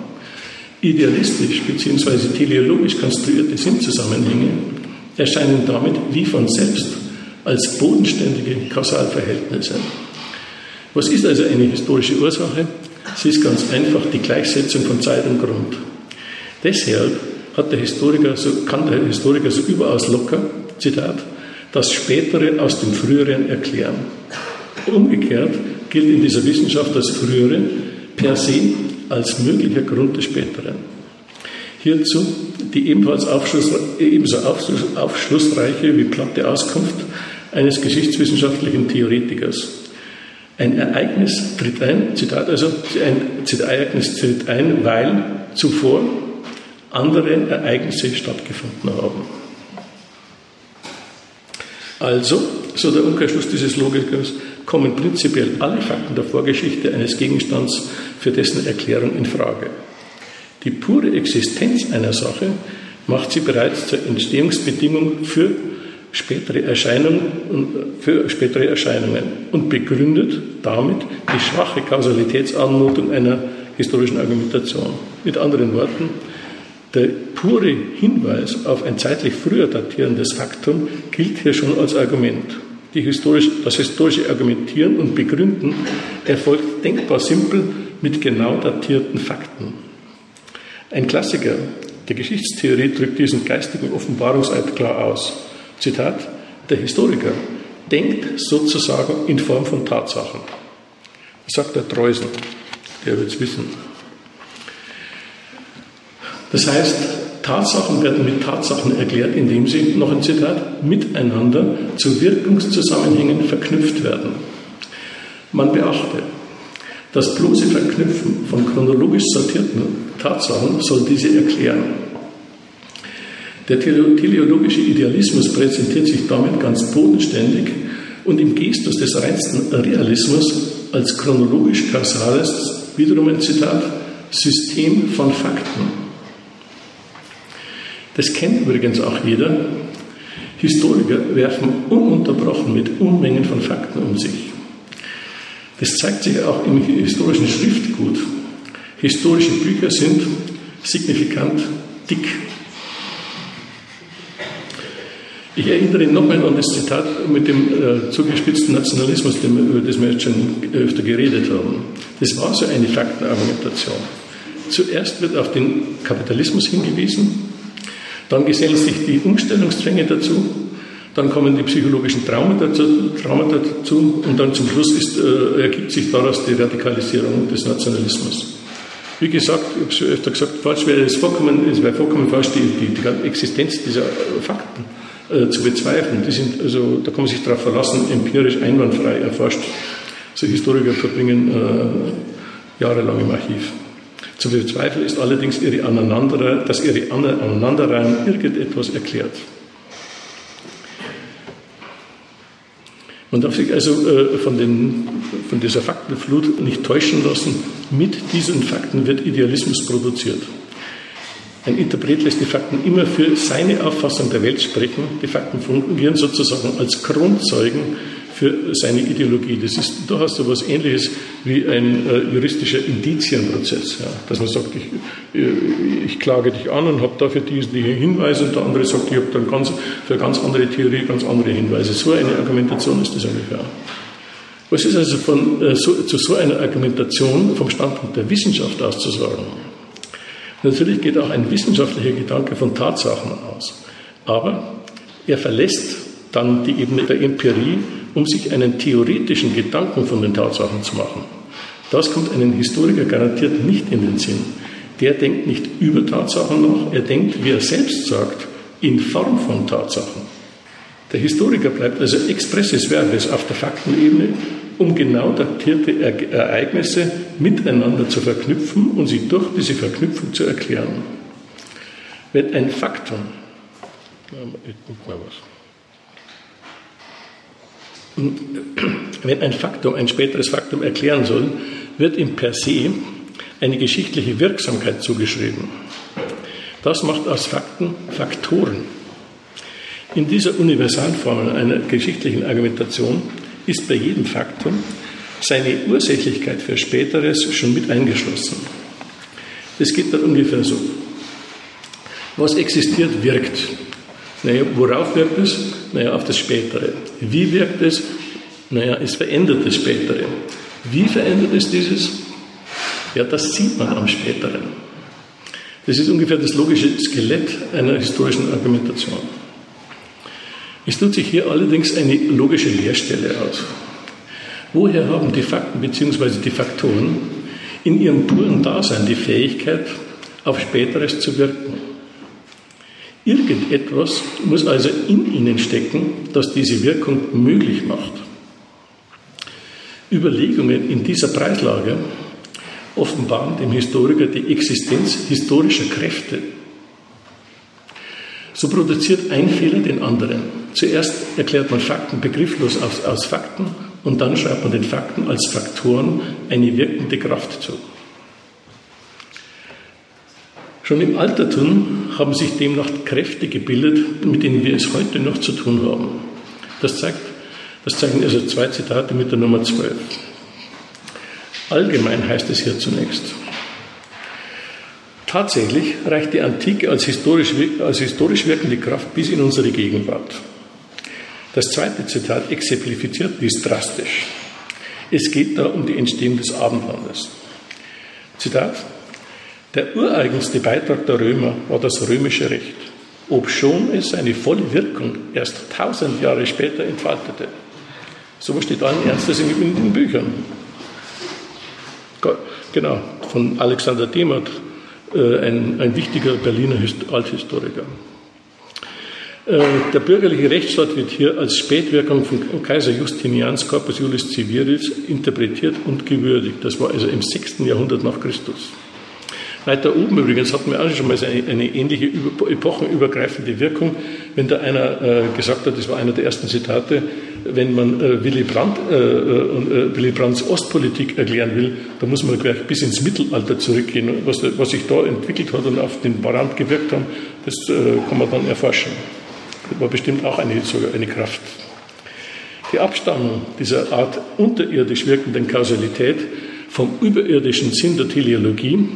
S1: Idealistisch bzw. teleologisch konstruierte Sinnzusammenhänge erscheinen damit wie von selbst als bodenständige Kausalverhältnisse. Was ist also eine historische Ursache? Sie ist ganz einfach die Gleichsetzung von Zeit und Grund. Deshalb der so, kann der Historiker so überaus locker, Zitat, das Spätere aus dem Früheren erklären. Umgekehrt gilt in dieser Wissenschaft das Frühere per se als möglicher Grund des Späteren. Hierzu die ebenfalls ebenso aufschlussreiche wie platte Auskunft eines geschichtswissenschaftlichen Theoretikers. Ein Ereignis tritt ein, Zitat also, ein Ereignis tritt ein, weil zuvor andere Ereignisse stattgefunden haben. Also, so der Umkehrschluss dieses Logikers, kommen prinzipiell alle Fakten der Vorgeschichte eines Gegenstands für dessen Erklärung in Frage. Die pure Existenz einer Sache macht sie bereits zur Entstehungsbedingung für spätere Erscheinungen, für spätere Erscheinungen und begründet damit die schwache Kausalitätsanmutung einer historischen Argumentation. Mit anderen Worten, der pure Hinweis auf ein zeitlich früher datierendes Faktum gilt hier schon als Argument. Historisch, das historische Argumentieren und Begründen erfolgt denkbar simpel mit genau datierten Fakten. Ein Klassiker der Geschichtstheorie drückt diesen geistigen Offenbarungseid klar aus. Zitat, der Historiker denkt sozusagen in Form von Tatsachen. Das sagt der Treusen, der wird es wissen. Das heißt, Tatsachen werden mit Tatsachen erklärt, indem sie, noch ein Zitat, miteinander zu Wirkungszusammenhängen verknüpft werden. Man beachte, das bloße Verknüpfen von chronologisch sortierten Tatsachen soll diese erklären. Der teleologische Idealismus präsentiert sich damit ganz bodenständig und im Gestus des reinsten Realismus als chronologisch-kausales, wiederum ein Zitat, System von Fakten. Das kennt übrigens auch jeder. Historiker werfen ununterbrochen mit Unmengen von Fakten um sich. Das zeigt sich auch im historischen Schriftgut. Historische Bücher sind signifikant dick. Ich erinnere nochmal an das Zitat mit dem äh, zugespitzten Nationalismus, über das wir jetzt schon öfter geredet haben. Das war so eine Faktenargumentation. Zuerst wird auf den Kapitalismus hingewiesen, dann gesellen sich die Umstellungszwänge dazu, dann kommen die psychologischen Traumata dazu, Traumata dazu und dann zum Schluss ist, äh, ergibt sich daraus die Radikalisierung des Nationalismus. Wie gesagt, ich habe es schon öfter gesagt, falsch wäre es vollkommen, es wäre vollkommen falsch, die, die, die Existenz dieser Fakten äh, zu bezweifeln. Die sind, also, da kann man sich darauf verlassen, empirisch einwandfrei erforscht. Also Historiker verbringen äh, jahrelang im Archiv. Zu bezweifeln ist allerdings, ihre Aneinander, dass ihre Aneinanderreihen irgendetwas erklärt. Man darf sich also äh, von, den, von dieser Faktenflut nicht täuschen lassen. Mit diesen Fakten wird Idealismus produziert. Ein Interpret lässt die Fakten immer für seine Auffassung der Welt sprechen. Die Fakten fungieren sozusagen als Grundzeugen für seine Ideologie. Das ist durchaus so etwas Ähnliches wie ein äh, juristischer Indizienprozess. Ja, dass man sagt, ich, äh, ich klage dich an und habe dafür diese, diese Hinweise und der andere sagt, ich habe dann ganz, für ganz andere Theorie ganz andere Hinweise. So eine Argumentation ist das ungefähr. Was ist also von, äh, so, zu so einer Argumentation vom Standpunkt der Wissenschaft aus zu sagen? Natürlich geht auch ein wissenschaftlicher Gedanke von Tatsachen aus, aber er verlässt dann die Ebene der Empirie, um sich einen theoretischen Gedanken von den Tatsachen zu machen. Das kommt einem Historiker garantiert nicht in den Sinn. Der denkt nicht über Tatsachen nach, er denkt, wie er selbst sagt, in Form von Tatsachen. Der Historiker bleibt also expressis verbis auf der Faktenebene um genau datierte Ereignisse miteinander zu verknüpfen und sie durch diese Verknüpfung zu erklären. Wenn ein Faktum, wenn ein Faktum ein späteres Faktum erklären soll, wird ihm per se eine geschichtliche Wirksamkeit zugeschrieben. Das macht aus Fakten Faktoren. In dieser Universalformel einer geschichtlichen Argumentation ist bei jedem Faktum seine Ursächlichkeit für Späteres schon mit eingeschlossen. Das geht dann ungefähr so. Was existiert, wirkt. Naja, worauf wirkt es? Naja, auf das Spätere. Wie wirkt es? Naja, es verändert das Spätere. Wie verändert es dieses? Ja, das sieht man am Späteren. Das ist ungefähr das logische Skelett einer historischen Argumentation. Es tut sich hier allerdings eine logische Leerstelle aus. Woher haben die Fakten bzw. die Faktoren in ihrem puren Dasein die Fähigkeit, auf Späteres zu wirken? Irgendetwas muss also in ihnen stecken, das diese Wirkung möglich macht. Überlegungen in dieser Preislage offenbaren dem Historiker die Existenz historischer Kräfte. So produziert ein Fehler den anderen. Zuerst erklärt man Fakten begrifflos aus, aus Fakten und dann schreibt man den Fakten als Faktoren eine wirkende Kraft zu. Schon im Altertum haben sich demnach Kräfte gebildet, mit denen wir es heute noch zu tun haben. Das, zeigt, das zeigen also zwei Zitate mit der Nummer 12. Allgemein heißt es hier zunächst. Tatsächlich reicht die Antike als historisch, als historisch wirkende Kraft bis in unsere Gegenwart. Das zweite Zitat exemplifiziert dies drastisch. Es geht da um die Entstehung des Abendlandes. Zitat. Der ureigenste Beitrag der Römer war das römische Recht, obschon es seine volle Wirkung erst tausend Jahre später entfaltete. So steht allen Ernstes in den Büchern. Genau, von Alexander Demert, äh, ein, ein wichtiger Berliner Althistoriker. Äh, der bürgerliche Rechtsstaat wird hier als Spätwirkung von Kaiser Justinians Corpus Julius Civilis interpretiert und gewürdigt. Das war also im 6. Jahrhundert nach Christus. Weiter oben übrigens hatten wir auch schon mal eine, eine ähnliche epochenübergreifende Wirkung, wenn da einer äh, gesagt hat, das war einer der ersten Zitate, wenn man äh, Willy, Brandt, äh, äh, Willy Brandts Ostpolitik erklären will, da muss man gleich bis ins Mittelalter zurückgehen. Was, was sich da entwickelt hat und auf den Brand gewirkt hat, das äh, kann man dann erforschen. Das war bestimmt auch eine, sogar eine Kraft. Die Abstammung dieser Art unterirdisch wirkenden Kausalität vom überirdischen Sinn der Teleologie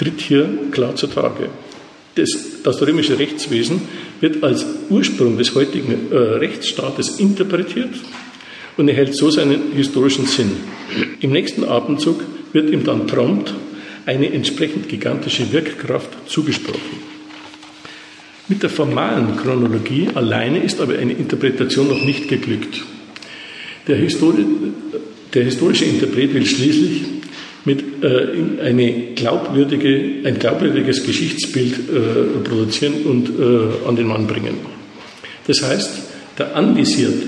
S1: tritt hier klar zutage. Das, das römische Rechtswesen wird als Ursprung des heutigen äh, Rechtsstaates interpretiert und erhält so seinen historischen Sinn. Im nächsten Atemzug wird ihm dann prompt eine entsprechend gigantische Wirkkraft zugesprochen. Mit der formalen Chronologie alleine ist aber eine Interpretation noch nicht geglückt. Der, Histori der historische Interpret will schließlich mit äh, eine glaubwürdige, ein glaubwürdiges Geschichtsbild äh, produzieren und äh, an den Mann bringen. Das heißt, der anvisierte,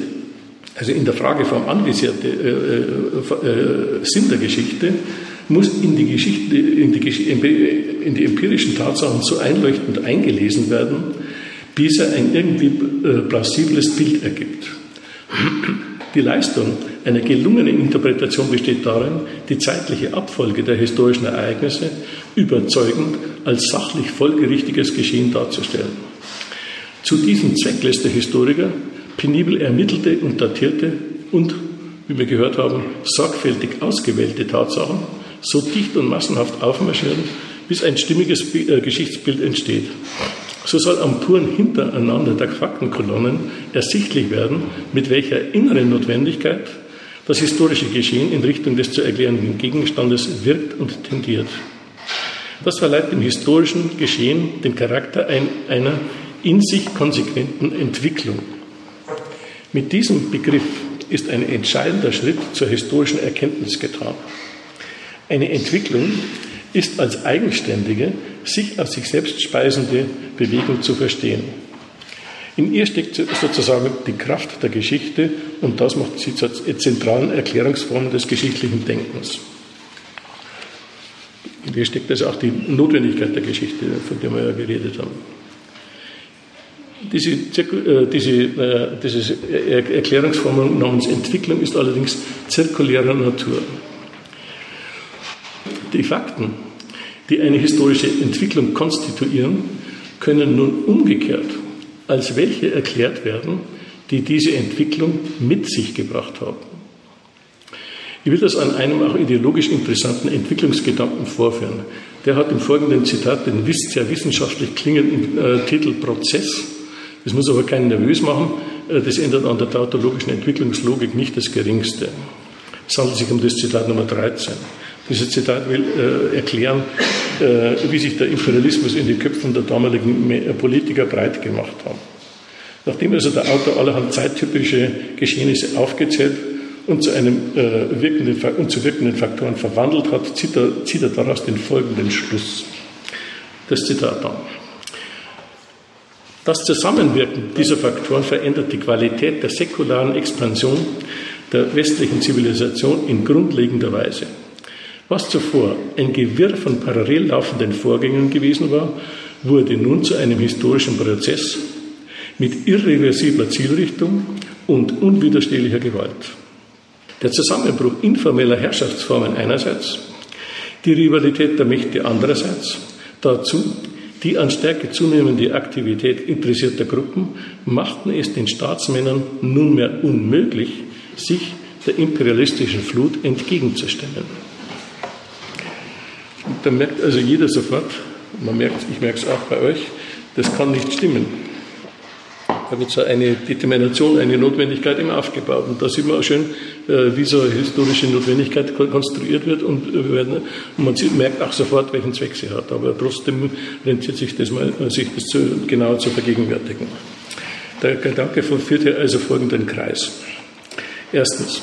S1: also in der Frage vom anvisierte äh, äh, äh, Sinn der Geschichte, muss in die, Geschichte, in, die, in die empirischen Tatsachen so einleuchtend eingelesen werden, bis er ein irgendwie plausibles Bild ergibt. Die Leistung einer gelungenen Interpretation besteht darin, die zeitliche Abfolge der historischen Ereignisse überzeugend als sachlich folgerichtiges Geschehen darzustellen. Zu diesem Zweck lässt der Historiker penibel ermittelte und datierte und, wie wir gehört haben, sorgfältig ausgewählte Tatsachen so dicht und massenhaft aufmarschieren, bis ein stimmiges äh, Geschichtsbild entsteht. So soll am puren Hintereinander der Faktenkolonnen ersichtlich werden, mit welcher inneren Notwendigkeit das historische Geschehen in Richtung des zu erklärenden Gegenstandes wirkt und tendiert. Das verleiht dem historischen Geschehen den Charakter einer in sich konsequenten Entwicklung. Mit diesem Begriff ist ein entscheidender Schritt zur historischen Erkenntnis getan. Eine Entwicklung ist als eigenständige, sich aus sich selbst speisende Bewegung zu verstehen. In ihr steckt sozusagen die Kraft der Geschichte und das macht sie zur zentralen Erklärungsform des geschichtlichen Denkens. In ihr steckt also auch die Notwendigkeit der Geschichte, von der wir ja geredet haben. Diese, äh, diese, äh, diese Erklärungsform namens Entwicklung ist allerdings zirkulärer Natur. Die Fakten, die eine historische Entwicklung konstituieren, können nun umgekehrt als welche erklärt werden, die diese Entwicklung mit sich gebracht haben. Ich will das an einem auch ideologisch interessanten Entwicklungsgedanken vorführen. Der hat im folgenden Zitat den sehr wissenschaftlich klingenden äh, Titel Prozess. Das muss aber keinen nervös machen. Äh, das ändert an der tautologischen Entwicklungslogik nicht das Geringste. Es handelt sich um das Zitat Nummer 13. Dieses Zitat will äh, erklären, äh, wie sich der Imperialismus in den Köpfen der damaligen Politiker breit gemacht hat. Nachdem also der Autor allerhand zeittypische Geschehnisse aufgezählt und zu, einem, äh, wirkenden, und zu wirkenden Faktoren verwandelt hat, zieht er, zieht er daraus den folgenden Schluss. Das Zitat dann. Das Zusammenwirken dieser Faktoren verändert die Qualität der säkularen Expansion der westlichen Zivilisation in grundlegender Weise. Was zuvor ein Gewirr von parallel laufenden Vorgängen gewesen war, wurde nun zu einem historischen Prozess mit irreversibler Zielrichtung und unwiderstehlicher Gewalt. Der Zusammenbruch informeller Herrschaftsformen einerseits, die Rivalität der Mächte andererseits, dazu Die an Stärke zunehmende Aktivität interessierter Gruppen machten es den Staatsmännern nunmehr unmöglich, sich der imperialistischen Flut entgegenzustemmen. Da merkt also jeder sofort, man merkt, ich merke es auch bei euch, das kann nicht stimmen. Da wird so eine Determination, eine Notwendigkeit immer aufgebaut. Und da sieht man auch schön, äh, wie so eine historische Notwendigkeit konstruiert wird und, äh, man merkt auch sofort, welchen Zweck sie hat. Aber trotzdem rentiert sich das mal, äh, sich das zu, genau zu vergegenwärtigen. Der Gedanke führt hier also folgenden Kreis. Erstens,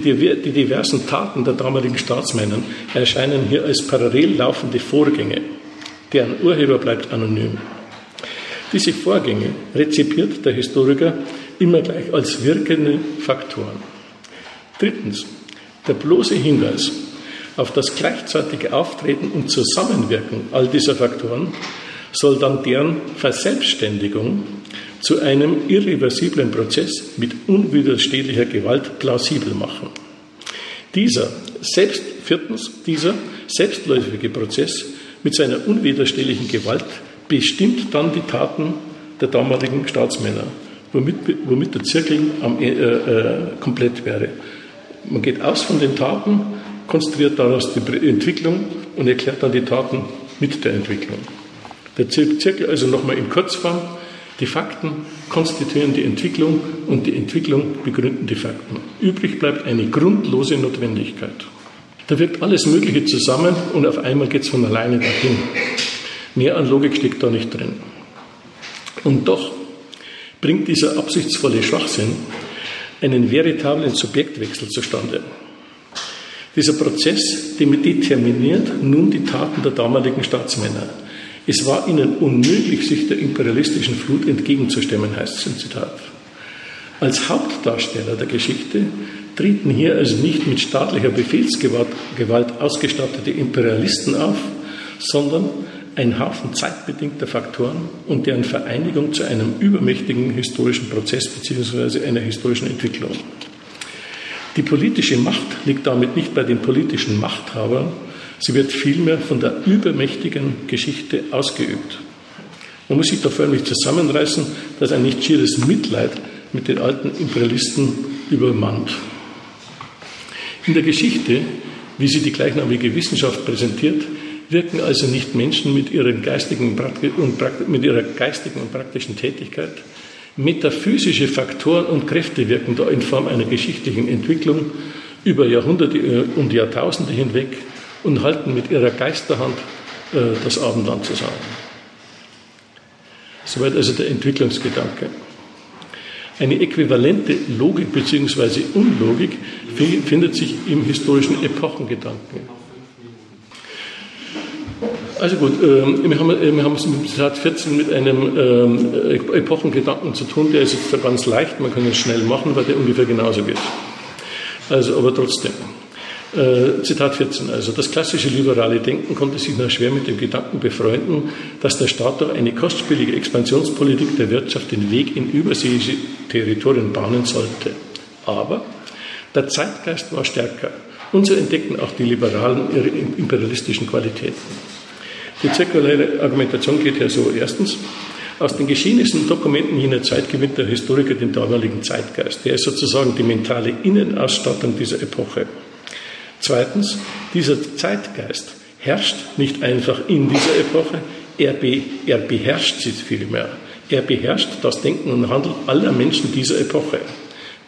S1: die, die diversen Taten der damaligen Staatsmänner erscheinen hier als parallel laufende Vorgänge. Deren Urheber bleibt anonym. Diese Vorgänge rezipiert der Historiker immer gleich als wirkende Faktoren. Drittens, der bloße Hinweis auf das gleichzeitige Auftreten und Zusammenwirken all dieser Faktoren soll dann deren Verselbstständigung zu einem irreversiblen Prozess mit unwiderstehlicher Gewalt plausibel machen. Dieser, selbst, viertens, dieser selbstläufige Prozess mit seiner unwiderstehlichen Gewalt bestimmt dann die Taten der damaligen Staatsmänner, womit, womit der Zirkel am, äh, äh, komplett wäre. Man geht aus von den Taten, konstruiert daraus die Entwicklung und erklärt dann die Taten mit der Entwicklung. Der Zirkel also nochmal in Kurzform, die Fakten konstituieren die Entwicklung und die Entwicklung begründen die Fakten. Übrig bleibt eine grundlose Notwendigkeit. Da wirkt alles Mögliche zusammen und auf einmal geht es von alleine dahin. Mehr an Logik steckt da nicht drin. Und doch bringt dieser absichtsvolle Schwachsinn einen veritablen Subjektwechsel zustande. Dieser Prozess determiniert nun die Taten der damaligen Staatsmänner. Es war ihnen unmöglich, sich der imperialistischen Flut entgegenzustemmen, heißt es im Zitat. Als Hauptdarsteller der Geschichte treten hier also nicht mit staatlicher Befehlsgewalt ausgestattete Imperialisten auf, sondern ein Haufen zeitbedingter Faktoren und deren Vereinigung zu einem übermächtigen historischen Prozess bzw. einer historischen Entwicklung. Die politische Macht liegt damit nicht bei den politischen Machthabern, sie wird vielmehr von der übermächtigen Geschichte ausgeübt. Man muss sich da förmlich zusammenreißen, dass ein nicht schieres Mitleid mit den alten Imperialisten übermannt. In der Geschichte, wie sie die gleichnamige Wissenschaft präsentiert, wirken also nicht Menschen mit, ihren geistigen und mit ihrer geistigen und praktischen Tätigkeit. Metaphysische Faktoren und Kräfte wirken da in Form einer geschichtlichen Entwicklung über Jahrhunderte und Jahrtausende hinweg und halten mit ihrer Geisterhand äh, das Abendland zusammen. Soweit also der Entwicklungsgedanke. Eine äquivalente Logik bzw. Unlogik findet sich im historischen Epochengedanken. Also gut, ähm, wir, haben, äh, wir haben es im Zitat 14 mit einem ähm, Epochengedanken zu tun, der ist jetzt ganz leicht, man kann es schnell machen, weil der ungefähr genauso geht. Also, aber trotzdem. Äh, Zitat 14 also. Das klassische liberale Denken konnte sich nur schwer mit dem Gedanken befreunden, dass der Staat durch eine kostspielige Expansionspolitik der Wirtschaft den Weg in überseeische Territorien bahnen sollte. Aber der Zeitgeist war stärker. Und so entdeckten auch die Liberalen ihre imperialistischen Qualitäten. Die zirkuläre Argumentation geht ja so. Erstens, aus den Geschehnissen und Dokumenten jener Zeit gewinnt der Historiker den damaligen Zeitgeist. Der ist sozusagen die mentale Innenausstattung dieser Epoche. Zweitens, dieser Zeitgeist herrscht nicht einfach in dieser Epoche, er, be, er beherrscht sie vielmehr. Er beherrscht das Denken und Handeln aller Menschen dieser Epoche.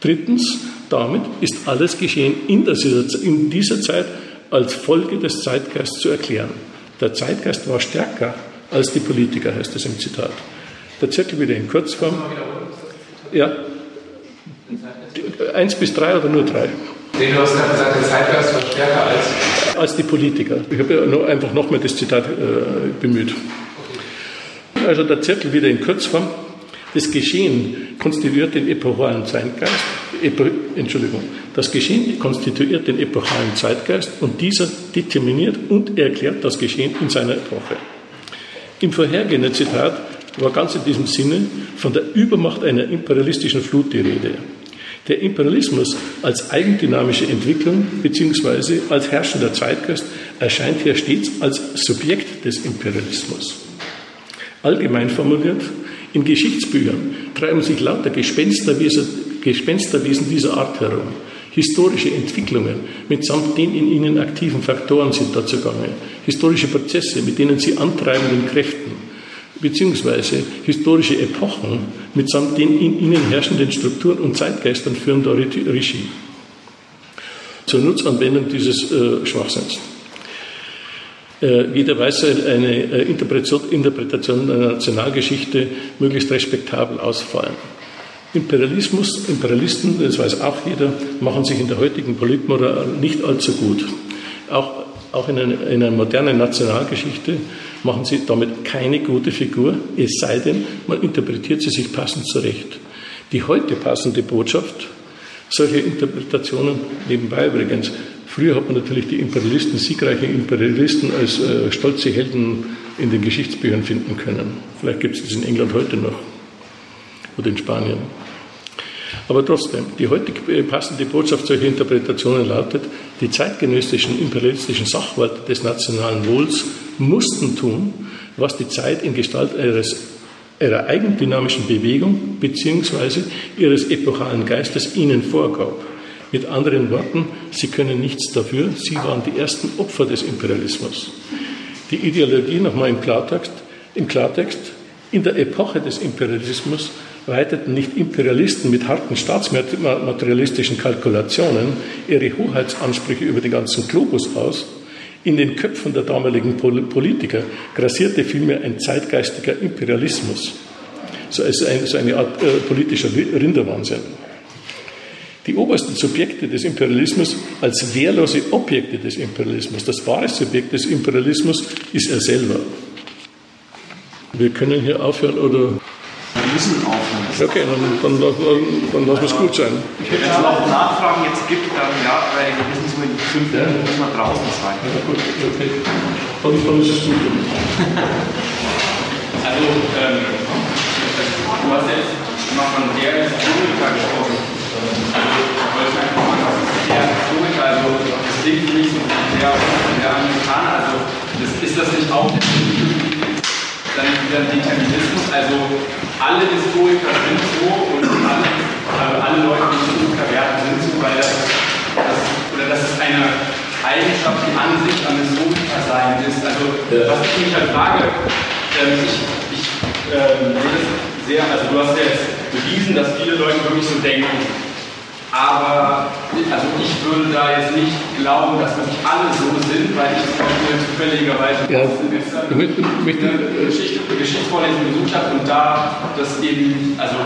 S1: Drittens, damit ist alles Geschehen in dieser, in dieser Zeit als Folge des Zeitgeists zu erklären. Der Zeitgeist war stärker als die Politiker, heißt es im Zitat. Der Zirkel wieder in Kurzform. Ja. Eins bis drei oder nur drei?
S5: Nee, du hast gesagt, der Zeitgeist war stärker als.
S1: Als die Politiker. Ich habe ja einfach nochmal das Zitat äh, bemüht. Also der Zirkel wieder in Kurzform. Das Geschehen konstituiert den epochalen Zeitgeist. Epo, Entschuldigung. Das Geschehen konstituiert den epochalen Zeitgeist und dieser determiniert und erklärt das Geschehen in seiner Epoche. Im vorhergehenden Zitat war ganz in diesem Sinne von der Übermacht einer imperialistischen Flut die Rede. Der Imperialismus als eigendynamische Entwicklung bzw. als herrschender Zeitgeist erscheint hier stets als Subjekt des Imperialismus. Allgemein formuliert, in Geschichtsbüchern treiben sich lauter Gespensterwesen, Gespensterwesen dieser Art herum. Historische Entwicklungen mitsamt den in ihnen aktiven Faktoren sind dazu gegangen. Historische Prozesse mit denen sie antreibenden Kräften, beziehungsweise historische Epochen mitsamt den in ihnen herrschenden Strukturen und Zeitgeistern führen da Regie. Zur Nutzanwendung dieses äh, Schwachsinns. Äh, jeder weiß, eine äh, Interpretation der Nationalgeschichte möglichst respektabel ausfallen. Imperialismus, Imperialisten, das weiß auch jeder, machen sich in der heutigen Politmoral nicht allzu gut. Auch, auch in, einer, in einer modernen Nationalgeschichte machen sie damit keine gute Figur, es sei denn, man interpretiert sie sich passend zurecht. Die heute passende Botschaft solcher Interpretationen, nebenbei übrigens, früher hat man natürlich die Imperialisten, siegreiche Imperialisten als äh, stolze Helden in den Geschichtsbüchern finden können. Vielleicht gibt es das in England heute noch oder in Spanien. Aber trotzdem, die heutige passende Botschaft solcher Interpretationen lautet, die zeitgenössischen imperialistischen Sachwerte des nationalen Wohls mussten tun, was die Zeit in Gestalt ihres, ihrer eigendynamischen Bewegung bzw. ihres epochalen Geistes ihnen vorgab. Mit anderen Worten, sie können nichts dafür, sie waren die ersten Opfer des Imperialismus. Die Ideologie, nochmal im Klartext, im Klartext, in der Epoche des Imperialismus weiteten nicht Imperialisten mit harten staatsmaterialistischen Kalkulationen ihre Hoheitsansprüche über den ganzen Globus aus. In den Köpfen der damaligen Politiker grassierte vielmehr ein zeitgeistiger Imperialismus, so eine Art äh, politischer Rinderwahnsinn. Die obersten Subjekte des Imperialismus als wehrlose Objekte des Imperialismus. Das wahre Subjekt des Imperialismus ist er selber. Wir können hier aufhören oder
S7: wir müssen aufhören.
S1: Okay, dann, dann, dann, dann lassen wir es gut sein.
S7: Wenn es noch Nachfragen jetzt gibt, dann ja, weil wir wissen so in fünf Minuten muss man draußen sein.
S1: Ja, gut, okay. Dann, dann ist es gut.
S5: also, ähm, du hast jetzt mal von der Historiker gesprochen. Also, ich wollte einfach mal sagen, der Historiker, also, das klingt für mich so sehr, sehr Amerikaner. Also, das, ist das nicht auch dann wieder Determinismus, also alle Historiker sind so und alle, also alle Leute, die Historiker werden, sind so, weil das, das, oder das ist eine Eigenschaft, die an sich am Historiker sein ist. Also was ich mich halt frage, ähm, ich, ich ähm, sehe das sehr, also du hast ja jetzt bewiesen, dass viele Leute wirklich so denken. Aber also ich würde da jetzt nicht glauben, dass das nicht alle so sind, weil ich zum Beispiel zufälligerweise
S1: ja, mit,
S5: eine Geschichte, Geschichtsvorlesung besucht habe und da das eben, also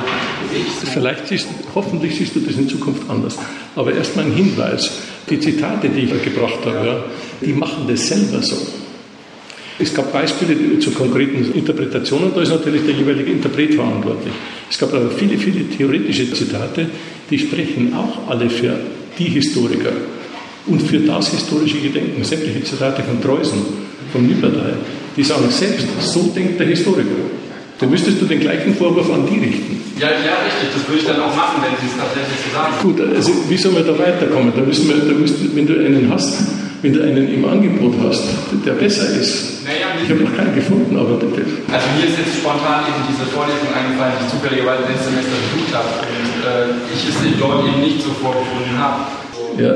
S5: ich
S1: Vielleicht siehst, hoffentlich siehst du das in Zukunft anders. Aber erstmal ein Hinweis. Die Zitate, die ich gebracht habe, ja, die machen das selber so. Es gab Beispiele zu konkreten Interpretationen, da ist natürlich der jeweilige Interpret verantwortlich. Es gab aber viele, viele theoretische Zitate, die sprechen auch alle für die Historiker und für das historische Gedenken. Sämtliche Zitate von Treusen, von Nipperdey, die sagen selbst, so denkt der Historiker. Da müsstest du den gleichen Vorwurf an die richten.
S5: Ja, ja, richtig, das würde ich dann auch machen, wenn sie es tatsächlich so sagen.
S1: Gut, also wie soll man da weiterkommen? Da müssen wir, da müssen, wenn du einen hast, wenn du einen im Angebot hast, der besser ist. Naja, ich habe noch keinen gefunden, aber bitte.
S5: Also mir ist jetzt spontan eben diese Vorlesung eingefallen, die ich zufälligerweise letztes Semester besucht habe und äh, ich es dort eben nicht so vorgefunden habe.
S1: Ja,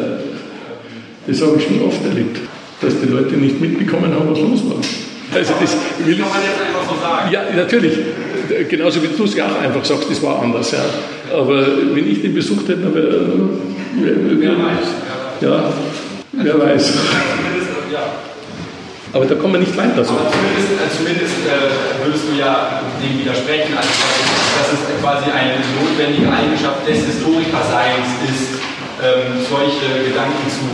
S1: das habe ich schon oft erlebt, dass die Leute nicht mitbekommen haben, was los war.
S5: Also das will kann man jetzt einfach so sagen.
S1: Ja, natürlich. Genauso wie du es ja auch einfach sagst, das war anders. Ja. Aber wenn ich den besucht hätte, dann wäre. Weiß. Ja. Wer weiß. Aber da kommen wir nicht weiter. So.
S5: Aber zumindest, äh, zumindest äh, würdest du ja dem widersprechen, also dass es quasi eine notwendige Eigenschaft des Historikerseins ist, ähm, solche Gedanken zu,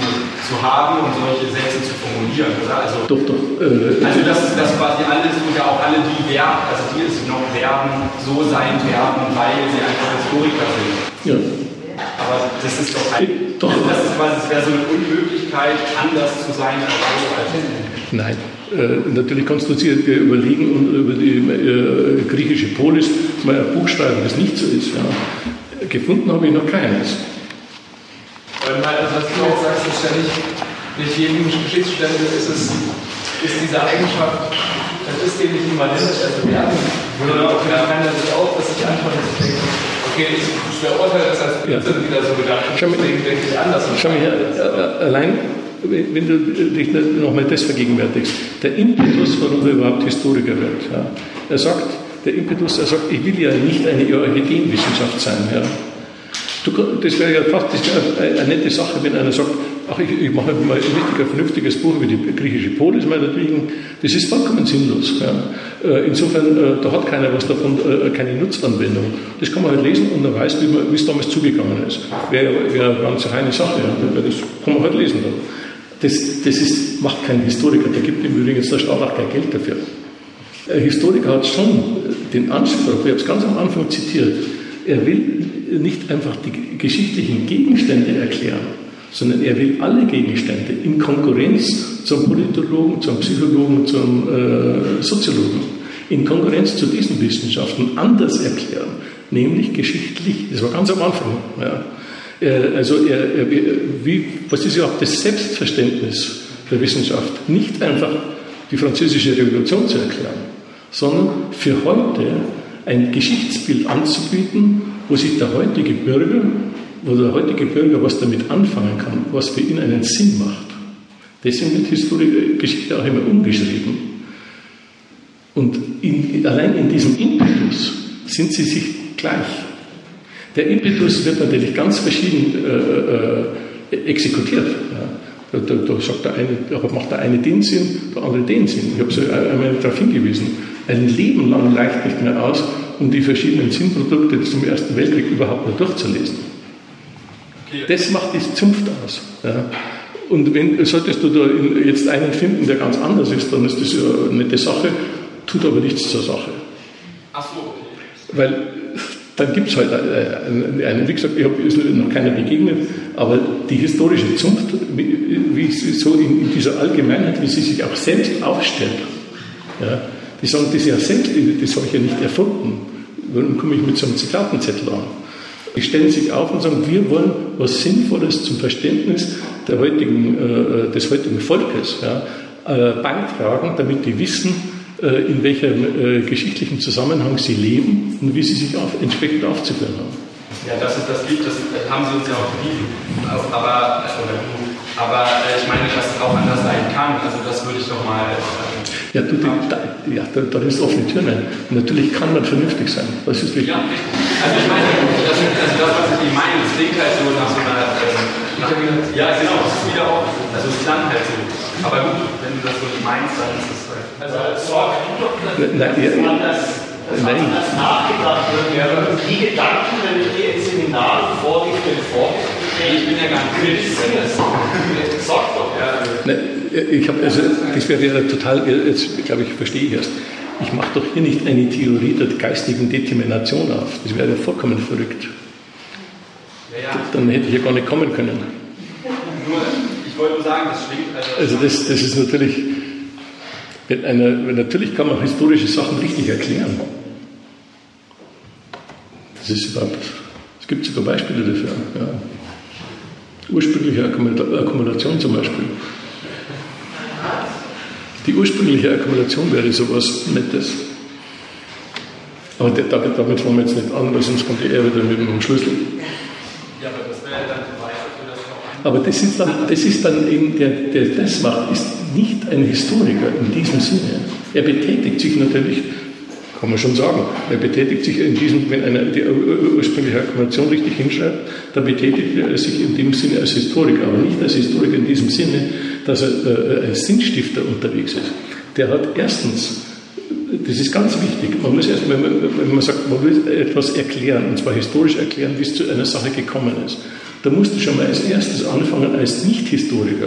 S5: zu haben und solche Sätze zu formulieren, oder? Also,
S1: doch, doch. Äh,
S5: also dass, dass quasi alles und ja auch alle, die werden, also die es noch werden, so sein werden, weil sie einfach Historiker sind.
S1: Ja.
S5: Aber das ist doch ein, doch. Das ist quasi, das wäre so eine Unmöglichkeit, anders zu sein als so
S1: Nein. Äh, natürlich du dir überlegen und über die äh, griechische Polis mal ein Buch schreiben, das nicht so ist. Ja. Gefunden habe ich noch keines.
S7: Weil, also, was du auch sagst, ist ja nicht, nicht jedem Geschichtsstände ist es ist diese Eigenschaft
S8: Das ist dem nicht immanent, also wir haben, genau, ja. kann das auch, dass ich anschaue, dass ich denke, ich verurteile das als Blödsinn ja. wieder so gedacht, deswegen denke ich anders.
S1: Schau mal her, allein wenn du dich nochmal das vergegenwärtigst, der Impetus, warum er überhaupt Historiker wird, ja, er sagt, der Impetus, er sagt, ich will ja nicht eine Orchideenwissenschaft sein. Ja. Du, das wäre ja fast eine, eine nette Sache, wenn einer sagt, ach, ich, ich mache mal ein richtig vernünftiges Buch über die griechische Polis meinetwegen. Das ist vollkommen sinnlos. Ja. Äh, insofern, äh, da hat keiner was davon, äh, keine Nutzanwendung. Das kann man halt lesen und dann weiß, wie, es damals zugegangen ist. Wäre wär eine ganz feine Sache. Ja. Das kann man halt lesen dann. Das, das ist, macht kein Historiker, der gibt im Übrigen der Staat auch kein Geld dafür. Ein Historiker hat schon den Anspruch, ich habe es ganz am Anfang zitiert, er will nicht einfach die geschichtlichen Gegenstände erklären, sondern er will alle Gegenstände in Konkurrenz zum Politologen, zum Psychologen, zum äh, Soziologen, in Konkurrenz zu diesen Wissenschaften anders erklären, nämlich geschichtlich. Das war ganz am Anfang. Ja. Also er, er, wie, was ist überhaupt das Selbstverständnis der Wissenschaft? Nicht einfach die französische Revolution zu erklären, sondern für heute ein Geschichtsbild anzubieten, wo sich der heutige Bürger, wo der heutige Bürger was damit anfangen kann, was für ihn einen Sinn macht. Deswegen wird Historie, Geschichte auch immer umgeschrieben. Und in, allein in diesem Impetus sind sie sich gleich. Der Impetus wird natürlich ganz verschieden äh, äh, exekutiert. Ja. Da, da, da, sagt der eine, macht der eine den Sinn, der andere den Sinn. Ich habe so einmal darauf hingewiesen. Ein Leben lang reicht nicht mehr aus, um die verschiedenen Sinnprodukte zum Ersten Weltkrieg überhaupt nur durchzulesen. Das macht die Zunft aus. Ja. Und wenn, solltest du da jetzt einen finden, der ganz anders ist, dann ist das ja eine nette Sache, tut aber nichts zur Sache. Ach so. Weil dann gibt es halt einen, einen, wie gesagt, ich habe noch keiner begegnet, aber die historische Zunft, wie, sie so in, dieser Allgemeinheit, wie sie sich auch selbst aufstellt, ja, die sagen das ja selbst, das habe ich ja nicht erfunden. Warum komme ich mit so einem Zitatenzettel an? Die stellen sich auf und sagen, wir wollen was Sinnvolles zum Verständnis heutigen, äh, des heutigen Volkes ja, äh, beitragen, damit die wissen, äh, in welchem äh, geschichtlichen Zusammenhang sie leben und wie sie sich auf, entsprechend aufzuführen haben.
S5: Ja, das ist das Lied, das haben sie uns ja auch gegeben. Aber, aber äh, ich meine, dass es auch anders sein kann. Also das würde ich doch mal.
S1: Ja, du, da, ja, da, da ist offene Tür rein. natürlich kann man vernünftig sein. Das ist wichtig. Ja,
S5: also ich meine, das, also das, was ich meine, das klingt halt so nach so einer. Ähm, ja, genau, das ist wieder auch. Also es klang halt so. Aber gut, wenn du das so nicht meinst, dann ist es also als Sorge
S1: Nein, ja,
S8: anders, dass Nein. anders nachgedacht wird. Ja, die Gedanken, wenn ich dir in Seminaren vorlese,
S5: ich bin ja gar nicht kritisch.
S8: Sag doch. Ja.
S1: Ich habe, also, das wäre ja total, jetzt glaube ich, verstehe ich erst. Ich mache doch hier nicht eine Theorie der geistigen Determination auf. Das wäre ja vollkommen verrückt. Ja, ja. Dann hätte ich ja gar nicht kommen können.
S5: Nur, ich wollte nur sagen, das schwingt.
S1: Also, also das, das ist natürlich wenn eine, natürlich kann man historische Sachen richtig erklären. Das ist überhaupt, es gibt sogar Beispiele dafür. Ja. Ursprüngliche Akkumulation zum Beispiel. Die ursprüngliche Akkumulation wäre sowas Nettes. Aber damit, damit fangen wir jetzt nicht an, weil sonst kommt die Erde wieder mit dem Schlüssel. Ja, aber das wäre dann zu weit, dass wir das noch Aber das ist dann, das ist dann eben, der, der das macht, ist nicht ein Historiker in diesem Sinne. Er betätigt sich natürlich, kann man schon sagen, er betätigt sich in diesem, wenn einer die ursprüngliche Akkumulation richtig hinschreibt, dann betätigt er sich in dem Sinne als Historiker, aber nicht als Historiker in diesem Sinne, dass er äh, als Sinnstifter unterwegs ist. Der hat erstens das ist ganz wichtig. Man muss erst, wenn man, wenn man sagt, man will etwas erklären, und zwar historisch erklären, wie es zu einer Sache gekommen ist, da musst du schon mal als erstes anfangen als Nicht-Historiker.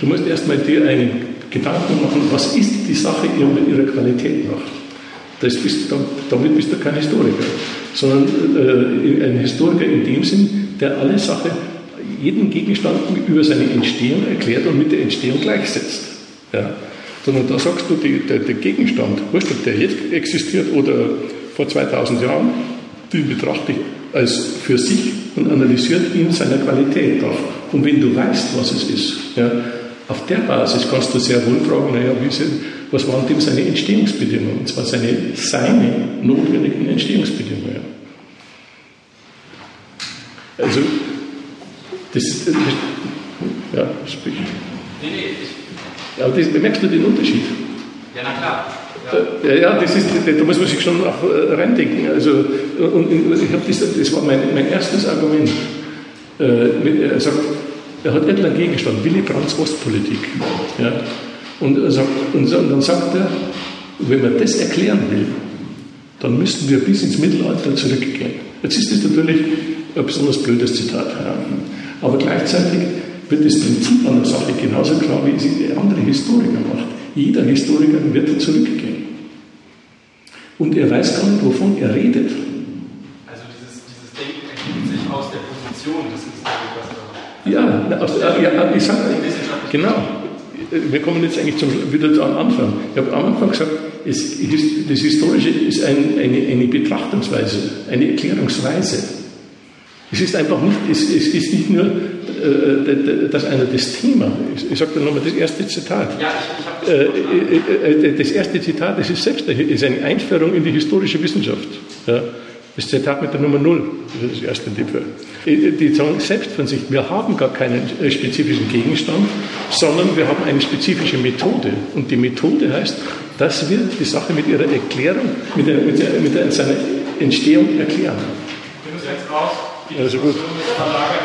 S1: Du musst erstmal dir einen Gedanken machen, was ist die Sache ihrer Qualität nach. Das bist, damit bist du kein Historiker, sondern äh, ein Historiker in dem Sinn, der alle Sache, jeden Gegenstand über seine Entstehung erklärt und mit der Entstehung gleichsetzt. Ja. Sondern da sagst du, die, der, der, Gegenstand, wurscht, ob der jetzt existiert oder vor 2000 Jahren, den betrachte ich als für sich und analysiert ihn seiner Qualität auf. Und wenn du weißt, was es ist, ja, auf der Basis kannst du sehr wohl fragen, naja, wie, sind, was waren dem seine Entstehungsbedingungen, und zwar seine, seine notwendigen Entstehungsbedingungen. Also, das, das ja, sprich. Nee, aber das, bemerkst du den Unterschied?
S5: Ja, na klar.
S1: Ja, ja, das ist, da muss man sich schon auch äh, reindenken. Also, und, ich das, das war mein, mein erstes Argument. Äh, er sagt, er hat entlang Gegenstand, Willy Brandts Ostpolitik. Ja? Und, sagt, und dann sagt er, wenn man das erklären will, dann müssten wir bis ins Mittelalter zurückgehen. Jetzt ist das natürlich ein besonders blödes Zitat. Ja? Aber gleichzeitig wird das Prinzip an der Sache genauso klar, wie es andere Historiker macht. Jeder Historiker wird zurückgehen. Und er weiß gar nicht, wovon er redet.
S5: Also dieses, dieses Denken ergibt sich aus der Position des Historikers.
S1: Ja, aus, ja, ich sage, genau. Wir kommen jetzt eigentlich zum, wieder am Anfang. Ich habe am Anfang gesagt, es, das Historische ist ein, eine, eine Betrachtungsweise, eine Erklärungsweise. Es ist einfach nicht, es, es ist nicht nur äh, das eine das Thema. Ich, ich sage nochmal das erste Zitat. Ja, ich, ich äh, äh, äh, das erste Zitat, das ist selbst ist eine Einführung in die historische Wissenschaft. Ja. Das Zitat mit der Nummer Null, das ist das erste Tippe. Die sagen selbst von sich, wir haben gar keinen spezifischen Gegenstand, sondern wir haben eine spezifische Methode. Und die Methode heißt, dass wir die Sache mit ihrer Erklärung, mit, der, mit, der, mit der, seiner Entstehung erklären.
S5: Wir müssen jetzt raus. Die
S1: also gut.
S5: Verlage